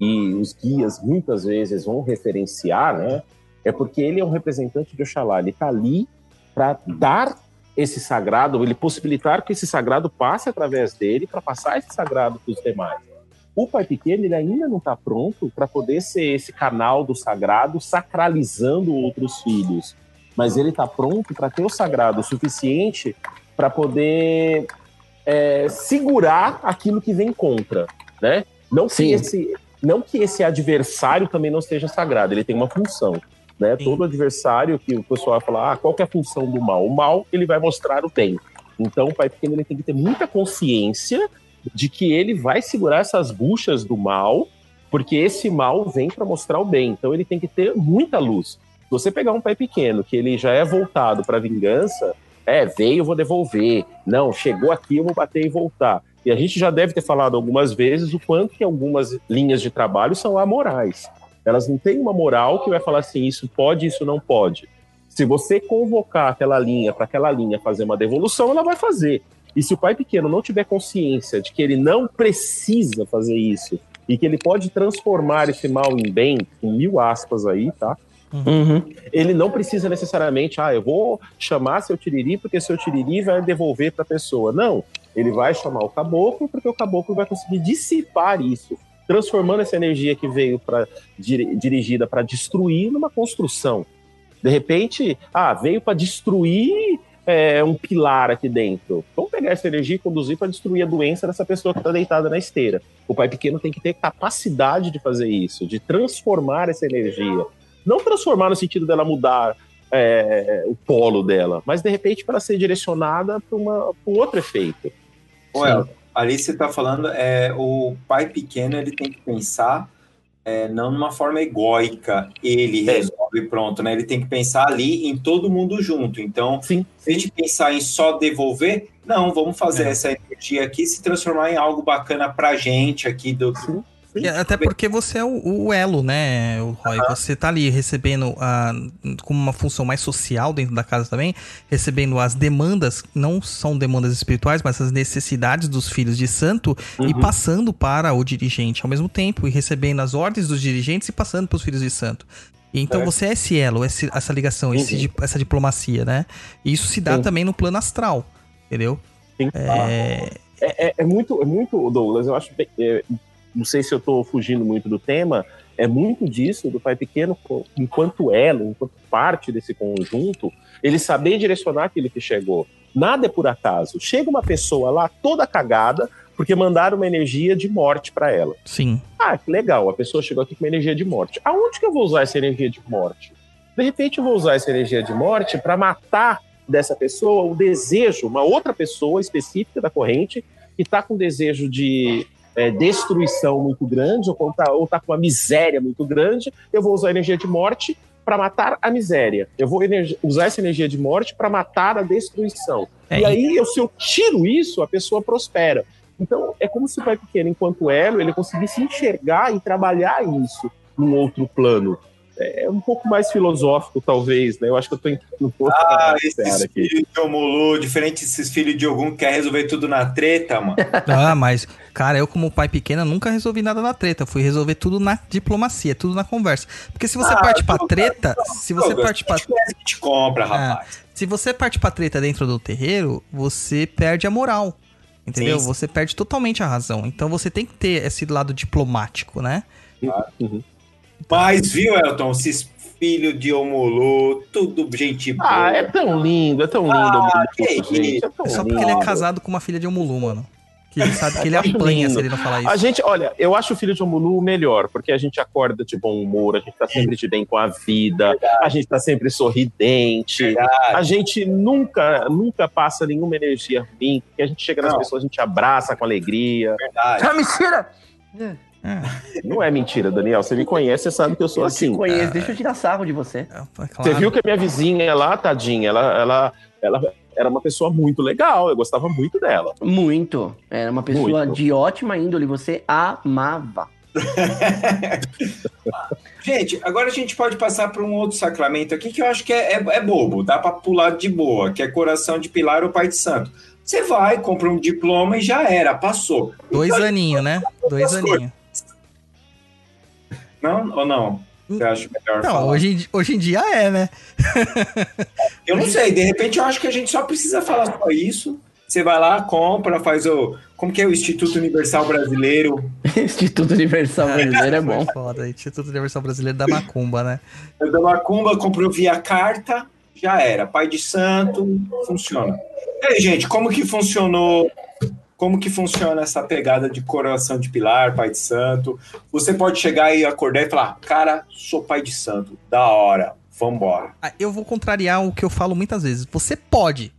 e os guias muitas vezes vão referenciar, né? É porque ele é um representante de Oxalá, ele está ali para dar esse sagrado, ele possibilitar que esse sagrado passe através dele para passar esse sagrado para os demais. O pai pequeno ele ainda não está pronto para poder ser esse canal do sagrado sacralizando outros filhos mas ele está pronto para ter o sagrado suficiente para poder é, segurar aquilo que vem contra, né? Não que, Sim. esse, não que esse adversário também não seja sagrado, ele tem uma função, né? Sim. Todo adversário que o pessoal vai falar, ah, qual que é a função do mal? O mal, ele vai mostrar o bem. Então, o pai pequeno ele tem que ter muita consciência de que ele vai segurar essas buchas do mal, porque esse mal vem para mostrar o bem. Então, ele tem que ter muita luz. Se você pegar um pai pequeno que ele já é voltado para vingança, é, veio, eu vou devolver. Não, chegou aqui, eu vou bater e voltar. E a gente já deve ter falado algumas vezes o quanto que algumas linhas de trabalho são amorais. Elas não têm uma moral que vai falar assim, isso pode, isso não pode. Se você convocar aquela linha para aquela linha fazer uma devolução, ela vai fazer. E se o pai pequeno não tiver consciência de que ele não precisa fazer isso e que ele pode transformar esse mal em bem, com mil aspas aí, tá? Uhum. Ele não precisa necessariamente, ah, eu vou chamar seu tiriri porque seu tiriri vai devolver para a pessoa. Não, ele vai chamar o caboclo porque o caboclo vai conseguir dissipar isso, transformando essa energia que veio para dirigida para destruir numa construção. De repente, ah, veio para destruir é, um pilar aqui dentro. Vamos pegar essa energia e conduzir para destruir a doença dessa pessoa que está deitada na esteira. O pai pequeno tem que ter capacidade de fazer isso, de transformar essa energia não transformar no sentido dela mudar é, o polo dela, mas de repente para ser direcionada para um outro efeito. Well, ali você está falando, é, o pai pequeno ele tem que pensar é, não numa forma egóica, ele é. resolve pronto, né? Ele tem que pensar ali em todo mundo junto. Então, Sim. se a gente pensar em só devolver, não, vamos fazer é. essa energia aqui se transformar em algo bacana para gente aqui do, Sim. Até porque você é o, o elo, né, o Roy? Você tá ali recebendo a, como uma função mais social dentro da casa também, recebendo as demandas, não são demandas espirituais, mas as necessidades dos filhos de santo uhum. e passando para o dirigente ao mesmo tempo, e recebendo as ordens dos dirigentes e passando para os filhos de santo. Então é. você é esse elo, esse, essa ligação, uhum. esse, essa diplomacia, né? E isso se dá Sim. também no plano astral, entendeu? Sim. É... É, é, é, muito, é muito, Douglas, eu acho bem, é, não sei se eu estou fugindo muito do tema, é muito disso do pai pequeno, enquanto elo, enquanto parte desse conjunto, ele saber direcionar aquilo que chegou. Nada é por acaso. Chega uma pessoa lá toda cagada porque mandaram uma energia de morte para ela. Sim. Ah, que legal, a pessoa chegou aqui com uma energia de morte. Aonde que eu vou usar essa energia de morte? De repente eu vou usar essa energia de morte para matar dessa pessoa o desejo, uma outra pessoa específica da corrente que está com desejo de é, destruição muito grande, ou está ou tá com uma miséria muito grande, eu vou usar a energia de morte para matar a miséria. Eu vou usar essa energia de morte para matar a destruição. É. E aí, eu, se eu tiro isso, a pessoa prospera. Então, é como se o pai pequeno, enquanto elo, ele conseguisse enxergar e trabalhar isso num outro plano é um pouco mais filosófico, talvez, né? Eu acho que eu tô entrando um pouco. Ah, esses filhos de Omulu, diferente desses filhos de algum que quer resolver tudo na treta, mano. ah, mas, cara, eu, como pai pequeno, nunca resolvi nada na treta. Fui resolver tudo na diplomacia, tudo na conversa. Porque se você ah, parte pra treta, se você parte pra. A gente compra, rapaz. Ah, se você parte pra treta dentro do terreiro, você perde a moral. Entendeu? Sim, sim. Você perde totalmente a razão. Então você tem que ter esse lado diplomático, né? Uhum. Mas, viu, Elton, esses filhos de Omolu, tudo gente boa. Ah, é tão lindo, é tão lindo. Ah, que gente, é, é só porque ele é casado com uma filha de Omulu, mano. Que ele sabe que ele apanha se ele não falar isso. A gente, olha, eu acho o filho de Omulu melhor, porque a gente acorda de bom humor, a gente tá sempre de bem com a vida, Verdade. a gente tá sempre sorridente, Verdade. a gente nunca, nunca passa nenhuma energia ruim, porque a gente chega nas não. pessoas, a gente abraça com alegria. Verdade. Ah, mentira! É. É. Não é mentira, Daniel. Você me conhece, você sabe que eu sou eu assim. Te conheço, deixa eu tirar sarro de você. É, claro. Você viu que a minha vizinha lá, tadinha, ela, ela, ela era uma pessoa muito legal. Eu gostava muito dela. Muito. Era uma pessoa muito. de ótima índole. Você amava. gente, agora a gente pode passar para um outro sacramento aqui que eu acho que é, é, é bobo, dá para pular de boa, que é coração de pilar ou pai de santo. Você vai, compra um diploma e já era, passou. Dois então, aninhos, né? Dois aninhos. Não ou não? Você acha melhor não, falar? Hoje, hoje em dia é, né? eu não sei, de repente eu acho que a gente só precisa falar só isso. Você vai lá, compra, faz o. Como que é o Instituto Universal Brasileiro? Instituto Universal Brasileiro é bom. Foda, Instituto Universal Brasileiro da Macumba, né? É da Macumba, comprou via carta, já era. Pai de santo, funciona. E aí, gente, como que funcionou como que funciona essa pegada de coração de pilar, pai de santo? Você pode chegar e acordar e falar, cara, sou pai de santo, da hora, vambora. Ah, eu vou contrariar o que eu falo muitas vezes. Você pode.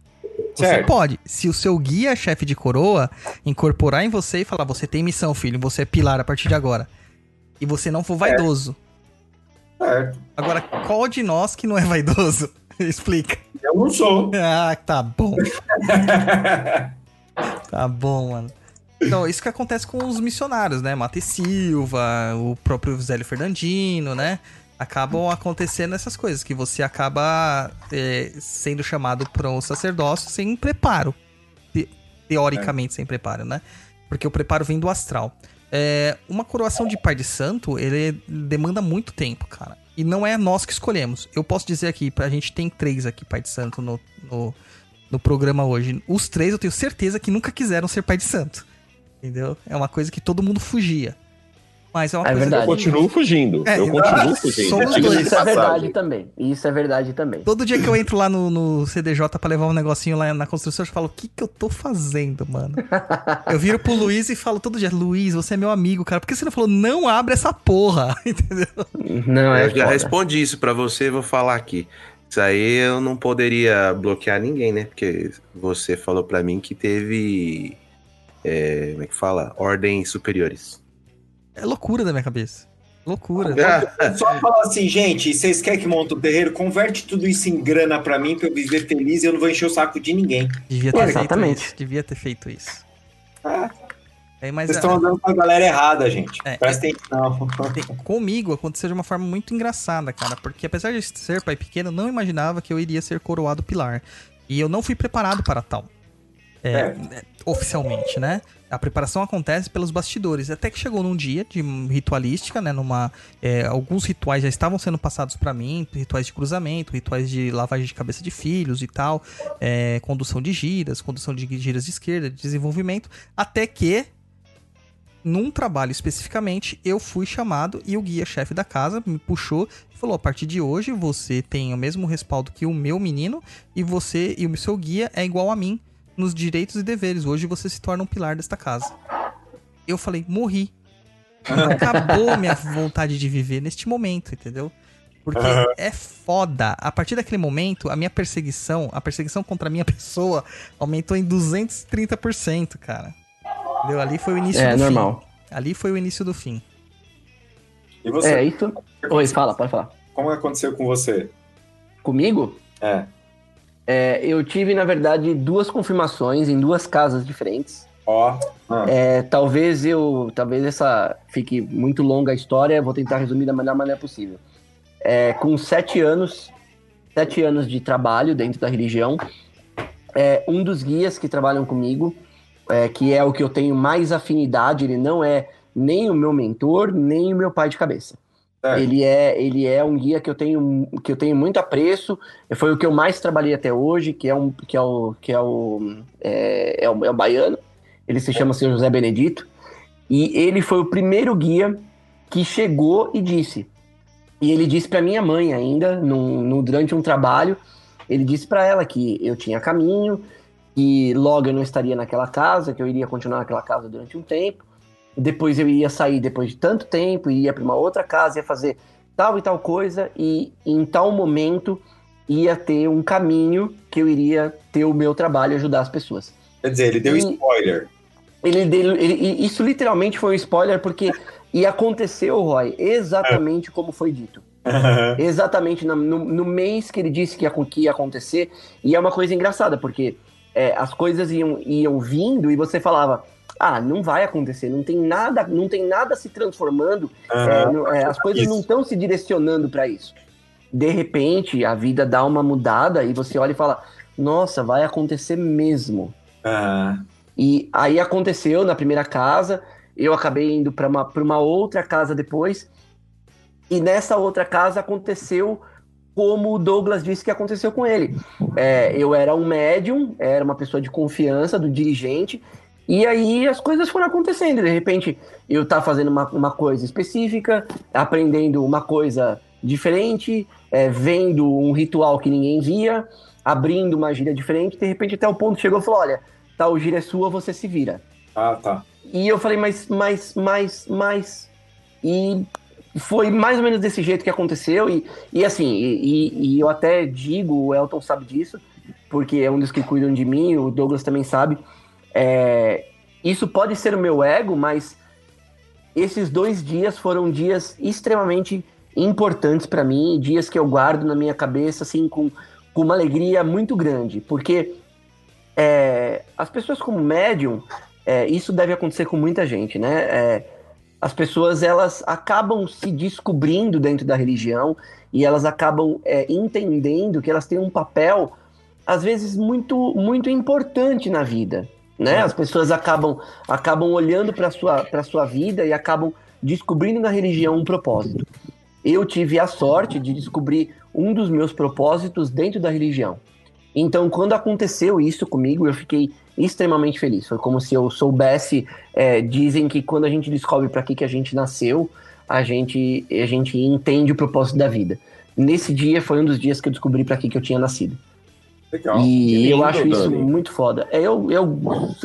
Você certo. pode. Se o seu guia, chefe de coroa, incorporar em você e falar, você tem missão, filho, você é pilar a partir de agora. E você não for vaidoso. Certo. Agora, qual de nós que não é vaidoso? Explica. Eu não sou. Ah, tá bom. Tá bom, mano. Então, isso que acontece com os missionários, né? Mate Silva, o próprio Zélio Fernandino, né? Acabam acontecendo essas coisas, que você acaba é, sendo chamado para o sacerdócio sem preparo. Te- teoricamente sem preparo, né? Porque o preparo vem do astral. É, uma coroação de pai de santo, ele demanda muito tempo, cara. E não é nós que escolhemos. Eu posso dizer aqui, a gente tem três aqui, pai de santo, no, no, no programa hoje. Os três eu tenho certeza que nunca quiseram ser pai de santo. Entendeu? É uma coisa que todo mundo fugia. Mas é uma É coisa verdade. Eu continuo fugindo. É, eu continuo fugindo. somos dois. Isso é verdade também. Isso é verdade também. Todo dia que eu entro lá no, no CDJ pra levar um negocinho lá na construção, eu falo, o que que eu tô fazendo, mano? eu viro pro Luiz e falo todo dia, Luiz, você é meu amigo, cara. Por que você não falou, não abre essa porra? Entendeu? Não é eu já foda. respondi isso pra você e vou falar aqui. Isso aí eu não poderia bloquear ninguém, né? Porque você falou pra mim que teve. é, como é que fala? Ordens superiores. É loucura da minha cabeça. Loucura. Só falar assim, gente, vocês querem que monte o terreiro? Converte tudo isso em grana pra mim, pra eu viver feliz e eu não vou encher o saco de ninguém. Devia ter feito Exatamente. isso. Devia ter feito isso. Ah, É, mas vocês é, estão andando com a galera errada, gente. É, Presta atenção. comigo aconteceu de uma forma muito engraçada, cara. Porque apesar de ser pai pequeno, eu não imaginava que eu iria ser coroado pilar. E eu não fui preparado para tal. É, É. é, oficialmente, né? A preparação acontece pelos bastidores. Até que chegou num dia de ritualística, né? Numa, é, alguns rituais já estavam sendo passados pra mim, rituais de cruzamento, rituais de lavagem de cabeça de filhos e tal, é, condução de giras, condução de giras de esquerda, de desenvolvimento, até que num trabalho especificamente, eu fui chamado e o guia-chefe da casa me puxou e falou: a partir de hoje você tem o mesmo respaldo que o meu menino e você e o seu guia é igual a mim nos direitos e deveres. Hoje você se torna um pilar desta casa. Eu falei: morri. Acabou minha vontade de viver neste momento, entendeu? Porque é foda. A partir daquele momento, a minha perseguição, a perseguição contra a minha pessoa aumentou em 230%, cara. Entendeu? Ali foi o início É do normal. fim. Ali foi o início do fim. E você? É isso. Oi, fala, pode falar. Como aconteceu com você? Comigo, É. é, eu tive, na verdade, duas confirmações em duas casas diferentes. Ó. Ah, É, talvez eu. Talvez essa fique muito longa a história, vou tentar resumir da melhor maneira possível. É, com sete anos, sete anos de trabalho dentro da religião, é, um dos guias que trabalham comigo, é, que é o que eu tenho mais afinidade, ele não é nem o meu mentor, nem o meu pai de cabeça. certo. Ele é, ele é um guia que eu tenho, que eu tenho muito apreço. Foi o que eu mais trabalhei até hoje, que é um, que é o, que é o, é, é o, é o baiano. Ele se chama Seu José Benedito. E ele foi o primeiro guia que chegou e disse. E ele disse para minha mãe ainda, num, num- durante um trabalho, ele disse para ela que eu tinha caminho, que logo eu não estaria naquela casa, que eu iria continuar naquela casa durante um tempo. Depois eu iria sair depois de tanto tempo, iria para uma outra casa, ia fazer tal e tal coisa, e em tal momento ia ter um caminho que eu iria ter o meu trabalho e ajudar as pessoas. Quer dizer, ele deu E- spoiler. Ele, dele- ele- isso literalmente foi um spoiler, porque. E aconteceu, Roy, exatamente como foi dito. Exatamente na- no, no mês que ele disse que ia, que ia acontecer. E é uma coisa engraçada, porque é, as coisas iam, iam vindo e você falava. Ah, não vai acontecer, não tem nada, não tem nada se transformando, é, não- é, as coisas Isso. não estão se direcionando para isso. De repente, a vida dá uma mudada e você olha e fala: Nossa, vai acontecer mesmo. Ah, E aí aconteceu na primeira casa, eu acabei indo para uma, pra uma outra casa depois, e nessa outra casa aconteceu como o Douglas disse que aconteceu com ele. É, eu era um médium, era uma pessoa de confiança do dirigente, e aí as coisas foram acontecendo. De repente, eu estava fazendo uma, uma coisa específica, aprendendo uma coisa diferente, é, vendo um ritual que ninguém via, abrindo uma gíria diferente, de repente até o ponto chegou e falou: olha, tal gíria é sua, você se vira. ah, tá. E eu falei, mas, mas, mas, mas. E foi mais ou menos desse jeito que aconteceu. E, e assim, e, e- eu até digo, o Elton sabe disso, porque é um dos que cuidam de mim, o Douglas também sabe. É, isso pode ser o meu ego, mas esses dois dias foram dias extremamente importantes para mim, dias que eu guardo na minha cabeça, assim, com, com uma alegria muito grande, porque é, as pessoas como médium, é, isso deve acontecer com muita gente, né? É, as pessoas elas acabam se descobrindo dentro da religião e elas acabam é, entendendo que elas têm um papel às vezes muito muito importante na vida, né? As pessoas acabam acabam olhando para sua para sua vida e acabam descobrindo na religião um propósito. Eu tive a sorte de descobrir um dos meus propósitos dentro da religião. Então, quando aconteceu isso comigo, eu fiquei extremamente feliz. Foi como se eu soubesse. É, dizem que quando a gente descobre para que, que a gente nasceu, a gente, a gente entende o propósito da vida. Nesse dia foi um dos dias que eu descobri para que, que eu tinha nascido. Legal. E lindo, eu acho isso Dani. muito foda. É, Eu, eu,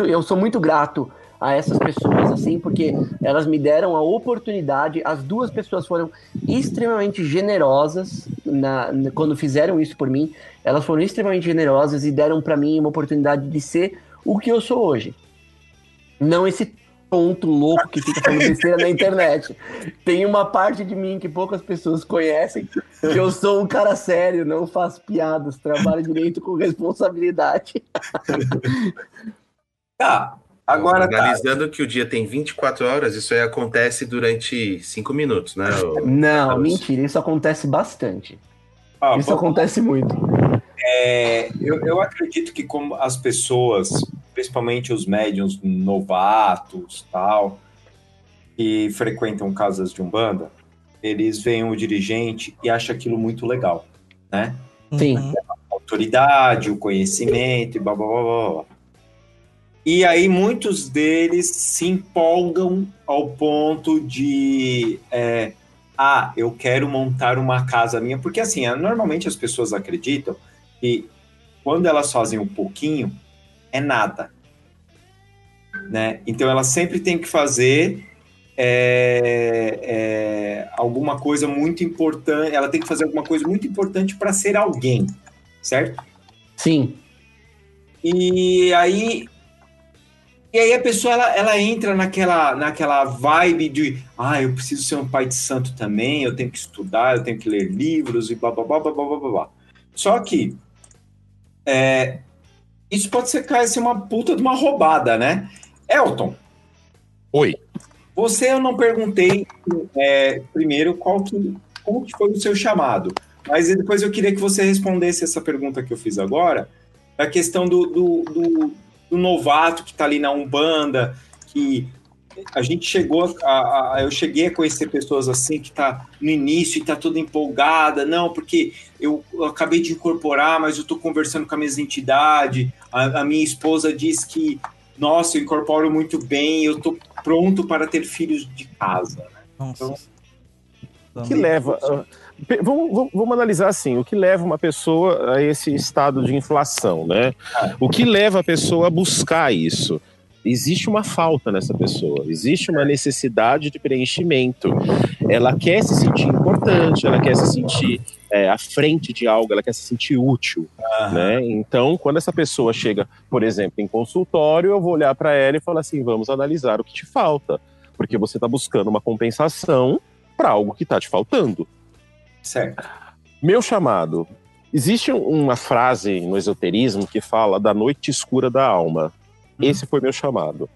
eu sou muito grato a essas pessoas, assim, porque elas me deram a oportunidade. As duas pessoas foram extremamente generosas na, na- quando fizeram isso por mim. Elas foram extremamente generosas e deram para mim uma oportunidade de ser o que eu sou hoje. Não esse tonto louco que fica falando besteira na internet. Tem uma parte de mim que poucas pessoas conhecem, que eu sou um cara sério, não faço piadas, trabalho direito com responsabilidade. Tá. Agora tá. Analisando que o dia tem 24 horas, isso aí acontece durante 5 minutos, né? Não, Carlos? mentira, isso acontece bastante. Ó, Isso vamos- acontece muito. É, eu, eu acredito que como as pessoas, principalmente os médiums novatos, tal, que frequentam casas de umbanda, eles veem o dirigente e acham aquilo muito legal, né? Sim. Uhum. A autoridade, o conhecimento e blá blá blá blá. blá. E aí muitos deles se empolgam ao ponto de é, ah, eu quero montar uma casa minha, porque assim, ah, normalmente as pessoas acreditam que quando elas fazem um pouquinho, é nada. Né? Então ela sempre tem que fazer é, é, alguma coisa muito importante, ela tem que fazer alguma coisa muito importante para ser alguém, certo? Sim. E aí e aí a pessoa ela, ela entra naquela naquela vibe de ah, eu preciso ser um pai de santo também, eu tenho que estudar, eu tenho que ler livros e blá blá blá blá blá blá. blá. Só que é, isso pode ser cara, ser uma puta de uma roubada, né? Elton, Oi. você eu não perguntei é, primeiro qual que como que foi o seu chamado, mas depois eu queria que você respondesse essa pergunta que eu fiz agora, a questão do, do, do, do novato que está ali na Umbanda, que a gente chegou a, a- eu cheguei a conhecer pessoas assim que tá no início e tá toda empolgada, não, porque eu, eu acabei de incorporar, mas eu tô conversando com a minha entidade, a, a minha esposa diz que nossa, eu incorporo muito bem, eu tô pronto para ter filhos de casa. né? Nossa. O que leva. ah, vamos, vamos- vamos analisar assim: o que leva uma pessoa a esse estado de inflação, né? O que leva a pessoa a buscar isso? Existe uma falta nessa pessoa, existe uma necessidade de preenchimento. Ela quer se sentir importante, ela quer se sentir é, à frente de algo, ela quer se sentir útil. Né? Então, quando essa pessoa chega, por exemplo, em consultório, eu vou olhar para ela e falar assim: vamos analisar o que te falta, porque você está buscando uma compensação para algo que está te faltando. Certo. Meu chamado. Existe uma frase no esoterismo que fala da noite escura da alma. Esse foi meu chamado.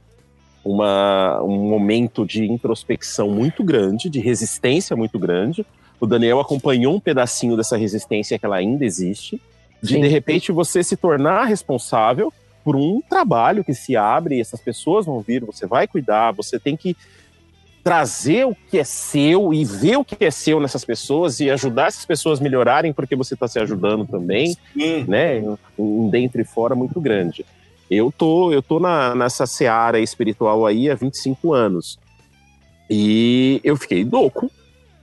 Uma, um momento de introspecção muito grande, de resistência muito grande. O Daniel acompanhou um pedacinho dessa resistência que ela ainda existe. De, Sim. de repente, você se tornar responsável por um trabalho que se abre, essas pessoas vão vir, você vai cuidar, você tem que trazer o que é seu e ver o que é seu nessas pessoas e ajudar essas pessoas a melhorarem porque você está se ajudando também, Sim. né? Um dentro e fora muito grande. Eu tô, eu tô na, nessa seara espiritual aí há 25 anos. E eu fiquei louco,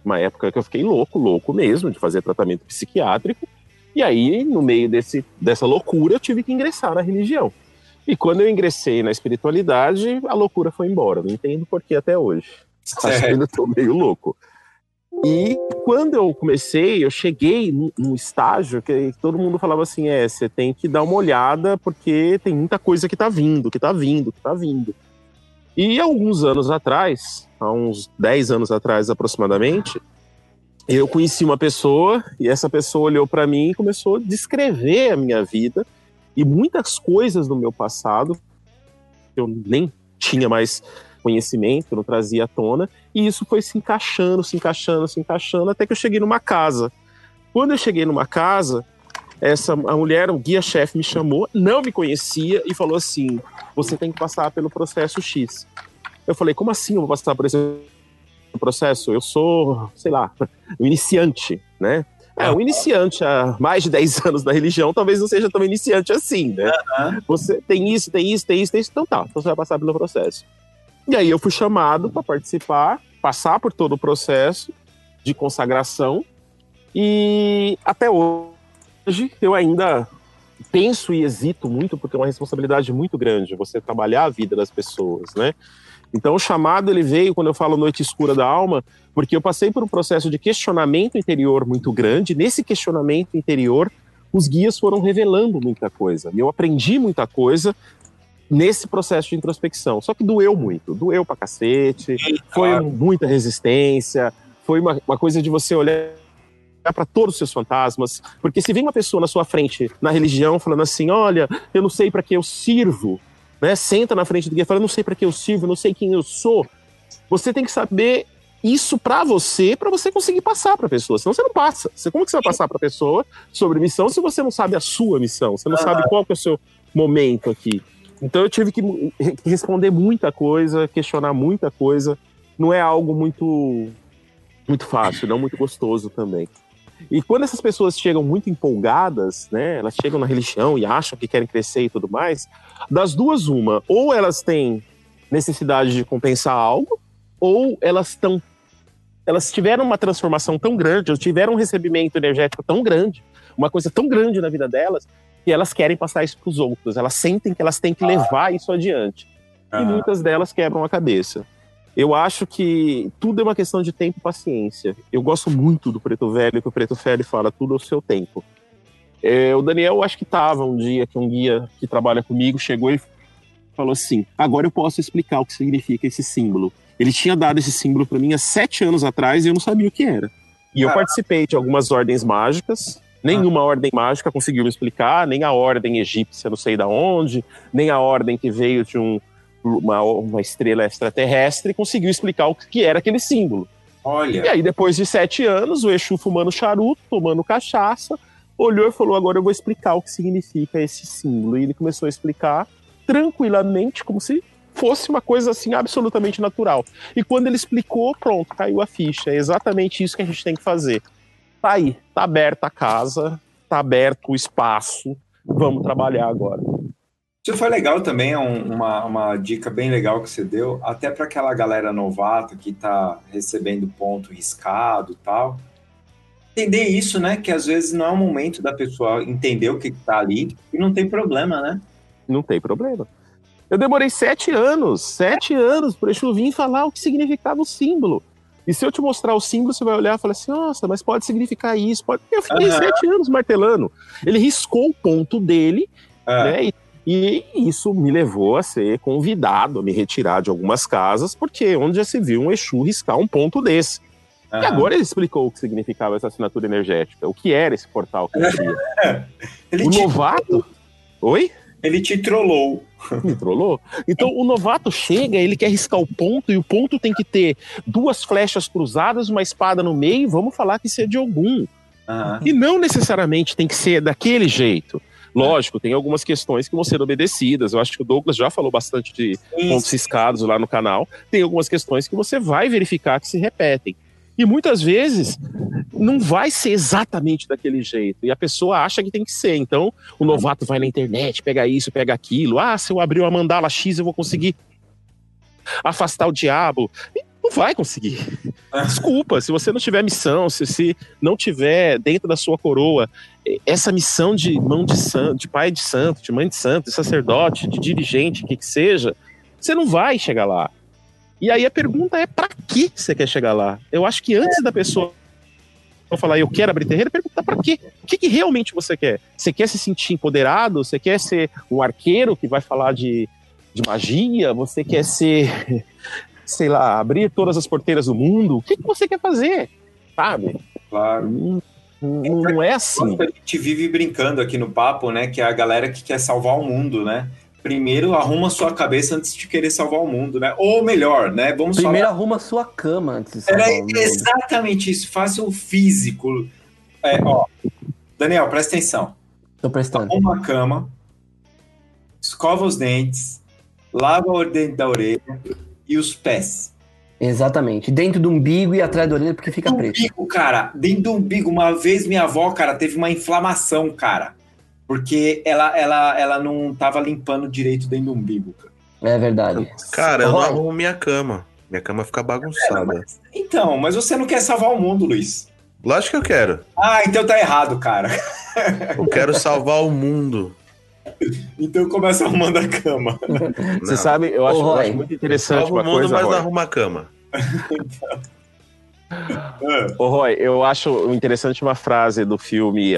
uma época que eu fiquei louco, louco mesmo, de fazer tratamento psiquiátrico. E aí, no meio desse, dessa loucura, eu tive que ingressar na religião. E quando eu ingressei na espiritualidade, a loucura foi embora. Não entendo por que até hoje. Acho que Certo. ainda tô meio louco. E quando eu comecei, eu cheguei num, estágio que todo mundo falava assim: é, você tem que dar uma olhada porque tem muita coisa que tá vindo, que tá vindo, que tá vindo. E alguns anos atrás, há uns 10 anos atrás aproximadamente, eu conheci uma pessoa e essa pessoa olhou para mim e começou a descrever a minha vida e muitas coisas do meu passado que eu nem tinha mais conhecimento, não trazia à tona, e isso foi se encaixando, se encaixando, se encaixando, até que eu cheguei numa casa. Quando eu cheguei numa casa, essa a mulher, o guia-chefe me chamou, não me conhecia e falou assim: "Você tem que passar pelo processo X". Eu falei: "Como assim eu vou passar por esse processo? Eu sou, sei lá, um iniciante, né?" É, um iniciante há mais de 10 anos na religião talvez não seja tão iniciante assim, né? Aham. Você tem isso, tem isso, tem isso, tem isso, então tá, você vai passar pelo processo. E aí eu fui chamado para participar, passar por todo o processo de consagração e até hoje eu ainda penso e hesito muito porque é uma responsabilidade muito grande você trabalhar a vida das pessoas, né? Então o chamado ele veio quando eu falo noite escura da alma, porque eu passei por um processo de questionamento interior muito grande. Nesse questionamento interior, os guias foram revelando muita coisa. Eu aprendi muita coisa nesse processo de introspecção. Só que doeu muito, doeu pra cacete, foi muita resistência, foi uma, uma coisa de você olhar para todos os seus fantasmas, porque se vem uma pessoa na sua frente na religião falando assim, olha, eu não sei para que eu sirvo, né? Senta na frente do guia e fala, não sei para que eu sirvo, não sei quem eu sou. Você tem que saber isso para você, para você conseguir passar para a pessoa. Senão você não passa. Você, como que você vai passar para a pessoa sobre missão se você não sabe a sua missão? Você não sabe qual que é o seu momento aqui. Então eu tive que responder muita coisa, questionar muita coisa. Não é algo muito muito fácil, não muito gostoso também. E quando essas pessoas chegam muito empolgadas, né, elas chegam na religião e acham que querem crescer e tudo mais, das duas uma, ou elas têm necessidade de compensar algo, ou elas estão elas tiveram uma transformação tão grande, ou tiveram um recebimento energético tão grande, uma coisa tão grande na vida delas, que elas querem passar isso para os outros. Elas sentem que elas têm que levar isso adiante. E muitas delas quebram a cabeça. Eu acho que tudo é uma questão de tempo e paciência. Eu gosto muito do Preto Velho, que o Preto Velho fala tudo ao seu tempo. É, o Daniel, acho que estava um dia que um guia que trabalha comigo chegou e falou assim: agora eu posso explicar o que significa esse símbolo. Ele tinha dado esse símbolo para mim há sete anos atrás e eu não sabia o que era. E eu participei de algumas ordens mágicas. Nenhuma ordem mágica conseguiu me explicar, nem a ordem egípcia, não sei da onde, nem a ordem que veio de um, uma, uma estrela extraterrestre conseguiu explicar o que era aquele símbolo. E Olha, aí, depois de sete anos, o Exu fumando charuto, tomando cachaça, olhou e falou: Agora eu vou explicar o que significa esse símbolo. E ele começou a explicar tranquilamente, como se fosse uma coisa assim absolutamente natural. E quando ele explicou, pronto, caiu a ficha. É exatamente isso que a gente tem que fazer. Tá aí, tá aberta a casa, tá aberto o espaço. Vamos trabalhar agora. isso foi legal também, é um- uma, uma dica bem legal que você deu, até para aquela galera novata que está recebendo ponto riscado e tal. Entender isso, né? Que às vezes não é o momento da pessoa entender o que está ali e não tem problema, né? Não tem problema. Eu demorei sete anos, sete anos para Exu vir falar o que significava o símbolo. E se eu te mostrar o símbolo, você vai olhar e falar assim: nossa, mas pode significar isso. Pode... Eu fiquei Aham. sete anos martelando. Ele riscou o ponto dele, É, né? E, e isso me levou a ser convidado a me retirar de algumas casas, porque onde já se viu um Exu riscar um ponto desse. E aham. agora ele explicou o que significava essa assinatura energética, o que era esse portal que ele abria. ele, O novato. Oi? Ele te trollou. Me trollou? Então o novato chega, ele quer riscar o ponto, e o ponto tem que ter duas flechas cruzadas, uma espada no meio, vamos falar que isso é de algum. E não necessariamente tem que ser daquele jeito. Lógico, tem algumas questões que vão ser obedecidas. Eu acho que o Douglas já falou bastante de pontos riscados lá no canal. Tem algumas questões que você vai verificar que se repetem. E muitas vezes não vai ser exatamente daquele jeito. E a pessoa acha que tem que ser. Então, o novato vai na internet, pega isso, pega aquilo. Ah, se eu abrir uma mandala X, eu vou conseguir afastar o diabo. E não vai conseguir. Desculpa, se você não tiver missão, se, se não tiver dentro da sua coroa essa missão de mão de santo, de pai de santo, de mãe de santo, de sacerdote, de dirigente, o que que seja, você não vai chegar lá. E aí a pergunta é para que você quer chegar lá? Eu acho que antes da pessoa falar eu quero abrir terreiro, perguntar para quê? O que, que realmente você quer? Você quer se sentir empoderado? Você quer ser um arqueiro que vai falar de, de magia? Você quer ser, sei lá, abrir todas as porteiras do mundo? O que, que você quer fazer? Sabe? Claro. Não, não- não é assim. A gente vive brincando aqui no papo, né? Que é a galera que quer salvar o mundo, né? Primeiro arruma sua cabeça antes de querer salvar o mundo, né? Ou melhor, né? Vamos Primeiro falar. arruma sua cama antes de Era mundo. exatamente isso. Faça o físico. É, ó, Daniel, presta atenção. Tô prestando. Arruma a cama, escova os dentes, lava o dente da orelha e os pés. Exatamente. Dentro do umbigo e atrás da orelha porque fica do preto. umbigo, cara, dentro do umbigo, uma vez minha avó, cara, teve uma inflamação, cara. Porque ela, ela, ela não tava limpando direito dentro do umbigo, cara. É verdade. Cara, eu não arrumo minha cama. Minha cama fica bagunçada. Então, mas você não quer salvar o mundo, Luiz. Lógico que eu quero. Ah, então tá errado, cara. Eu quero salvar o mundo. Então começa arrumando a cama. Você Não. sabe, eu acho, Ô, eu Roy, acho muito interessante Salva uma o mundo, coisa, mas não Roy. arruma a cama. Ah, Ô, Roy, eu acho interessante uma frase do filme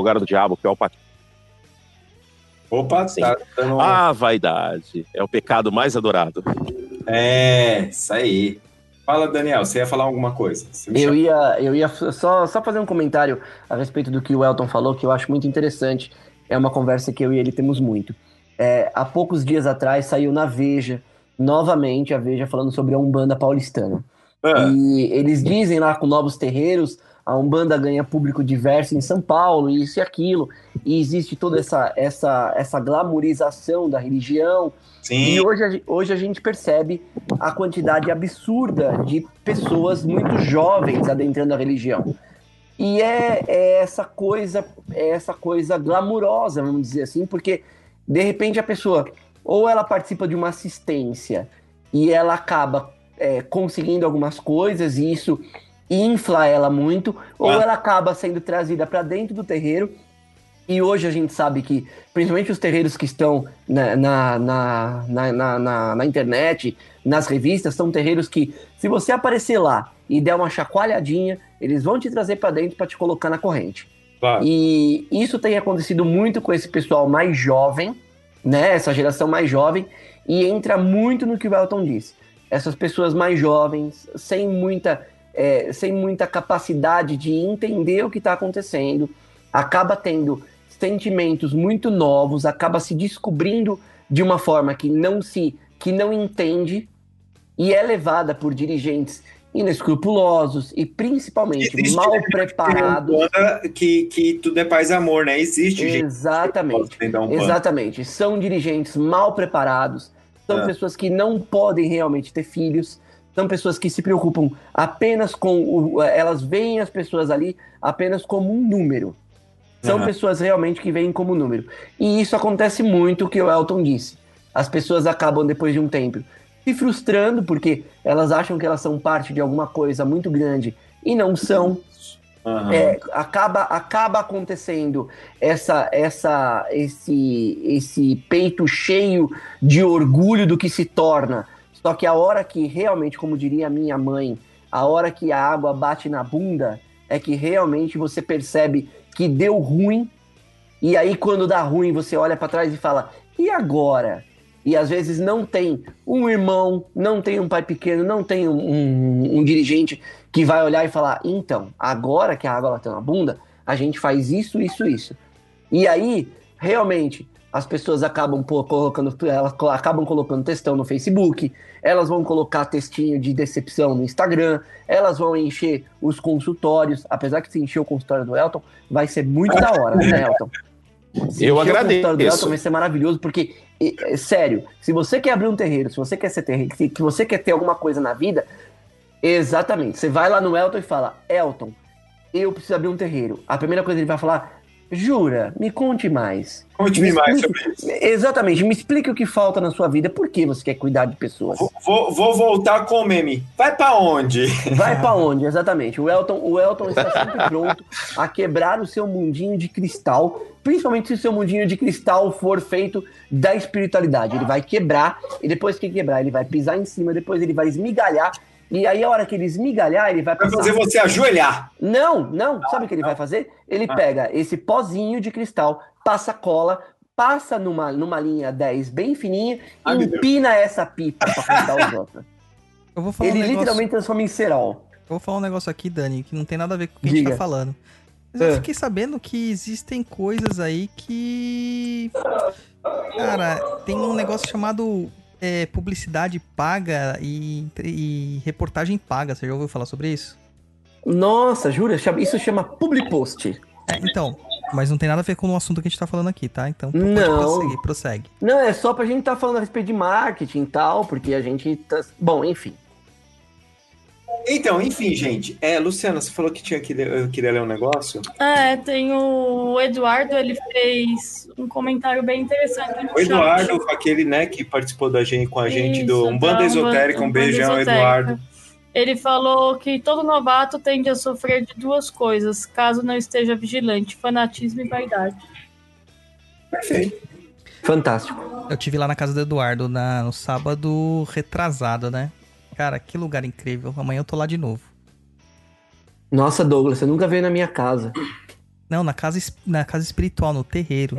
Advogado do Diabo, que é o Pacino. Opa, Sim. tá dando... A vaidade é o pecado mais adorado. É, isso aí. Fala, Daniel, você ia falar alguma coisa? Eu ia, eu ia só, só fazer um comentário a respeito do que o Elton falou, que eu acho muito interessante. É uma conversa que eu e ele temos muito. É, há poucos dias atrás saiu na Veja, novamente a Veja falando sobre a Umbanda paulistana. Ah, E eles dizem lá com novos terreiros, a Umbanda ganha público diverso em São Paulo, isso e aquilo. E existe toda essa, essa, essa glamorização da religião, sim. e hoje, hoje a gente percebe a quantidade absurda de pessoas muito jovens adentrando a religião. E é, é essa coisa, é essa coisa glamurosa, vamos dizer assim, porque de repente a pessoa ou ela participa de uma assistência e ela acaba é, conseguindo algumas coisas e isso infla ela muito, ou Ah. ela acaba sendo trazida para dentro do terreiro e hoje a gente sabe que, principalmente os terreiros que estão na, na, na, na, na, na- internet, nas revistas, são terreiros que, se você aparecer lá e der uma chacoalhadinha, eles vão te trazer para dentro para te colocar na corrente. Claro. E isso tem acontecido muito com esse pessoal mais jovem, né? Essa geração mais jovem, e entra muito no que o Elton disse. Essas pessoas mais jovens, sem muita, é, sem muita capacidade de entender o que está acontecendo, acaba tendo sentimentos muito novos, acaba se descobrindo de uma forma que não se, que não entende e é levada por dirigentes inescrupulosos e principalmente Existe mal gente preparados. Umbanda que, que tudo é paz e amor, né? Existe gente Exatamente. dá um. Exatamente. São dirigentes mal preparados, são É. pessoas que não podem realmente ter filhos, são pessoas que se preocupam apenas com o, elas veem as pessoas ali apenas como um número. São Aham. pessoas realmente que veem como número. E isso acontece muito, o que o Elton disse. As pessoas acabam depois de um tempo se frustrando porque elas acham que elas são parte de alguma coisa muito grande e não são. Aham. É, acaba, acaba acontecendo essa, essa, esse, esse peito cheio de orgulho do que se torna. Só que a hora que realmente, como diria minha mãe, a hora que a água bate na bunda, é que realmente você percebe que deu ruim. E aí, quando dá ruim, você olha para trás e fala: e agora? E às vezes não tem um irmão, não tem um pai pequeno, não tem um, um- um dirigente que vai olhar e falar: então, agora que a água bateu na bunda, a gente faz isso, isso, isso. E aí, realmente, as pessoas acabam pô, colocando, elas acabam colocando textão no Facebook, elas vão colocar textinho de decepção no Instagram, elas vão encher os consultórios, apesar que se encher o consultório do Elton, vai ser muito da hora, né, Elton? Se Eu o agradeço. consultório do Elton vai ser maravilhoso, porque, é, sério, se você quer abrir um terreiro, se você quer ser terreiro, se que você quer ter alguma coisa na vida, exatamente, você vai lá no Elton e fala, Elton, eu preciso abrir um terreiro. A primeira coisa que ele vai falar, jura, me conte mais. Conte-me Me mais sobre isso. Exatamente, me explique o que falta na sua vida, por que você quer cuidar de pessoas. Vou, vou- vou voltar com o meme. Vai pra onde? Vai pra onde? Exatamente. O Elton, o Elton está sempre pronto a quebrar o seu mundinho de cristal, principalmente se o seu mundinho de cristal for feito da espiritualidade. Ele vai quebrar e depois que quebrar, ele vai pisar em cima, depois ele vai esmigalhar. E aí, a hora que ele esmigalhar, ele vai Vai fazer você ajoelhar. Não, não. Sabe o que ele vai fazer? Ele Ah. pega esse pozinho de cristal, passa cola, passa numa, numa linha 10 bem fininha Ai, e empina essa pipa pra contar os outros. Eu vou falar Ele um negócio... literalmente transforma em cerol. vou falar um negócio aqui, Dani, que não tem nada a ver com o que a gente Diga. tá falando. Mas eu É. fiquei sabendo que existem coisas aí que. Cara, tem um negócio chamado é, publicidade paga e, e reportagem paga. Você já ouviu falar sobre isso? Nossa, jura? Isso chama public post. É, então, mas não tem nada a ver com o assunto que a gente tá falando aqui, tá? Então Não. prosseguir, prossegue. Não, é só pra gente tá falando a respeito de marketing e tal, porque a gente tá... Bom, enfim. Então, enfim, gente. É, Luciana, você falou que tinha que ler, eu queria ler um negócio? É, tem o Eduardo, ele fez um comentário bem interessante. O Eduardo, chat. aquele, né, que participou da gente, com a gente do Umbanda da Esotérica. Um Umbanda beijão, Esotérica. Eduardo. Ele falou que todo novato tende a sofrer de duas coisas, caso não esteja vigilante: fanatismo e vaidade. Perfeito. Fantástico. Eu tive lá na casa do Eduardo na, no sábado retrasado, né? Cara, que lugar incrível. Amanhã eu tô lá de novo. Nossa, Douglas, você nunca veio na minha casa. Não, na casa, na casa espiritual, no terreiro.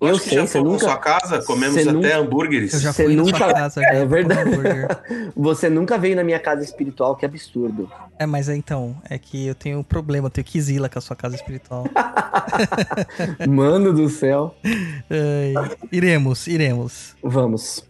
Eu que sei, já você nunca... na sua casa, comemos Você até nunca- hambúrgueres. Eu já Você fui na nunca- sua casa. já É verdade. Você nunca veio na minha casa espiritual, que absurdo. É, mas é, então, é que eu tenho um problema, eu tenho que zila com a sua casa espiritual. Mano do céu. Ai, iremos, iremos. Vamos.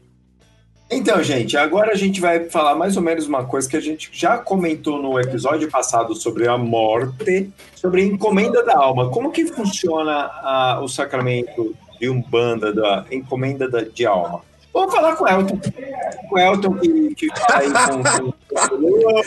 Então, gente, agora a gente vai falar mais ou menos uma coisa que a gente já comentou no episódio passado sobre a morte, sobre a encomenda da alma. Como que funciona a- o sacramento de Umbanda, da encomenda da- de alma? Vamos falar com o Elton. Com o Elton que, que fala aí com...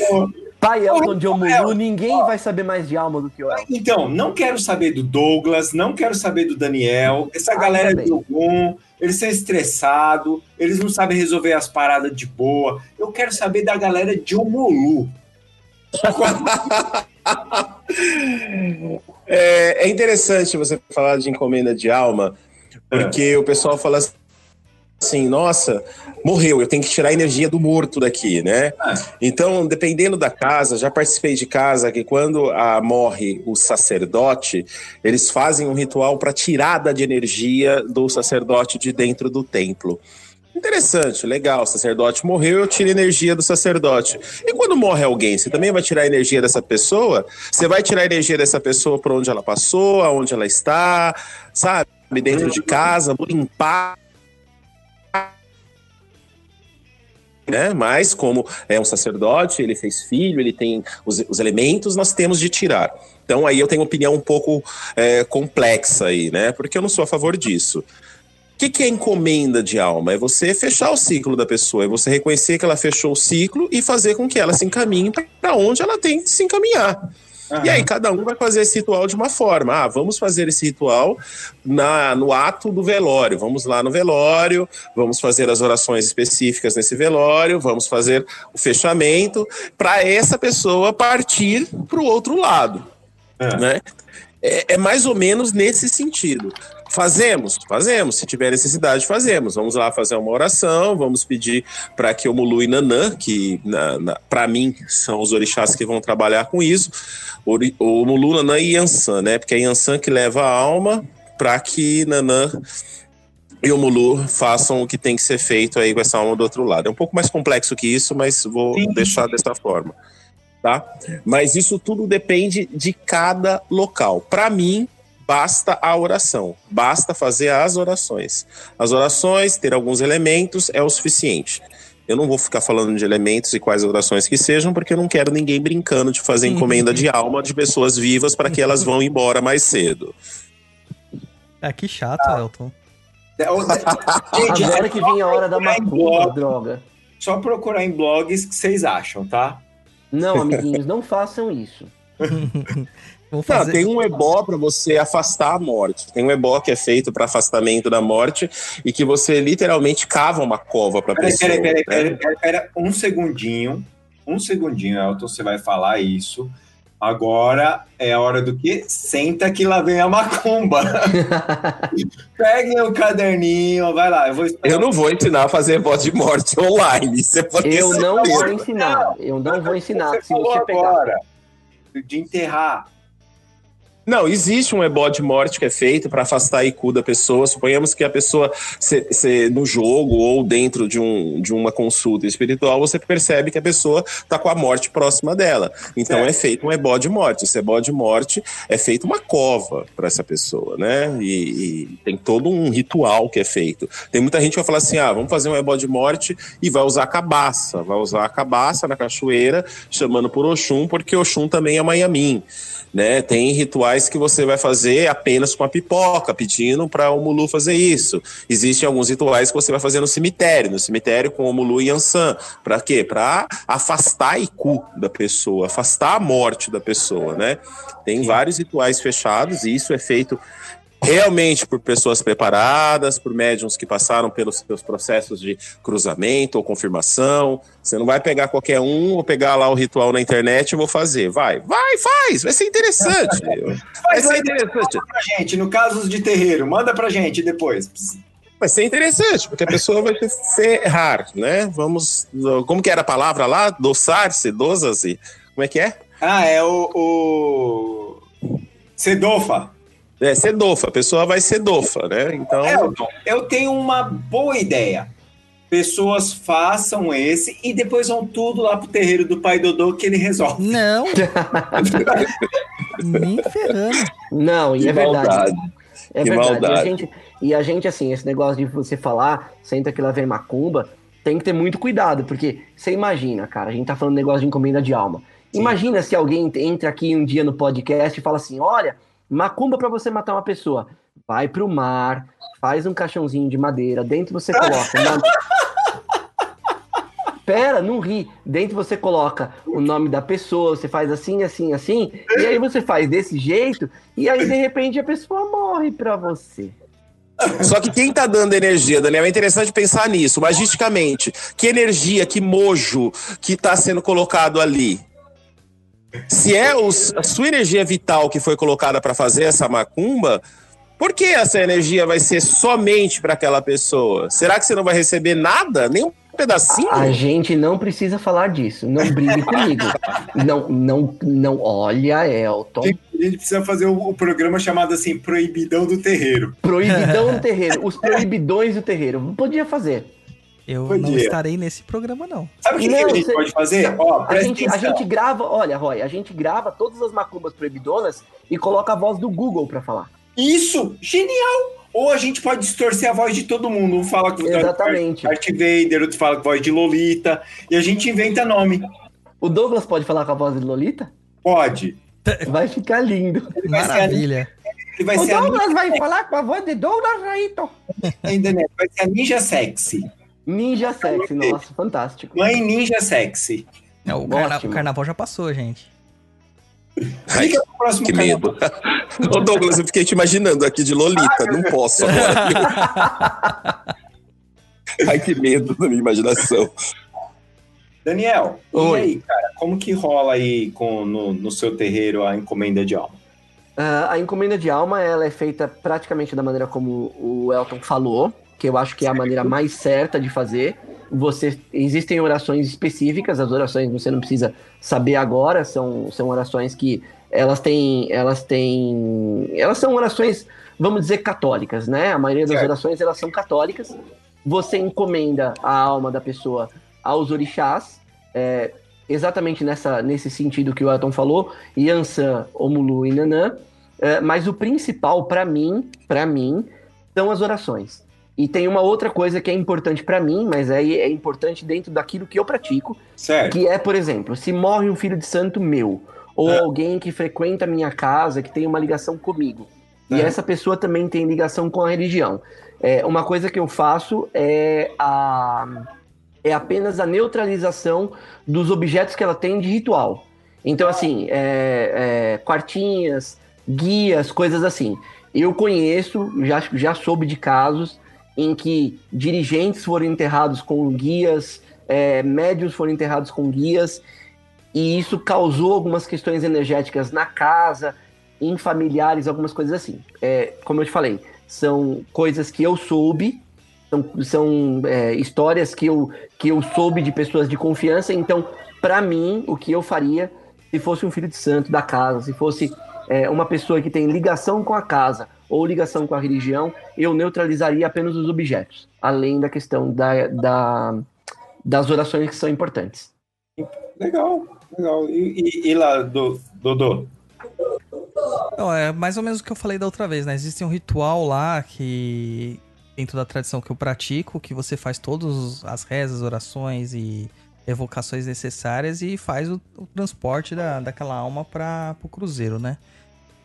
com- Pai Elton de Omulu, ninguém vai saber mais de alma do que o Elton. Então, não quero saber do Douglas, não quero saber do Daniel. Essa Ah, galera também. de Ogum, eles são estressados, eles não sabem resolver as paradas de boa. Eu quero saber da galera de Omulu. É, é interessante você falar de encomenda de alma, porque o pessoal fala assim, nossa, morreu, eu tenho que tirar a energia do morto daqui, né? Então, dependendo da casa, já participei de casa que quando ah, morre o sacerdote, eles fazem um ritual para tirada de energia do sacerdote de dentro do templo. Interessante, legal. O sacerdote morreu, eu tiro a energia do sacerdote. E quando morre alguém, você também vai tirar a energia dessa pessoa? Você vai tirar a energia dessa pessoa por onde ela passou, aonde ela está, sabe? Dentro de casa, vou limpar. Né? Mas, como é um sacerdote, ele fez filho, ele tem os, os elementos, nós temos de tirar. Então, aí eu tenho opinião um pouco é, complexa aí, né? Porque eu não sou a favor disso. O que, que é encomenda de alma? É você fechar o ciclo da pessoa, é você reconhecer que ela fechou o ciclo e fazer com que ela se encaminhe para onde ela tem que se encaminhar. E aí cada um vai fazer esse ritual de uma forma. Ah, vamos fazer esse ritual na, no ato do velório. Vamos lá no velório, vamos fazer as orações específicas nesse velório, vamos fazer o fechamento para essa pessoa partir para o outro lado. É. Né? É, é mais ou menos nesse sentido. Fazemos, fazemos. Se tiver necessidade, fazemos. Vamos lá fazer uma oração, vamos pedir para que o Mulu e Nanã, que para mim são os orixás que vão trabalhar com isso, ori- o Mulu, Nanã e Yansan, né? Porque é Yansan que leva a alma para que Nanã e o Mulu façam o que tem que ser feito aí com essa alma do outro lado. É um pouco mais complexo que isso, mas vou Sim. deixar dessa forma. Tá? Mas isso tudo depende de cada local. Para mim, basta a oração, basta fazer as orações. As orações, ter alguns elementos é o suficiente. Eu não vou ficar falando de elementos e quais orações que sejam, porque eu não quero ninguém brincando de fazer encomenda de alma de pessoas vivas para que elas vão embora mais cedo. Ah, que chato, Elton. É, o- Gente, Agora que vem a hora da macumba, droga. Só procurar em blogs que vocês acham, tá? Não, amiguinhos, não façam isso. Tem um ebó para você afastar a morte. Tem um ebó que é feito para afastamento da morte e que você literalmente cava uma cova para pessoa. peraí, peraí, né? peraí, peraí, peraí, um segundinho. Um segundinho, Elton, você vai falar isso. Agora é a hora do quê? Senta que lá vem a macumba. Peguem o caderninho, vai lá. Eu vou. Eu não vou ensinar a fazer ebó de morte online. Você pode Eu não vou ensinar. Eu não vou ensinar. Você Se falou você pegar. agora de enterrar. Não, existe um ebó de morte que é feito para afastar a IQ da pessoa. Suponhamos que a pessoa, se, se, no jogo ou dentro de, um, de uma consulta espiritual, você percebe que a pessoa está com a morte próxima dela. Então é. é feito um ebó de morte. Esse ebó de morte é feito uma cova para essa pessoa, né? E, e, tem todo um ritual que é feito. Tem muita gente que vai falar assim: ah, vamos fazer um ebó de morte e vai usar a cabaça. Vai usar a cabaça na cachoeira, chamando por Oxum, porque Oxum também é Maiamim. Né? Tem rituais que você vai fazer apenas com a pipoca, pedindo para o Mulu fazer isso. Existem alguns rituais que você vai fazer no cemitério, no cemitério com o Mulu e Ansan. Para quê? Para afastar a Iku da pessoa, afastar a morte da pessoa, né? Tem vários rituais fechados e isso é feito realmente por pessoas preparadas, por médiums que passaram pelos seus processos de cruzamento ou confirmação. Você não vai pegar qualquer um ou pegar lá o ritual na internet e vou fazer. Vai, vai, faz, vai ser interessante. vai ser interessante. Manda pra gente, no caso de terreiro, manda pra gente depois. Vai ser interessante, porque a pessoa vai ser rar, né? Vamos. Como que era a palavra lá? Doçar-se, dosa-se. Como é que é? Ah, é o. o... Sedofa. É, ser dofa, a pessoa vai ser dofa, né? Então. É, eu tenho uma boa ideia. Pessoas façam esse e depois vão tudo lá pro terreiro do pai Dodô que ele resolve. Não. Nem ferrando. Não, e que é verdade. Maldade. É que verdade. Maldade. E a, gente, e a gente, assim, esse negócio de você falar, senta que lá vem macumba, tem que ter muito cuidado, porque você imagina, cara, a gente tá falando negócio de encomenda de alma. Sim. Imagina se alguém entra aqui um dia no podcast e fala assim: olha, Macumba para você matar uma pessoa. Vai pro mar, faz um caixãozinho de madeira, dentro você coloca. Uma... Pera, não ri. Dentro você coloca o nome da pessoa, você faz assim, assim, assim, e aí você faz desse jeito, e aí de repente a pessoa morre pra você. Só que quem tá dando energia, Daniel, é interessante pensar nisso, magisticamente. Que energia, que mojo que tá sendo colocado ali? Se é os, a sua energia vital que foi colocada para fazer essa macumba, por que essa energia vai ser somente para aquela pessoa? Será que você não vai receber nada? Nem um pedacinho? A gente não precisa falar disso. Não brigue comigo. Não, não, não. Olha, Elton. A gente precisa fazer o, o programa chamado assim, Proibidão do Terreiro. Proibidão do Terreiro. Os proibidões do terreiro. Podia fazer. Eu Podia. não estarei nesse programa, não. Sabe o que, não, que, a gente pode fazer? Ó, a, gente, a gente grava, olha, Roy, a gente grava todas as macumbas proibidonas e coloca a voz do Google para falar. Isso! Genial! Ou a gente pode distorcer a voz de todo mundo. Um fala que Exatamente. Darth Vader, outro fala com a voz de Lolita, e a gente inventa nome. O Douglas pode falar com a voz de Lolita? Pode. Vai ficar lindo. Ele Maravilha. Ele vai o ser Douglas vai falar com a voz de Douglas Raito. Ainda né? Vai ser a Ninja Sexy. Ninja Sexy, nossa, fantástico. Mãe Ninja Sexy. É, o, carna o, carnaval já passou, gente. Ai, que medo. Ô Douglas, eu fiquei te imaginando aqui de Lolita, Ai, não posso agora. Ai, que medo da minha imaginação. Daniel, Oi. e aí, cara, como que rola aí com, no, no seu terreiro a encomenda de alma? Uh, a encomenda de alma ela é feita praticamente da maneira como o Elton falou que eu acho que é a maneira mais certa de fazer. Você existem orações específicas, as orações você não precisa saber agora, são, são orações que elas têm elas têm elas são orações, vamos dizer católicas, né? A maioria das orações elas são católicas. Você encomenda a alma da pessoa aos orixás, é, exatamente nessa nesse sentido que o Elton falou, Yansan, Omulu e Nanã. É, mas o principal para mim, para mim, são as orações. E tem uma outra coisa que é importante para mim, mas aí é importante dentro daquilo que eu pratico, certo. que é, por exemplo, se morre um filho de santo meu, ou é. alguém que frequenta a minha casa, que tem uma ligação comigo, é. e essa pessoa também tem ligação com a religião. É, uma coisa que eu faço é a é apenas a neutralização dos objetos que ela tem de ritual. Então, assim, é, é, quartinhas, guias, coisas assim. Eu conheço, já, já soube de casos em que dirigentes foram enterrados com guias, é, médios foram enterrados com guias, e isso causou algumas questões energéticas na casa, em familiares, algumas coisas assim. É, como eu te falei, são coisas que eu soube, são, são é, histórias que eu, que eu soube de pessoas de confiança, então, para mim, o que eu faria se fosse um filho de santo da casa, se fosse é, uma pessoa que tem ligação com a casa ou ligação com a religião, eu neutralizaria apenas os objetos, além da questão da, da das orações que são importantes. Legal, legal. E, e, e lá, do, Dodô? Não, é mais ou menos o que eu falei da outra vez, né? Existe um ritual lá que, dentro da tradição que eu pratico, que você faz todas as rezas, orações e evocações necessárias e faz o, o transporte da, daquela alma para o cruzeiro, né?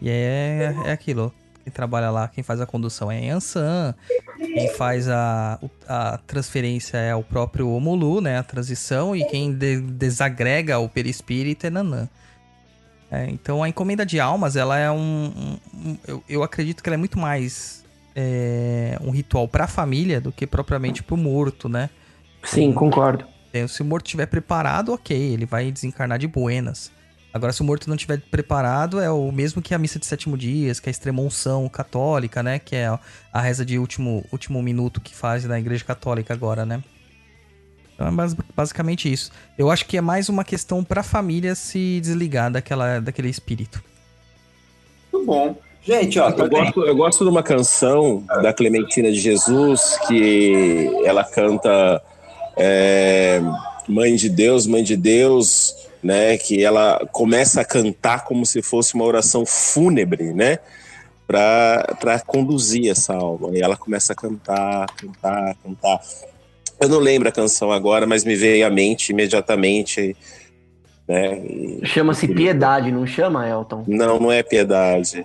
E é, é aquilo. Quem trabalha lá, quem faz a condução é Yansan, quem faz a, a transferência é o próprio Omulu, né? A transição, e quem de, desagrega o perispírito é Nanã. É, então a encomenda de almas, ela é um. um, eu, eu, acredito que ela é muito mais é, um ritual para a família do que propriamente para o morto, né? Sim, concordo. É, se o morto estiver preparado, ok, ele vai desencarnar de buenas. Agora, se o morto não estiver preparado, é o mesmo que a missa de sétimo dias, que é a extrema-unção católica, né? Que é a reza de último, último minuto que faz na igreja católica agora, né? Então é basicamente isso. Eu acho que é mais uma questão para a família se desligar daquela, daquele espírito. Muito bom. Gente, ó, eu gosto, eu gosto de uma canção da Clementina de Jesus que ela canta é, Mãe de Deus, Mãe de Deus, né? Que ela começa a cantar como se fosse uma oração fúnebre, né? Para conduzir essa alma. E ela começa a cantar, cantar, cantar. Eu não lembro a canção agora, mas me veio à mente imediatamente. Né? Chama-se Piedade, não chama, Elton? Não, não é Piedade.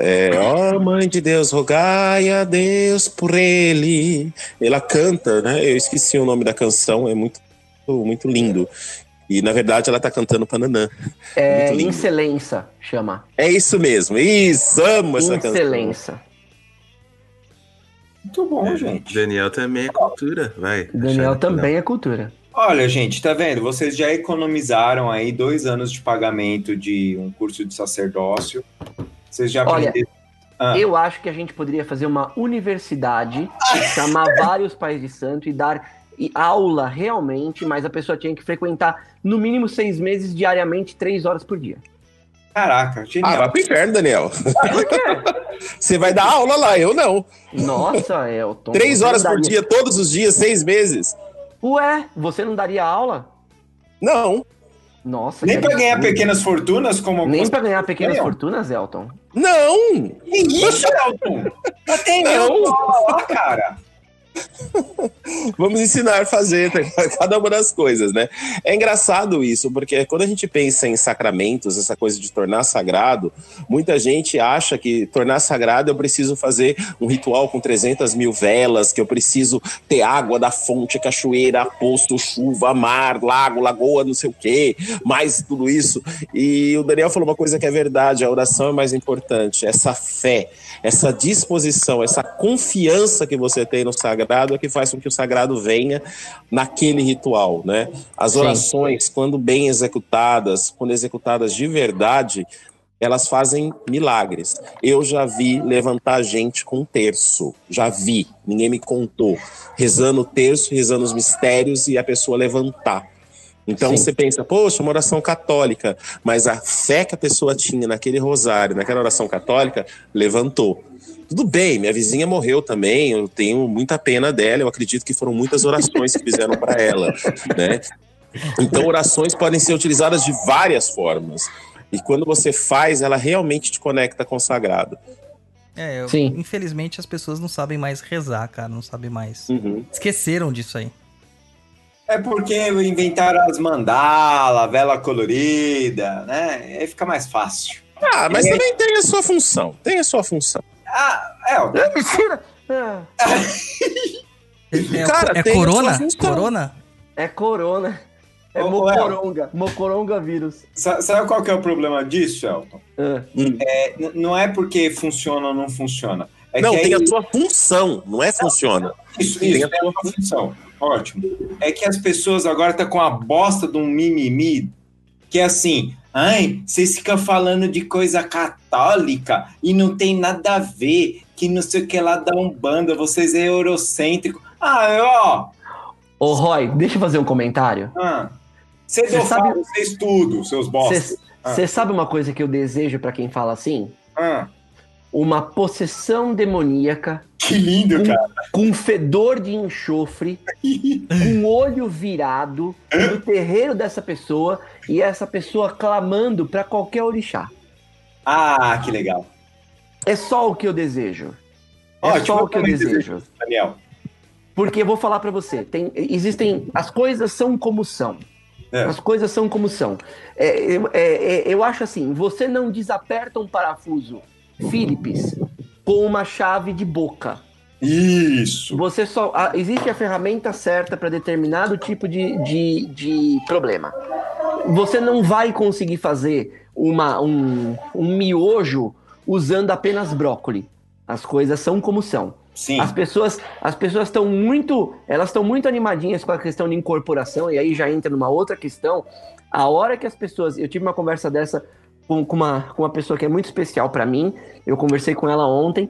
É, ó oh, mãe de Deus, rogai a Deus por ele. Ela canta, né? Eu esqueci o nome da canção, é muito, muito lindo. E na verdade ela tá cantando Pananã. É Excelência, chama. É isso mesmo, isso, amo essa canção. Excelência. Muito bom, é, gente. Daniel também é cultura, vai. Daniel também é cultura. Olha, gente, tá vendo? Vocês já economizaram aí dois anos de pagamento de um curso de sacerdócio. Vocês já aprenderam. Ah. Eu acho que a gente poderia fazer uma universidade, chamar vários pais de santo e dar aula realmente, mas a pessoa tinha que frequentar no mínimo seis meses diariamente, três horas por dia. Caraca, genial. Ah, vai pro inferno, Daniel. Por quê? Você vai dar aula lá, eu não. Nossa, Elton. Três horas por dia, todos os dias, seis meses. Ué, você não daria aula? Não. Nossa. Nem para ganhar pequenas fortunas, como Nem para ganhar pequenas Daniel. fortunas, Elton. Não. Que isso, Elton? Não. lá, cara. Vamos ensinar a fazer cada uma das coisas, né? É engraçado isso, porque quando a gente pensa em sacramentos, essa coisa de tornar sagrado, muita gente acha que tornar sagrado eu preciso fazer um ritual com 300 mil velas, que eu preciso ter água da fonte, cachoeira, poço, chuva, mar, lago, lagoa, não sei o quê, mais tudo isso. E o Daniel falou uma coisa que é verdade: a oração é mais importante, essa fé, essa disposição, essa confiança que você tem no sagrado sagrado é que faz com que o sagrado venha naquele ritual, né? As orações, Sim. quando bem executadas, quando executadas de verdade, elas fazem milagres. Eu já vi levantar gente com terço, já vi, ninguém me contou, rezando o terço, rezando os mistérios e a pessoa levantar. Então Sim. você pensa, poxa, uma oração católica, mas a fé que a pessoa tinha naquele rosário, naquela oração católica, levantou. Tudo bem, minha vizinha morreu também, eu tenho muita pena dela, eu acredito que foram muitas orações que fizeram para ela, né? Então, orações podem ser utilizadas de várias formas. E quando você faz, ela realmente te conecta com o sagrado. É, eu, Sim. infelizmente as pessoas não sabem mais rezar, cara, não sabem mais. Uhum. Esqueceram disso aí. É porque inventaram as mandala, vela colorida, né? Aí fica mais fácil. Ah, mas também tem a sua função. Tem a sua função. Ah, é, ó. É mentira! É, Cara, é corona? Corona? É corona. É Ô, mocoronga. Mocoronga vírus. Sabe qual que é o problema disso, Elton? Ah. É, não é porque funciona ou não funciona. É não, tem aí... a sua função, não é funciona. Isso, tem isso, a, tem a sua função. Ótimo. É que as pessoas agora estão tá com a bosta de um mimimi que é assim, Ai, vocês ficam falando de coisa católica e não tem nada a ver, que não sei o que lá da Umbanda, vocês é eurocêntrico. Ah, ó. Ô, Roy, deixa eu fazer um comentário. Ah. Você sabe vocês tudo, seus bostas. Ah. Você sabe uma coisa que eu desejo pra quem fala assim? Ah, Uma possessão demoníaca que lindo, cara. com fedor de enxofre, com olho virado no terreiro dessa pessoa e essa pessoa clamando pra qualquer orixá. Ah, que legal. É só o que eu desejo. É Ótimo, só o que eu desejo. Daniel. Porque eu vou falar pra você, tem, existem, as coisas são como são. É. As coisas são como são. É, eu- é, é, eu acho assim, você não desaperta um parafuso Philips com uma chave de boca. Isso. Você só. a- existe a ferramenta certa para determinado tipo de, de, de problema. Você não vai conseguir fazer uma, um, um miojo usando apenas brócoli. As coisas são como são. Sim. As pessoas as pessoas estão muito, elas estão muito animadinhas com a questão de incorporação e aí já entra numa outra questão. A hora que as pessoas, eu tive uma conversa dessa com, com uma com uma pessoa que é muito especial para mim. Eu conversei com ela ontem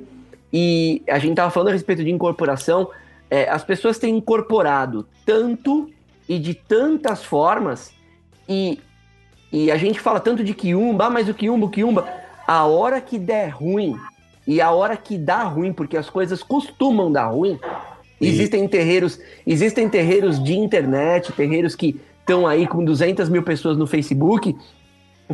e a gente tava falando a respeito de incorporação. É, as pessoas têm incorporado tanto e de tantas formas e e a gente fala tanto de quiumba, ah, mas o quiumba, o quiumba, a hora que der ruim e a hora que dá ruim, porque as coisas costumam dar ruim, existem terreiros, existem terreiros de internet, terreiros que estão aí com 200 mil pessoas no Facebook,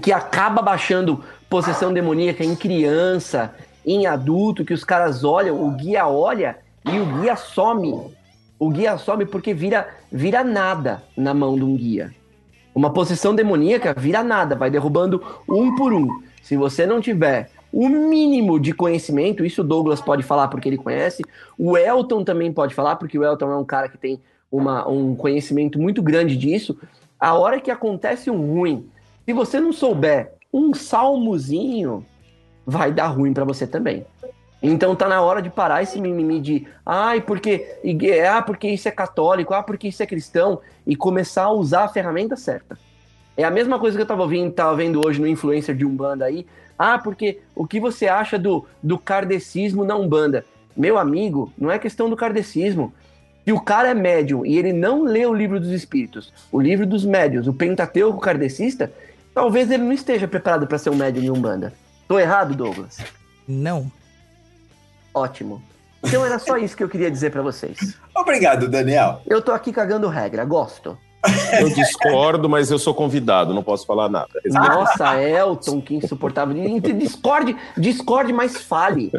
que acaba baixando possessão demoníaca em criança, em adulto, que os caras olham, o guia olha e o guia some. O guia some porque vira, vira nada na mão de um guia. Uma possessão demoníaca vira nada, vai derrubando um por um. Se você não tiver o mínimo de conhecimento, isso o Douglas pode falar porque ele conhece, o Elton também pode falar, porque o Elton é um cara que tem uma, um conhecimento muito grande disso. A hora que acontece um ruim, se você não souber um salmozinho, vai dar ruim pra você também. Então tá na hora de parar esse mimimi de ai, porque, ah, porque isso é católico, ah, porque isso é cristão, e começar a usar a ferramenta certa. É a mesma coisa que eu tava ouvindo, tava vendo hoje no influencer de Umbanda aí. Ah, porque o que você acha do, do kardecismo na Umbanda? Meu amigo, não é questão do kardecismo. Se o cara é médium e ele não lê o livro dos espíritos, o livro dos médios, o Pentateuco kardecista, talvez ele não esteja preparado para ser um médium em Umbanda. Tô errado, Douglas? Não. Ótimo. Então era só isso que eu queria dizer para vocês. Obrigado, Daniel. Eu tô aqui cagando regra, gosto. Eu discordo, mas eu sou convidado, não posso falar nada. Nossa, Elton, que insuportável. Discorde, discorde, mas fale.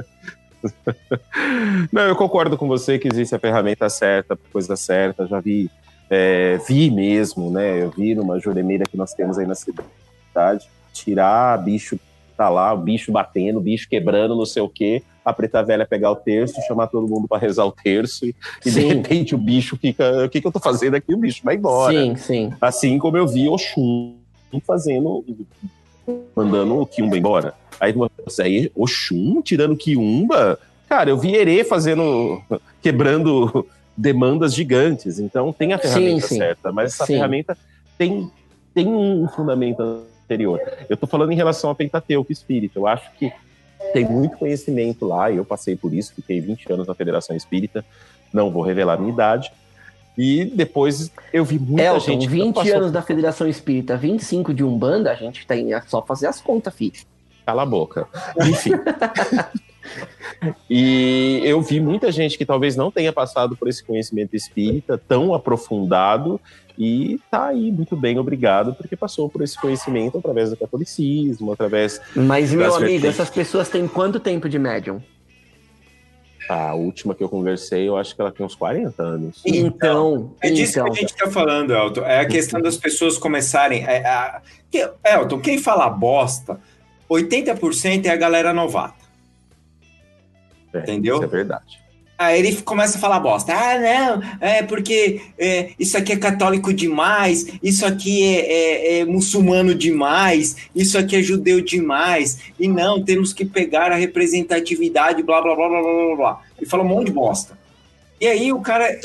Não, eu concordo com você que existe a ferramenta certa, a coisa certa. Já vi, é, vi mesmo, né? Eu vi numa juremeira que nós temos aí na cidade, tirar bicho, tá lá, o bicho batendo, o bicho quebrando, não sei o quê. A preta velha pegar o terço, chamar todo mundo para rezar o terço, e, e de repente o bicho fica. O que, que eu tô fazendo aqui? O bicho vai embora. Sim, sim. Assim como eu vi Oxum fazendo, mandando o Kiumba embora. Aí, você aí Oxum tirando Kiumba? Cara, eu vi Herê fazendo, quebrando demandas gigantes. Então tem a ferramenta sim. certa, mas essa Sim. ferramenta tem, tem um fundamento anterior. Eu tô falando em relação ao Pentateuco Espírita. Eu acho que tem muito conhecimento lá, e eu passei por isso, fiquei 20 anos na Federação Espírita, não vou revelar a minha idade. E depois eu vi muita Elton, gente. que 20 passou anos da Federação Espírita, 25 de Umbanda, a gente tem é só fazer as contas, filho. Cala a boca. Enfim. e eu vi muita gente que talvez não tenha passado por esse conhecimento espírita tão aprofundado e tá aí muito bem, obrigado, porque passou por esse conhecimento através do catolicismo, através Mas, meu amigo, vertentes. essas pessoas têm quanto tempo de médium? a última que eu conversei, eu acho que ela tem uns 40 anos. Então, É disso então. que a gente está falando, Elton. É a questão das pessoas começarem. É, a- Elton, quem fala bosta, 80% é a galera novata. É, Entendeu? Isso é verdade. Aí ele começa a falar bosta. Ah, não, é porque é, isso aqui é católico demais, isso aqui é, é- é muçulmano demais, isso aqui é judeu demais, e não, temos que pegar a representatividade, blá, blá, blá, blá, blá, blá. E fala um monte de bosta. E aí o cara,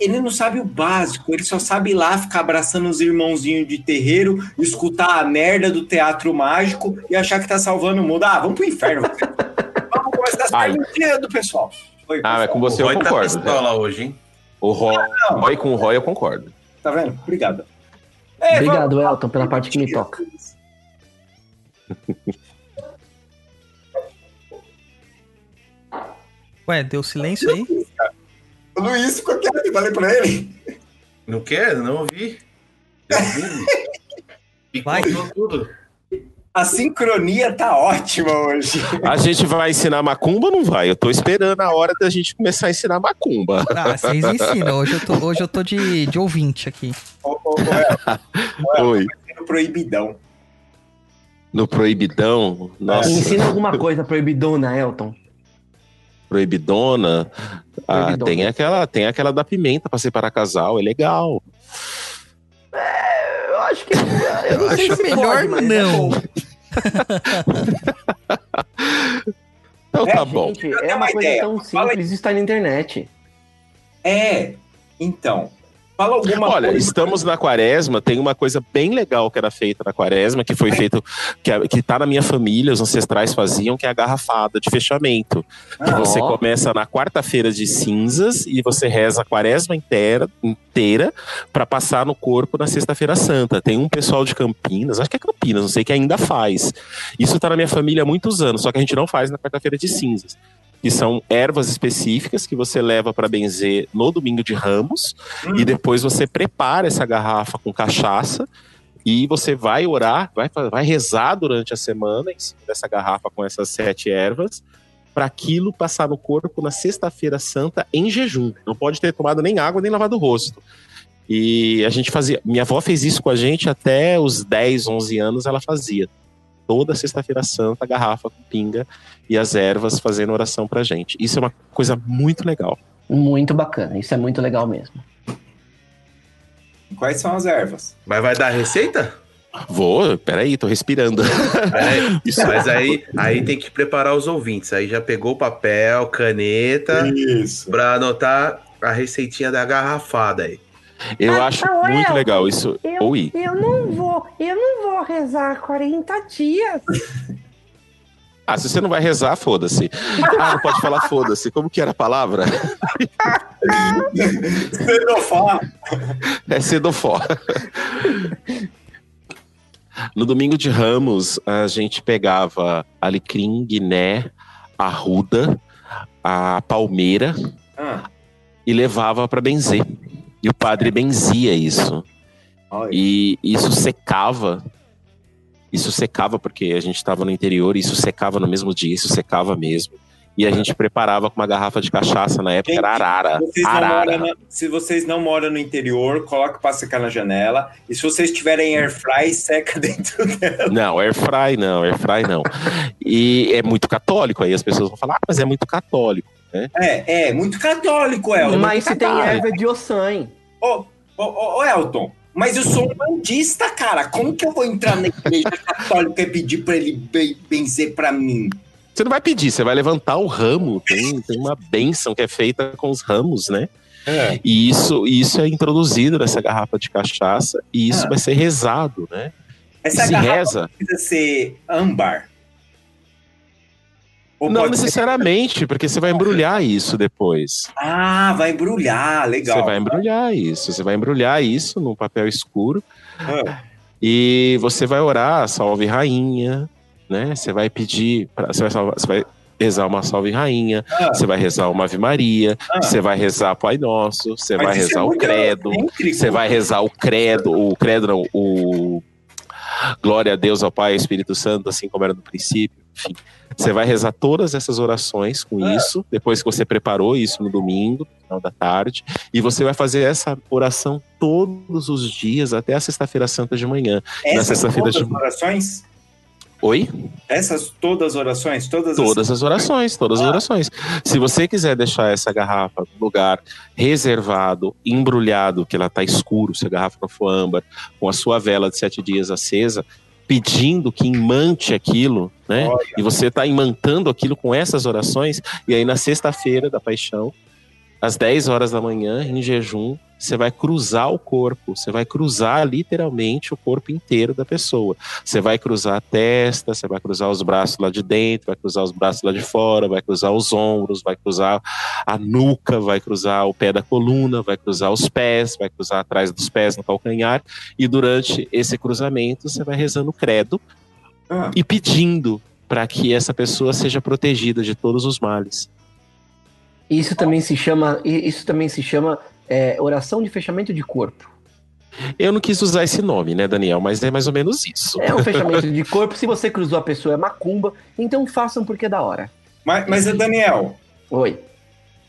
ele não sabe o básico, ele só sabe ir lá ficar abraçando os irmãozinhos de terreiro, escutar a merda do teatro mágico e achar que tá salvando o mundo. Ah, vamos pro inferno. vamos começar perguntinhas do pessoal. Oi, Ah, mas com pessoal. você o eu tá concordo. pistola hoje, hein? O Roy, Roy com o Roy eu concordo. Tá vendo? Obrigado. É, Obrigado, Elton, pela parte que me toca. Ué, deu silêncio aí? O Luiz ficou quieto, falei pra ele. Não quer? Não ouvi. Vai. Tudo. A sincronia tá ótima hoje. A gente vai ensinar macumba ou não vai? Eu tô esperando a hora da gente começar a ensinar macumba. Ah, vocês ensinam. Hoje eu tô, hoje eu tô de, de ouvinte aqui. Ô, ô, ô, El, Oi. é proibidão. No proibidão, nossa, Ensina alguma coisa proibidona, Elton. proibidona. Ah, Proibidona. tem aquela, tem aquela da pimenta pra separar casal, é legal. Eu acho que. Eu não sei Acho se melhor pode, mas é não. bom. Então É, tá bom. Gente, é uma uma coisa ideia. tão Fala simples, está na internet. É, então. Fala alguma Olha, coisa. estamos na quaresma, tem uma coisa bem legal que era feita na quaresma, que foi feito, que, que tá na minha família, os ancestrais faziam, que é a garrafada de fechamento. Que Ah, você ó. começa na quarta-feira de cinzas e você reza a quaresma inteira, inteira para passar no corpo na sexta-feira santa. Tem um pessoal de Campinas, acho que é Campinas, não sei, que ainda faz. Isso tá na minha família há muitos anos, só que a gente não faz na quarta-feira de cinzas. Que são ervas específicas que você leva para benzer no domingo de ramos Hum. e depois você prepara essa garrafa com cachaça e você vai orar, vai, vai rezar durante a semana em cima dessa garrafa com essas sete ervas para aquilo passar no corpo na sexta-feira santa em jejum. Não pode ter tomado nem água nem lavado o rosto. E a gente fazia. Minha avó fez isso com a gente até os 10, 11 anos, ela fazia. Toda sexta-feira santa, a garrafa com pinga e as ervas fazendo oração pra gente. Isso é uma coisa muito legal. Muito bacana, isso é muito legal mesmo. Quais são as ervas? Mas vai dar receita? Vou, peraí, tô respirando. Peraí. Mas aí, aí tem que preparar os ouvintes. Aí já pegou papel, caneta, Isso. pra anotar a receitinha da garrafada aí. Eu Ah, acho muito legal isso. Eu, Oi. eu não vou, eu não vou rezar 40 dias. Ah, se você não vai rezar, foda-se. Ah, não pode falar foda-se. Como que era a palavra? Xenofá. É sedofó. No domingo de Ramos, a gente pegava alecrim, guiné, arruda, a palmeira Ah, e levava para benzer. E o padre benzia isso. E isso secava. Isso secava porque a gente estava no interior, e isso secava no mesmo dia, isso secava mesmo. E a gente preparava com uma garrafa de cachaça, na época era arara. Vocês Arara. na- se vocês não moram no interior, coloca para secar na janela. E se vocês tiverem air fry, seca dentro dela. Não, air fry não, air fry não. E é muito católico, aí as pessoas vão falar, ah, mas é muito católico. É, é, muito católico, Elton. Mas se tem erva de ossan. Ô, ô, ô, ô, Elton, mas eu sou um bandista, cara. Como que eu vou entrar na igreja católica e pedir pra ele be- benzer pra mim? Você não vai pedir, você vai levantar o ramo. Tem, tem uma bênção que é feita com os ramos, né? É. E isso, isso é introduzido nessa garrafa de cachaça e isso Ah. vai ser rezado, né? E Essa se garrafa reza. precisa ser âmbar? Ou Não pode ser- necessariamente, porque você vai embrulhar isso depois. Ah, vai embrulhar, legal. Você vai embrulhar isso. Você vai embrulhar isso num papel escuro Ah, e você vai orar, salve rainha, né? Você vai pedir, pra, você, vai salvar- você vai rezar uma salve rainha, ah, você vai rezar uma Ave Maria, Ah. você vai rezar Pai Nosso, você mas vai é rezar o muito credo, egocêntrico. você vai rezar o credo, o credo não, o glória a Deus ao Pai e ao Espírito Santo, assim como era no princípio, enfim. Você vai rezar todas essas orações com Ah. isso, depois que você preparou isso no domingo, no final da tarde, e você vai fazer essa oração todos os dias até a sexta-feira santa de manhã. Essas sexta-feira todas de- as orações? Oi? Essas todas as orações? Todas, as- Todas as orações, todas as Ah. orações. Se você quiser deixar essa garrafa no lugar reservado, embrulhado, que ela tá escuro, se a garrafa não for âmbar, com a sua vela de sete dias acesa, pedindo que imante aquilo, né? Olha. E você tá imantando aquilo com essas orações, e aí na sexta-feira da paixão, às 10 horas da manhã, em jejum, você vai cruzar o corpo, você vai cruzar literalmente o corpo inteiro da pessoa. Você vai cruzar a testa, você vai cruzar os braços lá de dentro, vai cruzar os braços lá de fora, vai cruzar os ombros, vai cruzar a nuca, vai cruzar o pé da coluna, vai cruzar os pés, vai cruzar atrás dos pés no calcanhar. E durante esse cruzamento, você vai rezando o credo Ah, e pedindo para que essa pessoa seja protegida de todos os males. Isso também se chama, isso também se chama é, oração de fechamento de corpo. Eu não quis usar esse nome, né, Daniel? Mas é mais ou menos isso. É um fechamento de corpo. Se você cruzou a pessoa é macumba, então façam porque é da hora. mas, mas, Daniel, Oi.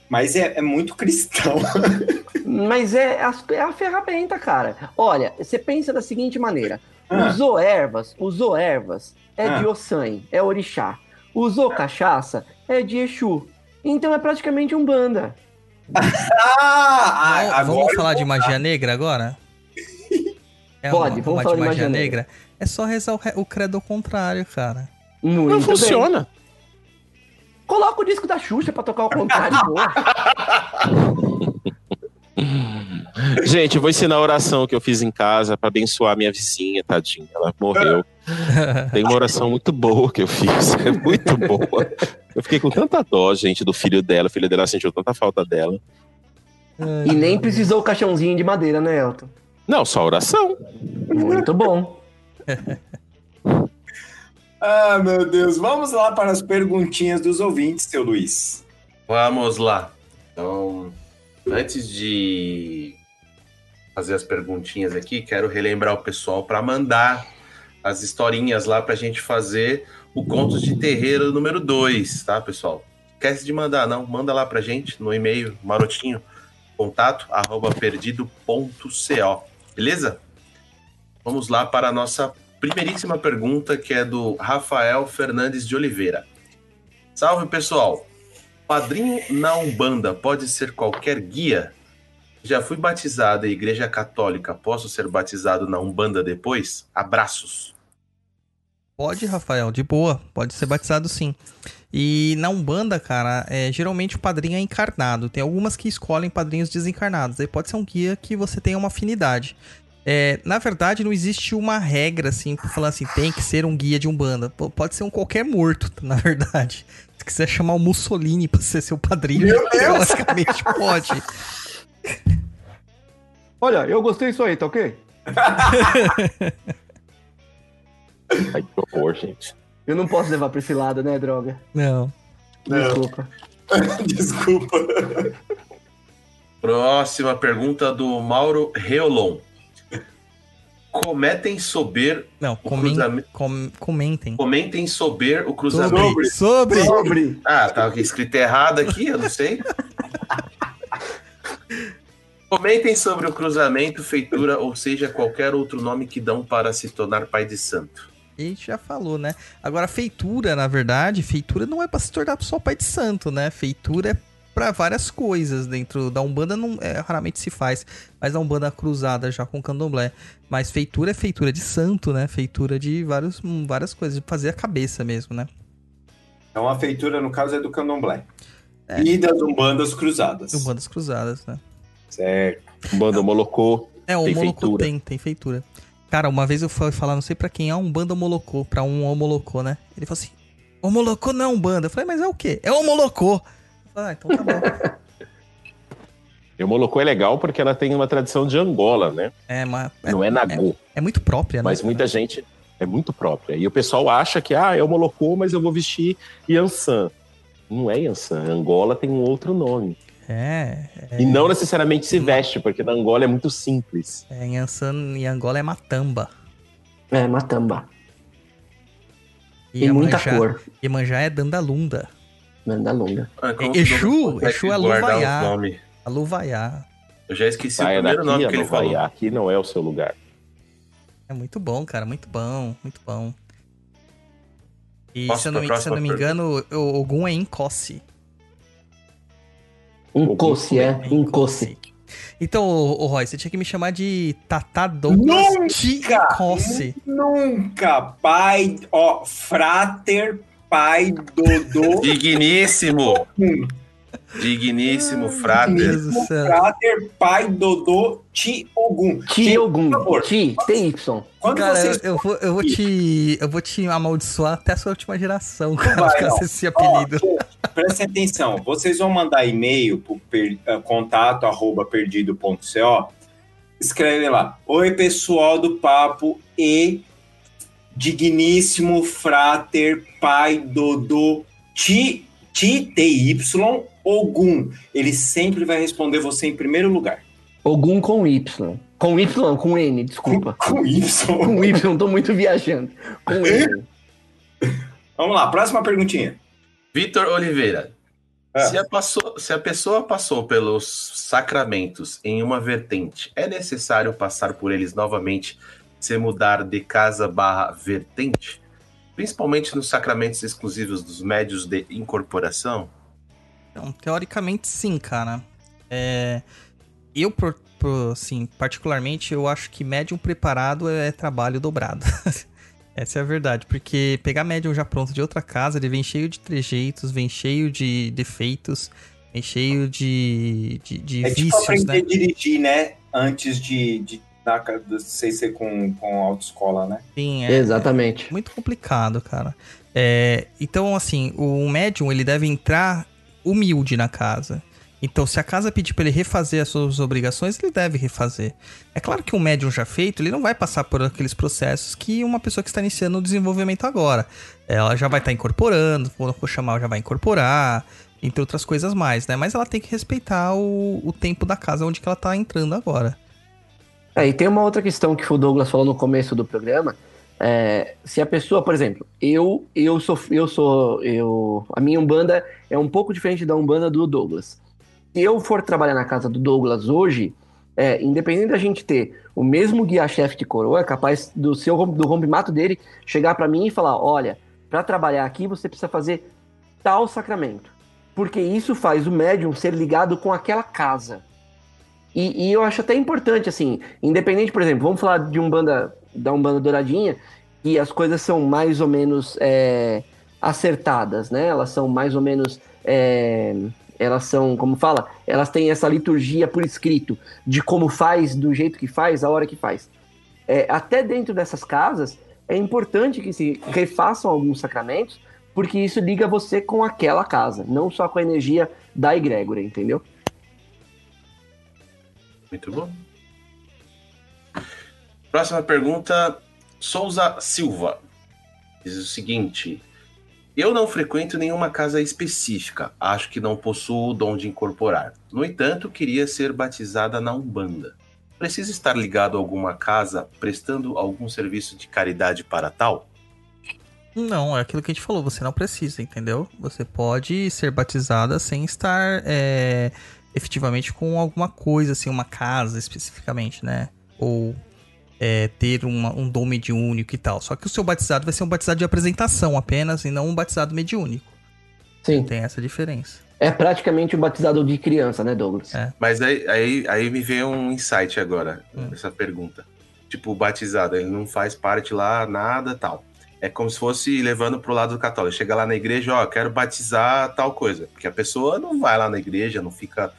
mas é, é muito cristão. Mas é, a- é a ferramenta, cara. Olha, você pensa da seguinte maneira: Ah. usou ervas, usou ervas, é Ah. de Ossan, é orixá. Usou cachaça, é de Exu. Então é praticamente um banda. Ah, Vamos- vamos falar de magia negra agora? É Pode, vamos falar de magia negra. É só rezar o, o credo ao contrário, cara. Muito Não bem. funciona. Coloca o disco da Xuxa pra tocar ao contrário. Gente, eu vou ensinar a oração que eu fiz em casa para abençoar minha vizinha, tadinha. Ela morreu. Tem uma oração muito boa que eu fiz. É muito boa. Eu fiquei com tanta dó, gente, do filho dela. O filho dela sentiu tanta falta dela. E nem precisou o caixãozinho de madeira, né, Elton? Não, só oração. Muito bom. Ah, meu Deus. Vamos lá para as perguntinhas dos ouvintes, seu Luiz. Vamos lá. Então, antes de fazer as perguntinhas aqui, quero relembrar o pessoal para mandar as historinhas lá para a gente fazer o Contos de Terreiro número 2, tá, pessoal? Esquece de mandar, não. Manda lá pra gente no e-mail marotinho, contato, arroba perdido.co. Beleza? Vamos lá para a nossa primeiríssima pergunta, que é do Rafael Fernandes de Oliveira. Salve, pessoal! Padrinho na Umbanda pode ser qualquer guia? Já fui batizado em igreja católica, posso ser batizado na Umbanda depois? Abraços. Pode, Rafael, de boa. Pode ser batizado sim. E na Umbanda, cara, é, geralmente o padrinho é encarnado. Tem algumas que escolhem padrinhos desencarnados. Aí pode ser um guia que você tenha uma afinidade. É, na verdade, não existe uma regra, assim, pra falar assim, tem que ser um guia de Umbanda. P- Pode ser um qualquer morto, na verdade. Se quiser chamar o Mussolini pra ser seu padrinho, teoricamente pode. Olha, eu gostei disso aí, tá ok? Ai, que horror, gente. Eu não posso levar pra esse lado, né, droga? Não. Desculpa. Desculpa. Próxima pergunta do Mauro Reolon. Cometem sober Não, o comen- cruzamento. com- comentem. Comentem sober o cruzamento. Sobre. Sobre. Sobre. Ah, tá escrito errado aqui, eu não sei. Comentem sobre o cruzamento, feitura, ou seja, qualquer outro nome que dão para se tornar pai de santo. A gente já falou, né? Agora, feitura, na verdade, feitura não é pra se tornar só pai de santo, né? Feitura é pra várias coisas dentro da Umbanda, não, é, raramente se faz, mas a Umbanda cruzada já com candomblé. Mas feitura é feitura de santo, né? Feitura de vários, hum, várias coisas, de fazer a cabeça mesmo, né? Então a feitura, no caso, é do candomblé. É. E das umbandas cruzadas. Umbandas cruzadas, né? Certo. Banda Molocô. É, o Molocô tem, tem feitura. Cara, uma vez eu fui falar, não sei pra quem, é um banda Molocô, pra um Homolocô, né? Ele falou assim, Homolocô não é um banda. Eu falei, mas é o quê? É Homolocô. Eu falei, ah, então tá bom. E o Molocô é legal porque ela tem uma tradição de Angola, né? É, mas é, Não é Nagô, é muito própria, né? mas muita gente é muito própria. E o pessoal acha que, ah, é o Molocô, mas eu vou vestir Yansan. Não é Yansan. Angola tem um outro nome. É, é, E não necessariamente se veste, porque na Angola é muito simples. é, em Ansan e Angola é Matamba. É, matamba. E Tem muita Iemanjá- cor. Iemanjá é Dandalunda. Manda longa. Ah, como Exu, Exu é guardar Luvaiá. os nomes? Aluvaiá. Eu já esqueci o primeiro daqui, nome que ele falou. Aqui não é o seu lugar. É muito bom, cara, muito bom, muito bom. E Posso se eu não, me, se eu não me engano, o Ogum é Incosse. Encosse, é. Encosse. Então, ô, ô, Roy, você tinha que me chamar de Tata Nunca! Douglas Ticosse. Nunca, pai, ó, frater, pai, Dodô, Digníssimo! Digníssimo frater. Céu. frater, pai, Dodô, Ti, Ogum. Ti TY. Quando Cara, vocês... eu, vou, eu, vou te, eu vou te amaldiçoar até a sua última geração, cara, vai, causa não. desse apelido. Ó, prestem atenção, vocês vão mandar e-mail pro per, eh, contato arroba perdido.co, escreve lá, oi pessoal do papo e digníssimo frater pai Dodô Ti, Ti TY Ogum. Ele sempre vai responder você em primeiro lugar. Ogum com Y. Com Y, com N, desculpa. Com Y. Com Y, tô muito viajando. Com N. Vamos lá, próxima perguntinha. Vitor Oliveira. Ah. Se, a passou- se a pessoa passou pelos sacramentos em uma vertente, é necessário passar por eles novamente se mudar de casa barra vertente? Principalmente nos sacramentos exclusivos dos médios de incorporação? Então, teoricamente, sim, cara. É, eu, por, por- assim, particularmente, eu acho que médium preparado é trabalho dobrado. Essa é a verdade, porque pegar médium já pronto de outra casa, ele vem cheio de trejeitos, vem cheio de defeitos, vem cheio de, de, de É tipo vícios, aprender né? a dirigir, né? Antes de, de, de você ser com, com autoescola, né? Sim, é, Exatamente. muito complicado, cara. É, então, assim, o médium ele deve entrar humilde na casa. Então, se a casa pedir pra ele refazer as suas obrigações, ele deve refazer. É claro que um médium já feito, ele não vai passar por aqueles processos que uma pessoa que está iniciando o desenvolvimento agora. Ela já vai estar incorporando, quando for chamar, já vai incorporar, entre outras coisas mais, né? Mas ela tem que respeitar o, o tempo da casa onde ela tá entrando agora. É, e tem uma outra questão que o Douglas falou no começo do programa. É, se a pessoa, por exemplo, eu eu sou eu sou eu a minha umbanda é um pouco diferente da umbanda do Douglas. Se eu for trabalhar na casa do Douglas hoje, é, independente da gente ter o mesmo guia-chefe de coroa, é capaz do seu do rompimato dele chegar pra mim e falar, olha, para trabalhar aqui você precisa fazer tal sacramento, porque isso faz o médium ser ligado com aquela casa. E, e eu acho até importante, assim, independente, por exemplo, vamos falar de um banda, da Umbanda Douradinha, que as coisas são mais ou menos é, acertadas, né? Elas são mais ou menos. é, elas são, como fala, elas têm essa liturgia por escrito de como faz, do jeito que faz, a hora que faz. É, até dentro dessas casas, é importante que se refaçam alguns sacramentos, porque isso liga você com aquela casa, não só com a energia da egrégora, entendeu? Muito bom. Próxima pergunta, Souza Silva. Diz o seguinte: Eu não frequento nenhuma casa específica. Acho que não possuo o dom de incorporar. No entanto, queria ser batizada na Umbanda. Preciso estar ligado a alguma casa prestando algum serviço de caridade para tal? Não, é aquilo que a gente falou, você não precisa, entendeu? Você pode ser batizada sem estar é, efetivamente com alguma coisa, assim, uma casa especificamente, né? Ou é, ter uma- um dom mediúnico e tal. Só que o seu batizado vai ser um batizado de apresentação apenas e não um batizado mediúnico. Sim. Tem essa diferença. É praticamente o batizado de criança, né, Douglas? É. Mas aí, aí, aí me veio um insight agora, Hum. essa pergunta. Tipo, o batizado, ele não faz parte lá, nada tal. É como se fosse levando pro lado do católico. Chega lá na igreja, ó, quero batizar tal coisa. Porque a pessoa não vai lá na igreja, não fica,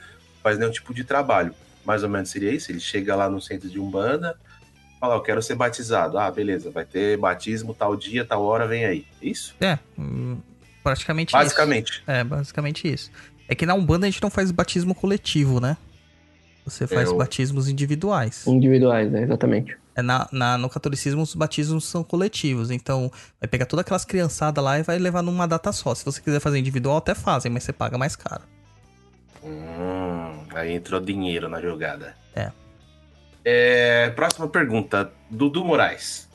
faz nenhum tipo de trabalho. Mais ou menos seria isso? Ele chega lá no centro de Umbanda, fala, eu quero ser batizado. Ah, beleza, vai ter batismo tal dia, tal hora, vem aí. Isso? É, hum, praticamente Basicamente. isso. É, basicamente isso. É que na Umbanda a gente não faz batismo coletivo, né? Você faz É, o- batismos individuais. Individuais, né? Exatamente. É na, na- no catolicismo, os batismos são coletivos. Então, vai pegar todas aquelas criançadas lá e vai levar numa data só. Se você quiser fazer individual, até fazem, mas você paga mais caro. Hum, aí entrou dinheiro na jogada. É. É, próxima pergunta, Dudu Moraes.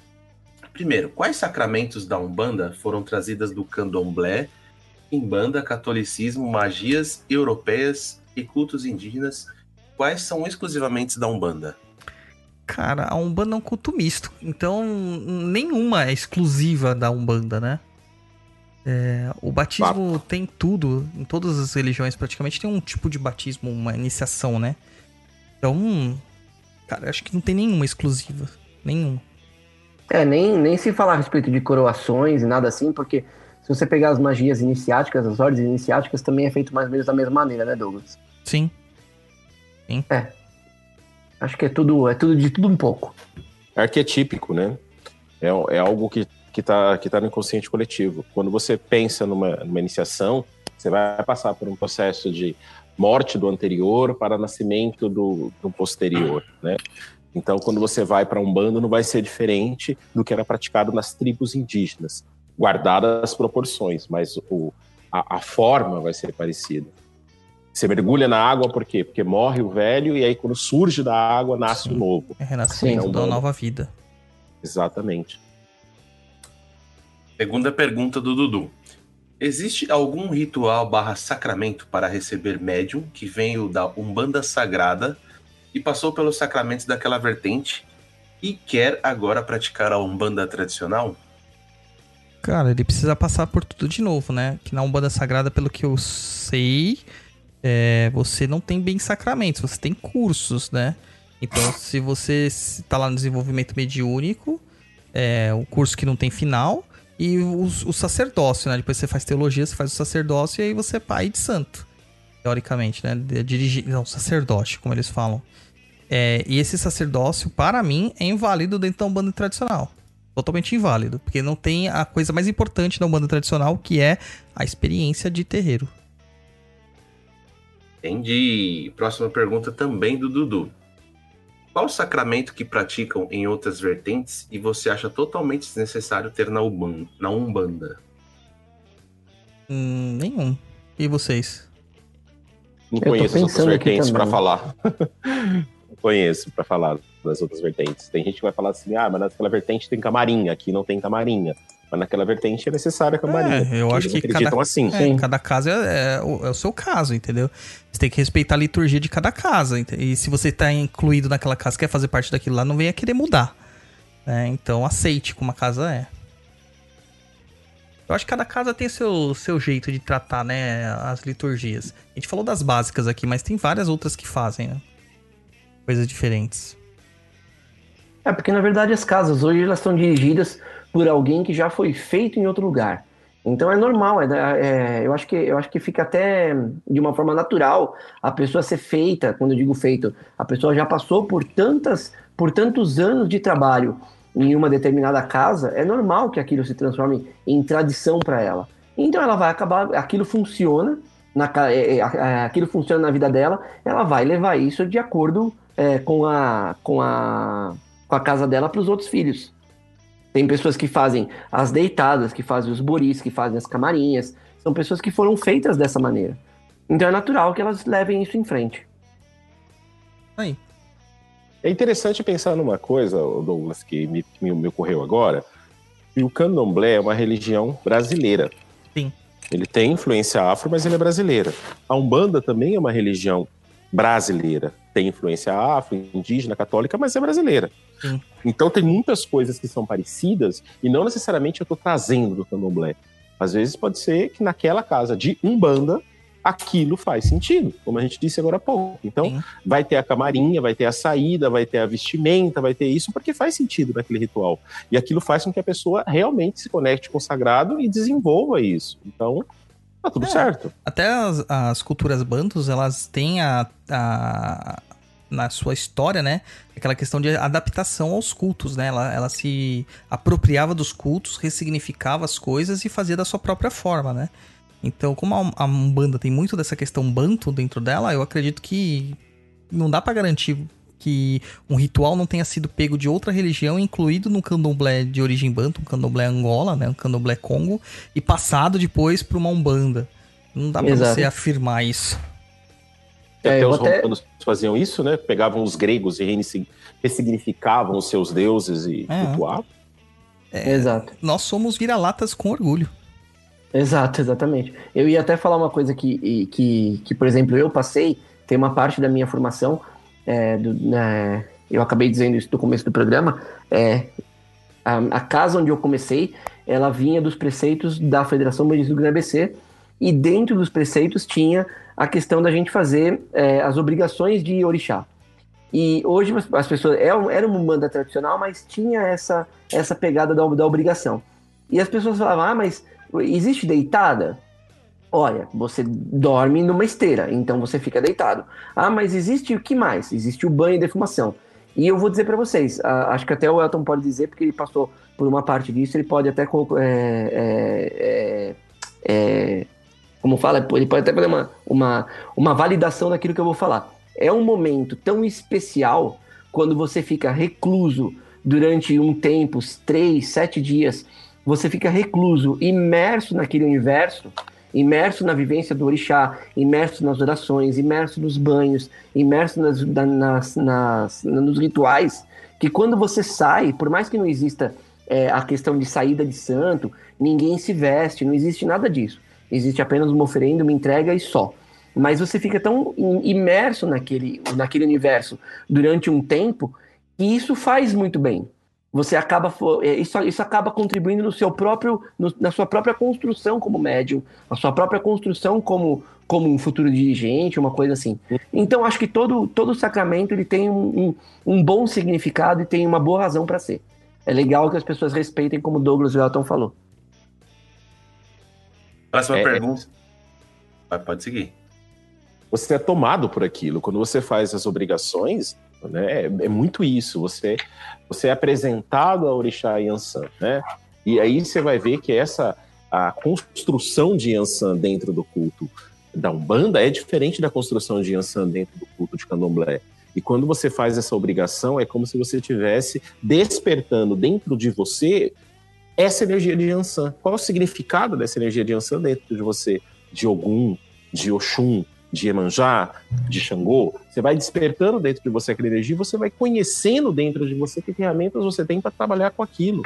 Primeiro, quais sacramentos da Umbanda foram trazidas do candomblé, Umbanda, catolicismo, magias europeias e cultos indígenas? Quais são exclusivamente da Umbanda? Cara, a Umbanda é um culto misto. Então, nenhuma é exclusiva da Umbanda, né? É, o batismo tem tudo. Em todas as religiões, praticamente, tem um tipo de batismo, uma iniciação, né? Então, cara, acho que não tem nenhuma exclusiva. Nenhuma. É, nem, nem se falar a respeito de coroações e nada assim, porque se você pegar as magias iniciáticas, as ordens iniciáticas, também é feito mais ou menos da mesma maneira, né, Douglas? Sim. Acho que é tudo, é tudo de tudo um pouco. arquetípico, né? É, é algo que, que, tá, que tá no inconsciente coletivo. Quando você pensa numa, numa iniciação, você vai passar por um processo de morte do anterior para nascimento do, do posterior, né? Então, quando você vai para um bando, não vai ser diferente do que era praticado nas tribos indígenas, guardadas as proporções, mas o, a, a forma vai ser parecida. Você mergulha na água por quê? Porque morre o velho e aí quando surge da água nasce Sim. o novo. É renascimento Sim. da nova vida. Exatamente. Segunda pergunta do Dudu. Existe algum ritual barra sacramento para receber médium que veio da Umbanda Sagrada e passou pelos sacramentos daquela vertente e quer agora praticar a Umbanda tradicional? Cara, ele precisa passar por tudo de novo, né? Que na Umbanda Sagrada, pelo que eu sei, é, você não tem bem sacramentos, você tem cursos, né? Então, se você está lá no desenvolvimento mediúnico, é o curso que não tem final, e o, o sacerdócio, né? Depois você faz teologia, você faz o sacerdócio e aí você é pai de santo, teoricamente, né? Dirigir, não, sacerdote, como eles falam. É, e esse sacerdócio, para mim, é inválido dentro da Umbanda tradicional. Totalmente inválido, porque não tem a coisa mais importante da Umbanda tradicional, que é a experiência de terreiro. Entendi. Próxima pergunta também do Dudu. Qual o sacramento que praticam em outras vertentes e você acha totalmente desnecessário ter na, Uban- na Umbanda? Hum, nenhum. E vocês? Não conheço as outras vertentes para falar. Não conheço para falar das outras vertentes. Tem gente que vai falar assim: ah, mas naquela vertente tem camarinha, aqui não tem camarinha. Mas naquela vertente é necessária a camarinha. É, eu acho que acreditam cada- assim. É, Sim. cada casa é, é o, é o seu caso, entendeu? Você tem que respeitar a liturgia de cada casa. E se você tá incluído naquela casa, quer fazer parte daquilo lá, não venha querer mudar. né? Então aceite como a casa é. Eu acho que cada casa tem seu, seu jeito de tratar, né, as liturgias. A gente falou das básicas aqui, mas tem várias outras que fazem, né? Coisas diferentes. É, porque na verdade as casas hoje elas estão dirigidas por alguém que já foi feito em outro lugar. Então é normal, é, é- eu, acho que, eu acho que fica até de uma forma natural a pessoa ser feita, quando eu digo feito, a pessoa já passou por tantas, por tantos anos de trabalho em uma determinada casa, é normal que aquilo se transforme em tradição para ela. Então ela vai acabar, aquilo funciona, na, é, é, é, aquilo funciona na vida dela, ela vai levar isso de acordo é, com, a, com, a, com a casa dela para os outros filhos. Tem pessoas que fazem as deitadas, que fazem os boris, que fazem as camarinhas. São pessoas que foram feitas dessa maneira. Então é natural que elas levem isso em frente. Aí. É interessante pensar numa coisa, Douglas, que me, que me ocorreu agora. E o candomblé é uma religião brasileira. Sim. Ele tem influência afro, mas ele é brasileira. A Umbanda também é uma religião brasileira. Tem influência afro, indígena, católica, mas é brasileira. Sim. Então tem muitas coisas que são parecidas e não necessariamente eu estou trazendo do candomblé. Às vezes pode ser que naquela casa de Umbanda aquilo faz sentido, como a gente disse agora há pouco. Então Sim. vai ter a camarinha, vai ter a saída, vai ter a vestimenta, vai ter isso, porque faz sentido naquele ritual. E aquilo faz com que a pessoa realmente se conecte com o sagrado e desenvolva isso. Então, tá tudo É. certo. Até as, as culturas bantus, elas têm a, a- na sua história, né? Aquela questão de adaptação aos cultos, né? Ela, ela se apropriava dos cultos, ressignificava as coisas e fazia da sua própria forma, né? Então, como a, a Umbanda tem muito dessa questão banto dentro dela, eu acredito que não dá pra garantir que um ritual não tenha sido pego de outra religião, incluído no candomblé de origem banto, um candomblé Angola, né? Um candomblé Congo, e passado depois pra uma Umbanda. Não dá pra Exato. você afirmar isso. E É, até os vou até- romanos faziam isso, né? Pegavam os gregos e ressign- ressignificavam os seus deuses e É. cultuavam. Exato. Nós somos vira-latas com orgulho. Exato, exatamente. Eu ia até falar uma coisa que, que, que por exemplo, eu passei, tem uma parte da minha formação, é, do- né, eu acabei dizendo isso no começo do programa, é, a, a casa onde eu comecei, ela vinha dos preceitos da Federação Bandista do Grande-ABC, e dentro dos preceitos tinha a questão da gente fazer é, as obrigações de orixá. E hoje as- as pessoas, é era uma banda tradicional, mas tinha essa, essa pegada da, da obrigação. E as pessoas falavam, ah, mas existe deitada? Olha, você dorme numa esteira, então você fica deitado. Ah, mas existe o que mais? Existe o banho e defumação. E eu vou dizer para vocês, ah, acho que até o Elton pode dizer, porque ele passou por uma parte disso, ele pode até. é, é, é, é, como fala? Ele pode até fazer uma, uma, uma validação daquilo que eu vou falar. É um momento tão especial quando você fica recluso durante um tempo, três, sete dias, você fica recluso, imerso naquele universo, imerso na vivência do orixá, imerso nas orações, imerso nos banhos, imerso nas, nas, nas, nos rituais, que quando você sai, por mais que não exista é, a questão de saída de santo, ninguém se veste, não existe nada disso. Existe apenas uma oferenda, uma entrega e só. Mas você fica tão imerso naquele, naquele universo durante um tempo que isso faz muito bem você acaba é, isso, isso acaba contribuindo no seu próprio no, na sua própria construção como médium, a sua própria construção como como um futuro dirigente, uma coisa assim. Então acho que todo todo sacramento ele tem um, um, um bom significado e tem uma boa razão para ser. É legal que as pessoas respeitem como Douglas Welton falou. Próxima É, pergunta. Vai, Pode seguir. você é tomado por aquilo. Quando você faz as obrigações, né, é, é muito isso. Você, você é apresentado a Orixá Yansan, né? E aí você vai ver que essa a construção de Yansan dentro do culto da Umbanda é diferente da construção de Yansan dentro do culto de Candomblé. E quando você faz essa obrigação, é como se você estivesse despertando dentro de você essa energia de Yansan. Qual o significado dessa energia de Yansan dentro de você? De Ogum, de Oxum, de Iemanjá, de Xangô, você vai despertando dentro de você aquela energia, você vai conhecendo dentro de você que ferramentas você tem para trabalhar com aquilo.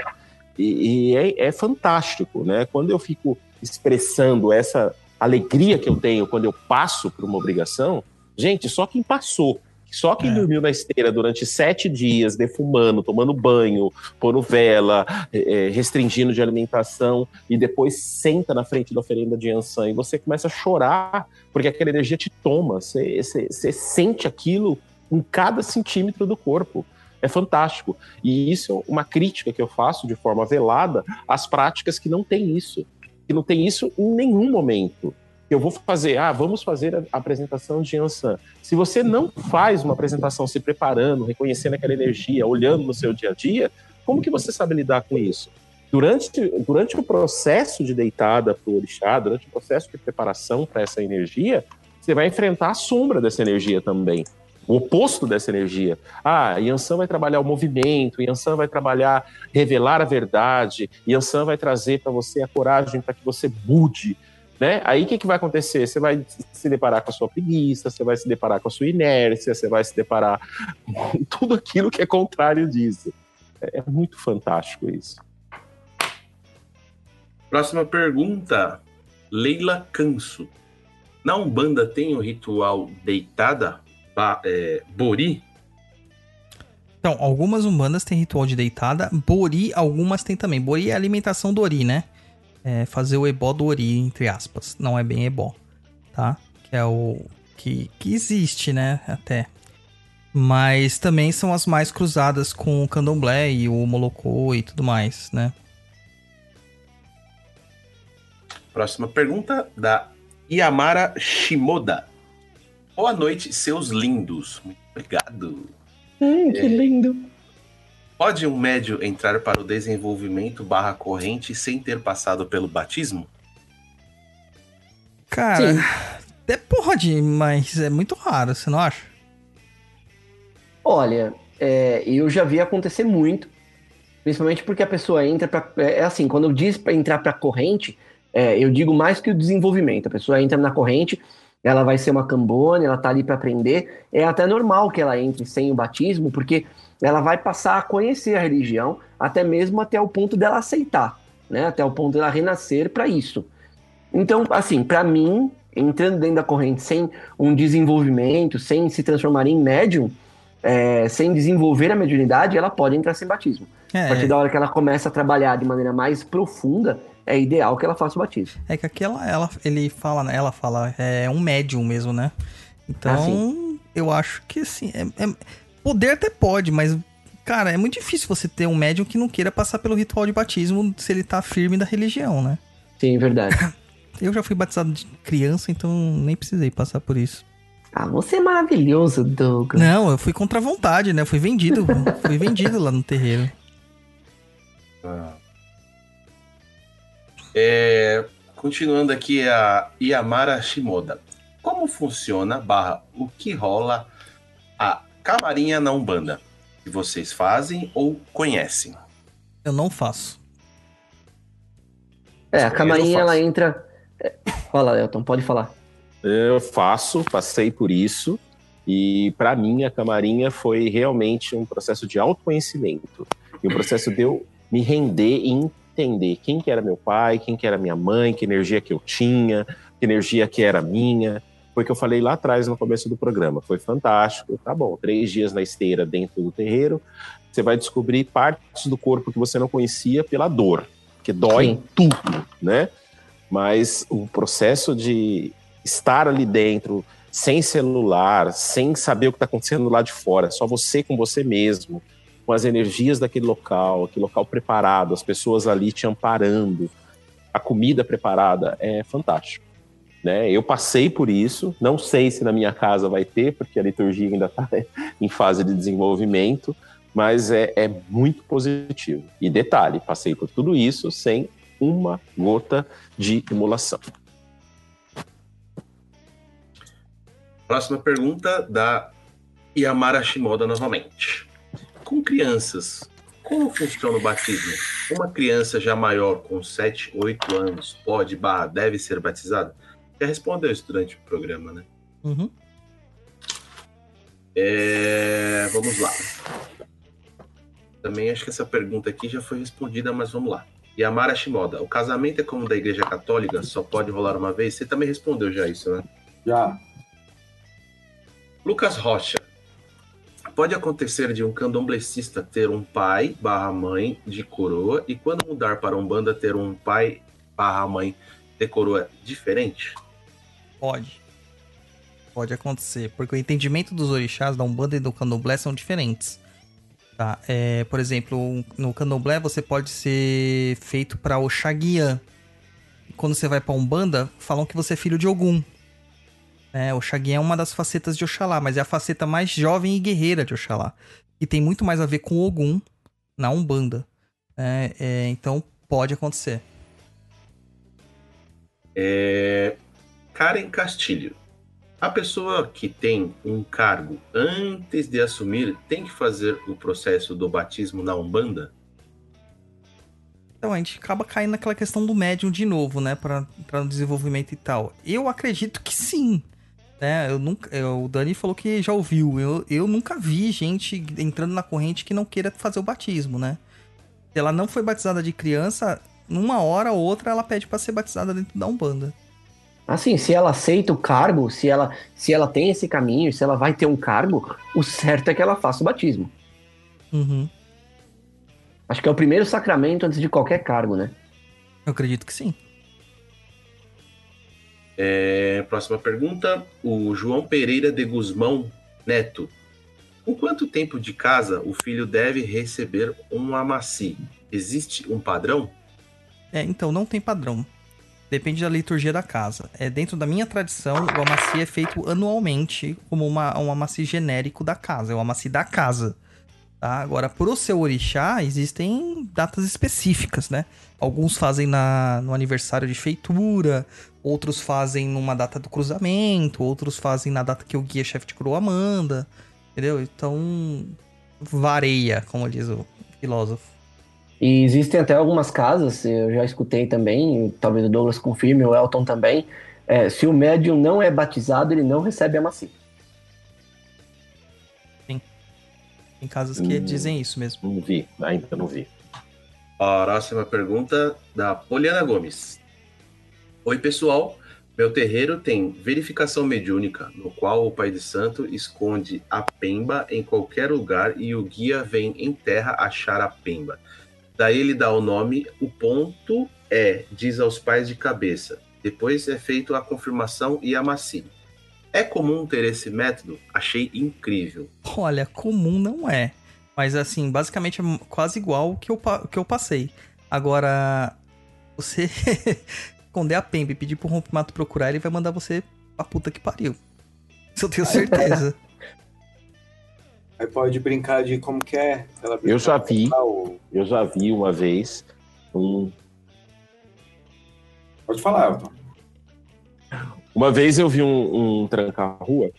E, e é, é fantástico, né? Quando eu fico expressando essa alegria que eu tenho quando eu passo por uma obrigação, gente, só quem passou, só quem É. dormiu na esteira durante sete dias, defumando, tomando banho, pondo vela, eh, restringindo de alimentação, e depois senta na frente da oferenda de Yansan e você começa a chorar, porque aquela energia te toma, você, você- você sente aquilo em cada centímetro do corpo. É fantástico. E isso é uma crítica que eu faço de forma velada às práticas que não tem isso. Que não tem isso em nenhum momento. Eu vou fazer, ah, vamos fazer a apresentação de Yansan. Se você não faz uma apresentação se preparando, reconhecendo aquela energia, olhando no seu dia a dia, como que você sabe lidar com isso? Durante, durante o processo de deitada para o orixá, durante o processo de preparação para essa energia, você vai enfrentar a sombra dessa energia também. O oposto dessa energia. Ah, Yansan vai trabalhar o movimento, Yansan vai trabalhar revelar a verdade, Yansan vai trazer para você a coragem para que você mude. Né? Aí o que, que vai acontecer? Você vai se deparar com a sua preguiça, você vai se deparar com a sua inércia, você vai se deparar com tudo aquilo que é contrário disso. É, é muito fantástico isso. Próxima pergunta. Leila Canso. Na Umbanda tem o ritual deitada, ba- é, bori? Então, algumas umbandas têm ritual de deitada. Bori, algumas têm também. Bori é a alimentação do ori, né? É fazer o ebó do ori, entre aspas. Não é bem ebó, tá? Que é o que, que existe, né? Até. Mas também são as mais cruzadas com o candomblé e o molocô e tudo mais, né? Próxima pergunta da Yamara Shimoda. Boa noite, seus lindos. Muito obrigado. Hum, que lindo. Pode um médio entrar para o desenvolvimento barra corrente sem ter passado pelo batismo? Cara, Sim. até pode, mas é muito raro, você não acha? Olha, é, eu já vi acontecer muito, principalmente porque a pessoa entra para. É, é assim, quando eu diz para entrar para corrente, é, eu digo mais que o desenvolvimento. A pessoa entra na corrente, ela vai ser uma cambone, ela tá ali para aprender. É até normal que ela entre sem o batismo, porque ela vai passar a conhecer a religião, até mesmo até o ponto dela aceitar, né? Até o ponto dela renascer para isso. Então, assim, para mim, entrando dentro da corrente sem um desenvolvimento, sem se transformar em médium, é, sem desenvolver a mediunidade, ela pode entrar sem batismo. A É, partir da hora que ela começa a trabalhar de maneira mais profunda, é ideal que ela faça o batismo. É que aquela, ela, ele fala, né? Ela fala, é um médium mesmo, né? Então, Ah, eu acho que assim, é, é- poder até pode, mas, cara, é muito difícil você ter um médium que não queira passar pelo ritual de batismo se ele tá firme da religião, né? Sim, verdade. Eu já fui batizado de criança, então nem precisei passar por isso. ah, você é maravilhoso, Douglas. Não, eu fui contra a vontade, né? Eu fui vendido, fui vendido lá no terreiro. É, continuando aqui a Yamara Shimoda. Como funciona, barra, o que rola a camarinha na Umbanda? que vocês fazem ou conhecem? Eu não faço. É, a camarinha ela entra. É, Fala, Elton, pode falar. Eu faço, passei por isso. E para mim, a camarinha foi realmente um processo de autoconhecimento. E um processo de eu me render e entender quem que era meu pai, quem que era minha mãe, que energia que eu tinha, que energia que era minha. Foi o que eu falei lá atrás no começo do programa. Foi fantástico. Tá bom, três dias na esteira dentro do terreiro, você vai descobrir partes do corpo que você não conhecia pela dor, que dói Sim. tudo, né? Mas o processo de estar ali dentro, sem celular, sem saber o que está acontecendo lá de fora, só você com você mesmo, com as energias daquele local, aquele local preparado, as pessoas ali te amparando, a comida preparada, é fantástico. Né? Eu passei por isso, não sei se na minha casa vai ter, porque a liturgia ainda está em fase de desenvolvimento, mas é, é muito positivo. E detalhe, passei por tudo isso sem uma gota de emulação. Próxima pergunta da Yamara Shimoda novamente. Com crianças, como funciona o batismo? Uma criança já maior, com 7, 8 anos, pode barra deve ser batizada? Já respondeu isso durante o programa, né? Uhum. É, Vamos lá. Também acho que essa pergunta aqui já foi respondida, mas vamos lá. Yamara Shimoda, o casamento é como da igreja católica? Só pode rolar uma vez? Você também respondeu já isso, né? Já. Lucas Rocha. Pode acontecer de um candomblessista ter um pai barra mãe de coroa e quando mudar para Umbanda ter um pai barra mãe de coroa diferente? Pode. Pode acontecer, porque o entendimento dos orixás da Umbanda e do Candomblé são diferentes. Tá? É, por exemplo, no Candomblé você pode ser feito para Oxaguian. Quando você vai para Umbanda, falam que você é filho de Ogum. É, Oxaguian é uma das facetas de Oxalá, mas é a faceta mais jovem e guerreira de Oxalá. E tem muito mais a ver com Ogum na Umbanda. É, é, então pode acontecer. É... Karen Castilho. A pessoa que tem um cargo antes de assumir tem que fazer o processo do batismo na Umbanda? Então, a gente acaba caindo naquela questão do médium de novo, né? Entrar no desenvolvimento e tal. Eu acredito que sim. Né? Eu nunca, eu- o Dani falou que já ouviu. Eu, eu nunca vi gente entrando na corrente que não queira fazer o batismo, né? Se ela não foi batizada de criança, numa hora ou outra ela pede pra ser batizada dentro da Umbanda. Assim, se ela aceita o cargo, se ela, se ela tem esse caminho, se ela vai ter um cargo, o certo é que ela faça o batismo. Uhum. Acho que é o primeiro sacramento antes de qualquer cargo, né? Eu acredito que sim. É, próxima pergunta. O João Pereira de Guzmão Neto. Com quanto tempo de casa o filho deve receber um amaci? Existe um padrão? É, então, não tem padrão. Depende da liturgia da casa. É dentro da minha tradição, o amaci é feito anualmente como uma, um amaci genérico da casa. É o amaci da casa. Tá? Agora, pro seu orixá, existem datas específicas, né? Alguns fazem na, no aniversário de feitura, outros fazem numa data do cruzamento, outros fazem na data que o guia-chefe de coroa manda, entendeu? Então, vareia, como diz o filósofo. E existem até algumas casas, eu já escutei também, talvez o Douglas confirme, o Elton também. é, se o médium não é batizado, ele não recebe a macia. Tem casas que Hum. dizem isso mesmo. Não vi, ainda não vi. Próxima pergunta da Poliana Gomes. Oi, pessoal. Meu terreiro tem verificação mediúnica, no qual o Pai de Santo esconde a pemba em qualquer lugar e o guia vem em terra achar a pemba. Daí ele dá o nome, o ponto é, diz aos pais de cabeça. Depois é feito a confirmação e a macia. É comum ter esse método? Achei incrível. Olha, comum não é. Mas assim, basicamente é quase igual o que eu, que eu passei. Agora, você esconder a pemba e pedir pro rompimato procurar, ele vai mandar você pra puta que pariu. Isso eu tenho certeza. Aí pode brincar de como que é. Ela Eu já vi. Ah, Eu já vi uma vez um, Pode falar, Elton. Uma vez eu vi um, um tranca-rua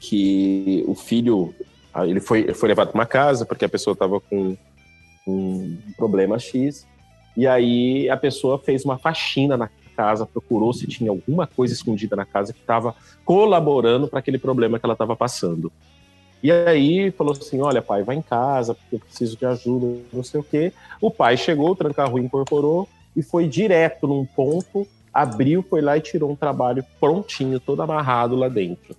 que o filho, Aí ele foi, foi levado para uma casa porque a pessoa estava com um problema X. E aí a pessoa fez uma faxina na casa, procurou se tinha alguma coisa escondida na casa que estava colaborando para aquele problema que ela estava passando. E aí falou assim: Olha, pai, vai em casa, porque eu preciso de ajuda, não sei o quê. O pai chegou, o tranca-rua incorporou e foi direto num ponto, abriu, foi lá e tirou um trabalho prontinho, todo amarrado lá dentro.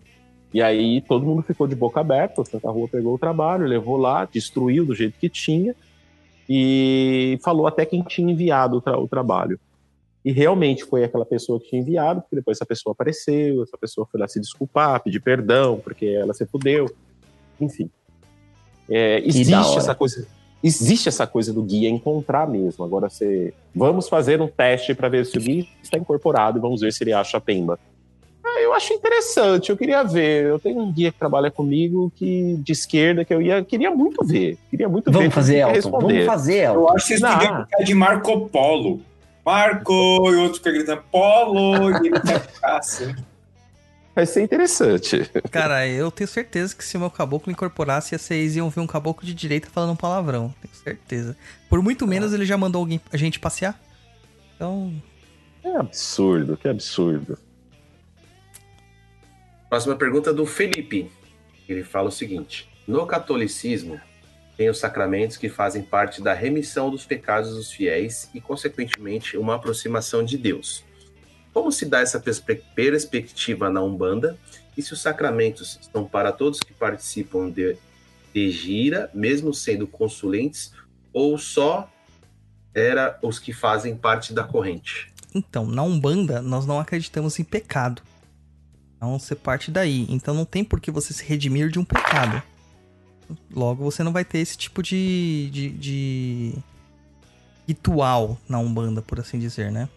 E aí todo mundo ficou de boca aberta, o tranca-rua pegou o trabalho, levou lá, destruiu do jeito que tinha e falou até quem tinha enviado o, tra o trabalho. E realmente foi aquela pessoa que tinha enviado, porque depois essa pessoa apareceu, essa pessoa foi lá se desculpar, pedir perdão, porque ela se fudeu. Enfim. É, existe essa coisa. Existe essa coisa do guia encontrar mesmo. Agora você. Vamos fazer um teste para ver se o guia está incorporado e vamos ver se ele acha a pemba. Ah, eu acho interessante, eu queria ver. Eu tenho um guia que trabalha comigo que de esquerda que eu ia, queria muito ver. Queria muito vamos ver. Fazer, Elton, vamos fazer, Elton. Eu acho que vocês ficar de Marco Polo. Marco, e outro fica gritando Polo, e ele vai ficar assim. Vai ser interessante. Cara, eu tenho certeza que se o meu caboclo incorporasse, vocês iam ver um caboclo de direita falando um palavrão. Tenho certeza. Por muito menos ele já mandou alguém, a gente passear. Então, Que absurdo, que absurdo. Próxima pergunta é do Felipe. Ele fala o seguinte: No catolicismo, tem os sacramentos que fazem parte da remissão dos pecados dos fiéis e, consequentemente, uma aproximação de Deus. Como se dá essa perspe- perspectiva na Umbanda? E se os sacramentos estão para todos que participam de, de gira, mesmo sendo consulentes, ou só era os que fazem parte da corrente? Então, na Umbanda, nós não acreditamos em pecado. Não ser parte daí. Então não tem por que você se redimir de um pecado. Logo, você não vai ter esse tipo de, de, de ritual na Umbanda, por assim dizer, né?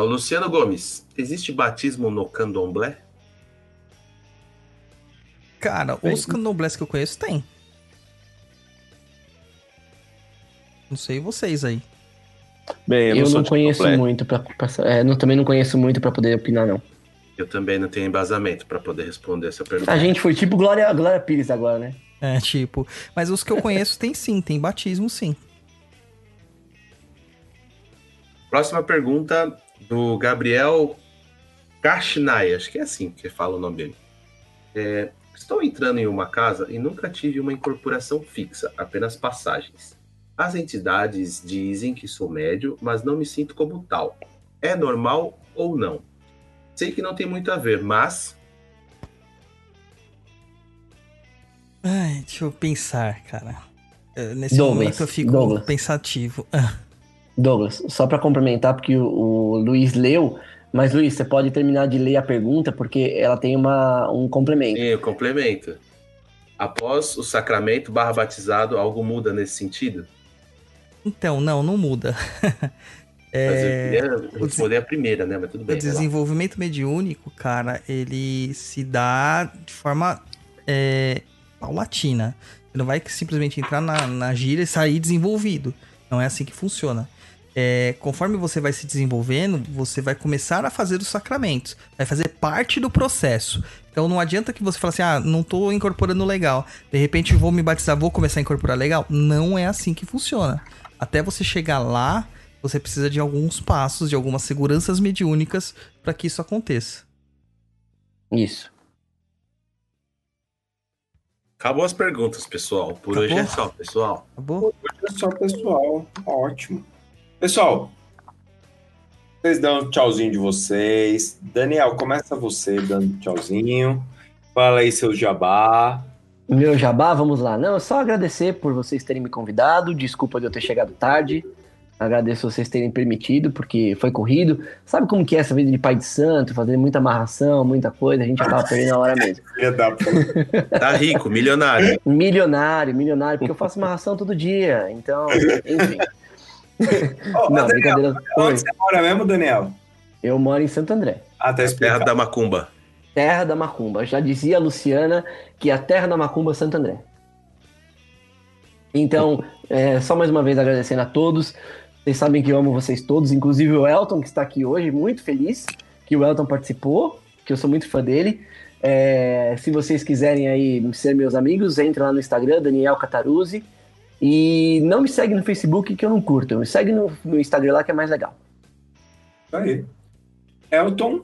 O Luciano Gomes, existe batismo no candomblé? Cara, os candomblés que eu conheço tem. Não sei vocês aí. Bem, eu, Eu, não, não conheço candomblé. muito pra, pra é, não, também não conheço muito pra poder opinar, não. Eu também não tenho embasamento para poder responder essa pergunta. A gente foi tipo Glória, Glória Pires agora, né? É, tipo. Mas os que eu conheço tem sim, tem batismo sim. Próxima pergunta do Gabriel Kashnai, acho que é assim que fala o nome dele. É, estou entrando em uma casa e nunca tive uma incorporação fixa, apenas passagens. As entidades dizem que sou médio, mas não me sinto como tal. É normal ou não? Sei que não tem muito a ver, mas Ai, deixa eu pensar, cara. Eh, Nesse Douglas, momento eu fico Douglas. pensativo. Douglas, só pra complementar, porque o, o Luiz leu, mas Luiz, você pode terminar de ler a pergunta, porque ela tem uma, um complemento. Sim, eu complemento. Após o sacramento barra batizado, algo muda nesse sentido? Então, não, não muda. Mas É, eu queria responder a primeira, né? Mas tudo o bem. lá. desenvolvimento mediúnico, cara, ele se dá de forma é, paulatina. Você não vai simplesmente entrar na, na gira e sair desenvolvido. Não é assim que funciona. É, conforme você vai se desenvolvendo, você vai começar a fazer os sacramentos. Vai fazer parte do processo. Então não adianta que você fale assim, ah, não tô incorporando legal. De repente vou me batizar, vou começar a incorporar legal. Não é assim que funciona. Até você chegar lá, você precisa de alguns passos, de algumas seguranças mediúnicas para que isso aconteça. Isso. Acabou as perguntas, pessoal. Por Acabou? hoje é só, pessoal. Tá bom? Pessoal, pessoal, ótimo. Pessoal, vocês dão um tchauzinho de vocês. Daniel, começa você dando tchauzinho. Fala aí seu jabá. Meu jabá, vamos lá. Não, só agradecer por vocês terem me convidado. Desculpa de eu ter chegado tarde. Agradeço vocês terem permitido, porque foi corrido. Sabe como que é essa vida de pai de santo, fazer muita amarração, muita coisa, a gente acaba perdendo a hora mesmo. Tá rico, milionário. Milionário, milionário, porque eu faço amarração todo dia. Então, enfim. Ô, Não, Daniel, brincadeira. Oi, onde você mora mesmo, Daniel? eu moro em Santo André. Ah, tá Terra explicado. da Macumba. Terra da Macumba. Já dizia a Luciana que a terra da Macumba é Santo André. Então, é, só mais uma vez agradecendo a todos. Vocês sabem que eu amo vocês todos, inclusive o Elton, que está aqui hoje, muito feliz que o Elton participou. que eu sou muito fã dele. É, se vocês quiserem aí ser meus amigos, entre lá no Instagram, Daniel Cataruzzi. E não me segue no Facebook que eu não curto. Me segue no, no Instagram lá que é mais legal. Aí. Elton,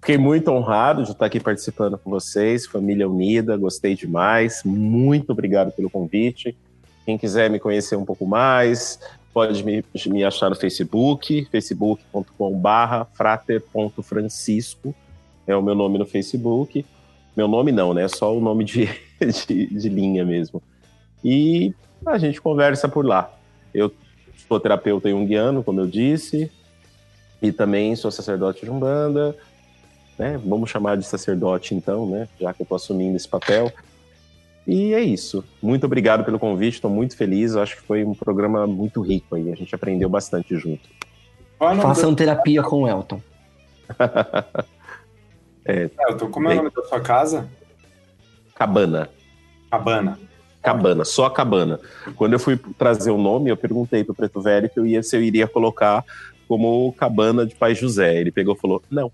Fiquei muito honrado de estar aqui participando com vocês, família unida, gostei demais. Muito obrigado pelo convite. Quem quiser me conhecer um pouco mais, pode me, me achar no Facebook, facebook.com.br frater.francisco, é o meu nome no Facebook. Meu nome não, né? É só o nome de, de, de linha mesmo. E a gente conversa por lá. Eu sou terapeuta junguiano, como eu disse, e também sou sacerdote de Umbanda, né? Vamos chamar de sacerdote então, né? Já que eu estou assumindo esse papel. E é isso. Muito obrigado pelo convite, estou muito feliz. Eu acho que foi um programa muito rico aí. A gente aprendeu bastante junto. é Façam terapia com o Elton. É. Elton, como é o nome da sua casa? cabana. Cabana. Cabana, só a cabana. Quando eu fui trazer o nome, eu perguntei pro Preto Velho que eu ia, se eu iria colocar como cabana de Pai José. Ele pegou e falou, não.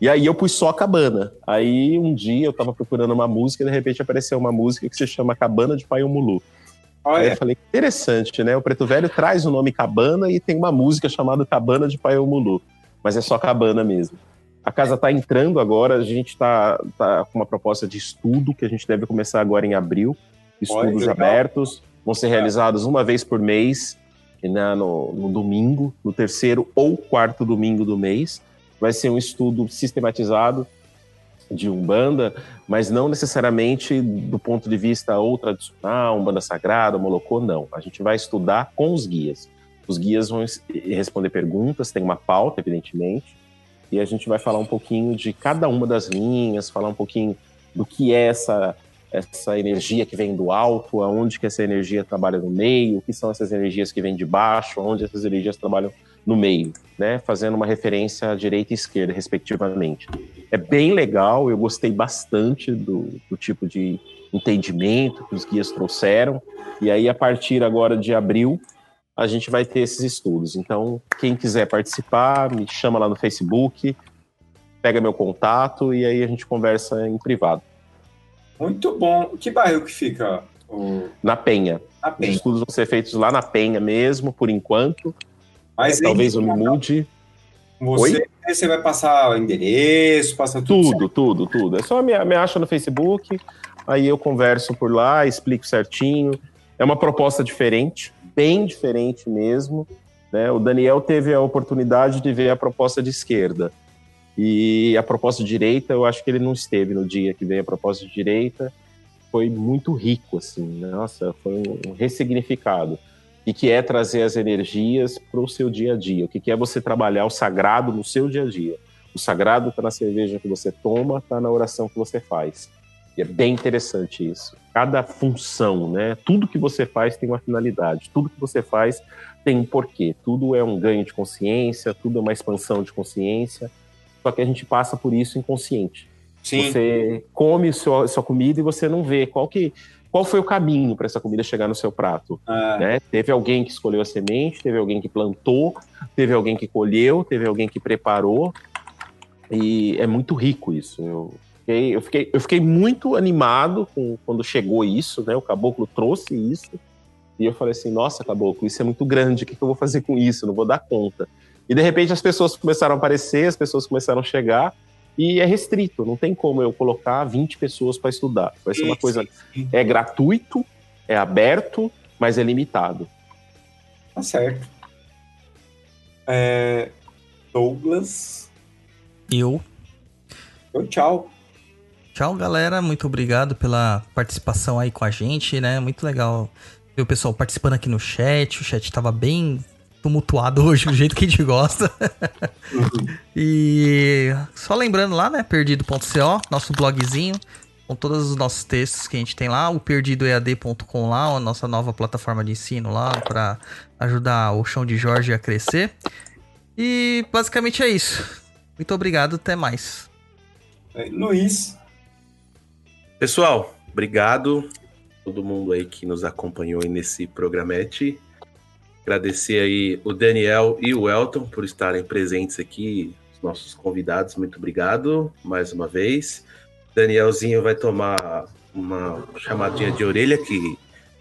E aí eu pus só cabana. Aí um dia eu tava procurando uma música e de repente apareceu uma música que se chama Cabana de Pai Omulu. Aí Olha, eu falei, interessante, né? O Preto Velho traz o nome Cabana e tem uma música chamada Cabana de Pai Omulu. Mas é só cabana mesmo. A casa está entrando agora, a gente está tá com uma proposta de estudo que a gente deve começar agora em abril. Olha, Estudos legal. abertos, vão ser realizados uma vez por mês, na- no, no domingo, no terceiro ou quarto domingo do mês. Vai ser um estudo sistematizado de Umbanda, mas não necessariamente do ponto de vista ou tradicional, Umbanda Sagrada, Molocô, não. A gente vai estudar com os guias. Os guias vão es- responder perguntas, tem uma pauta, evidentemente, e a gente vai falar um pouquinho de cada uma das linhas, falar um pouquinho do que é essa, essa energia que vem do alto, aonde que essa energia trabalha no meio, o que são essas energias que vêm de baixo, onde essas energias trabalham no meio, né? Fazendo uma referência à direita e esquerda, respectivamente. É bem legal, eu gostei bastante do, do tipo de entendimento que os guias trouxeram, e aí a partir agora de abril a gente vai ter esses estudos. Então, quem quiser participar, me chama lá no Facebook, pega meu contato e aí a gente conversa em privado. Muito bom. Que bairro que fica o... Na Penha. a Os Penha? estudos vão ser feitos lá na Penha mesmo, por enquanto. Mas Talvez eu me mude. Você, você vai passar o endereço, passa tudo. Tudo, tudo, tudo. É só me, me acha no Facebook, aí eu converso por lá, explico certinho. É uma proposta diferente, bem diferente mesmo. Né? O Daniel teve a oportunidade de ver a proposta de esquerda. E a proposta de direita, eu acho que ele não esteve no dia que veio a proposta de direita. Foi muito rico, assim. Nossa, foi um, ressignificado. E que é trazer as energias para o seu dia a dia. O que que é você trabalhar o sagrado no seu dia a dia. O sagrado está na cerveja que você toma, está na oração que você faz. E é bem interessante isso. Cada função, né? Tudo que você faz tem uma finalidade. Tudo que você faz tem um porquê. Tudo é um ganho de consciência, tudo é uma expansão de consciência. Só que a gente passa por isso inconsciente. Sim. Você come sua, sua comida e você não vê qual que qual foi o caminho para essa comida chegar no seu prato. Ah, né? Teve alguém que escolheu a semente, teve alguém que plantou, teve alguém que colheu, teve alguém que preparou. E é muito rico isso. Eu fiquei, eu fiquei, eu fiquei muito animado com, quando chegou isso, né? O caboclo trouxe isso. E eu falei assim: nossa, caboclo, isso é muito grande, o que, que eu vou fazer com isso? Eu não vou dar conta. E de repente as pessoas começaram a aparecer, as pessoas começaram a chegar. E é restrito, não tem como eu colocar 20 pessoas para estudar. Vai ser uma sim, coisa sim. é gratuito, é aberto, mas é limitado. Tá certo. É, Douglas. Eu. Ô, tchau. Tchau, galera. Muito obrigado pela participação aí com a gente, né? Muito legal ver o pessoal participando aqui no chat. O chat tava bem tumultuado hoje, do jeito que a gente gosta. e só lembrando lá, né? Perdido.co, nosso blogzinho, com todos os nossos textos que a gente tem lá. O perdidoead.com lá, a nossa nova plataforma de ensino lá, para ajudar o chão de Jorge a crescer. E basicamente é isso. Muito obrigado, até mais. É, Luiz. Pessoal, obrigado todo mundo aí que nos acompanhou aí nesse programete. Agradecer aí o Daniel e o Elton por estarem presentes aqui, os nossos convidados, muito obrigado mais uma vez. Danielzinho vai tomar uma chamadinha de orelha que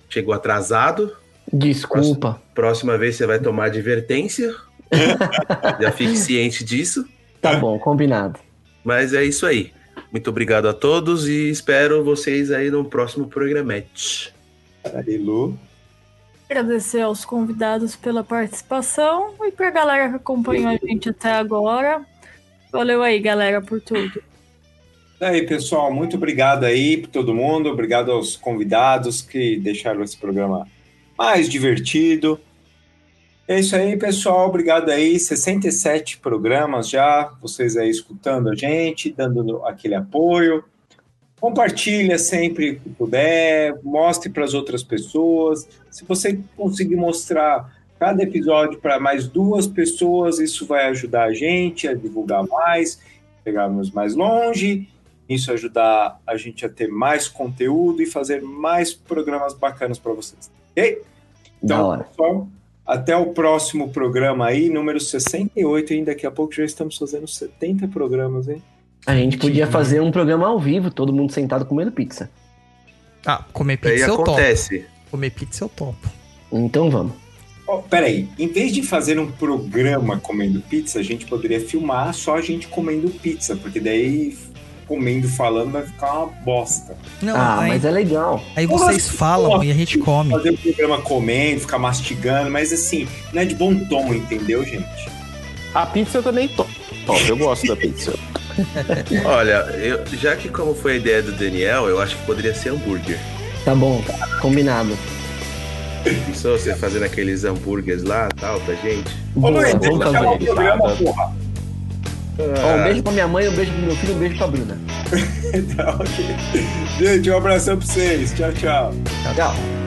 chegou atrasado. Desculpa. Próxima vez você vai tomar advertência. Já fique ciente disso. Tá bom, combinado. Mas é isso aí. Muito obrigado a todos e espero vocês aí no próximo programete. Arilu. Agradecer aos convidados pela participação e pra galera que acompanhou a gente até agora. Valeu aí, galera, por tudo. E aí, pessoal, muito obrigado aí para todo mundo, obrigado aos convidados que deixaram esse programa mais divertido. É isso aí, pessoal, obrigado aí, 67 programas já, vocês aí escutando a gente, dando aquele apoio. Compartilha sempre que puder, mostre para as outras pessoas. Se você conseguir mostrar cada episódio para mais duas pessoas, isso vai ajudar a gente a divulgar mais, pegarmos mais longe, isso ajudar a gente a ter mais conteúdo e fazer mais programas bacanas para vocês. Ok? Então, pessoal, até o próximo programa aí, número 68, hein? Daqui a pouco já estamos fazendo 70 programas, hein? A gente podia fazer um programa ao vivo, todo mundo sentado comendo pizza. Ah, comer Aí pizza eu topo. acontece. Comer pizza eu topo. Então vamos. Ó, peraí, em vez de fazer um programa comendo pizza, a gente poderia filmar só a gente comendo pizza, porque daí comendo falando vai ficar uma bosta. Não, ah, aí, mas é legal. aí vocês falam e a gente come. Fazer um programa comendo, ficar mastigando, mas assim, não é de bom tom, entendeu, gente? A pizza eu também topo. Top, eu gosto da pizza. Olha, eu- já que como foi a ideia do Daniel, eu acho que poderia ser hambúrguer. Tá bom, combinado. Pensou você fazendo aqueles hambúrgueres lá tal pra gente? Ô, Luiz, deixa vamos eu chamar o fazer. programa, porra. Ó, um beijo pra minha mãe, um beijo pro meu filho, um beijo pra Bruna. Tá, ok. Gente, um abração pra vocês. Tchau, tchau. Tchau.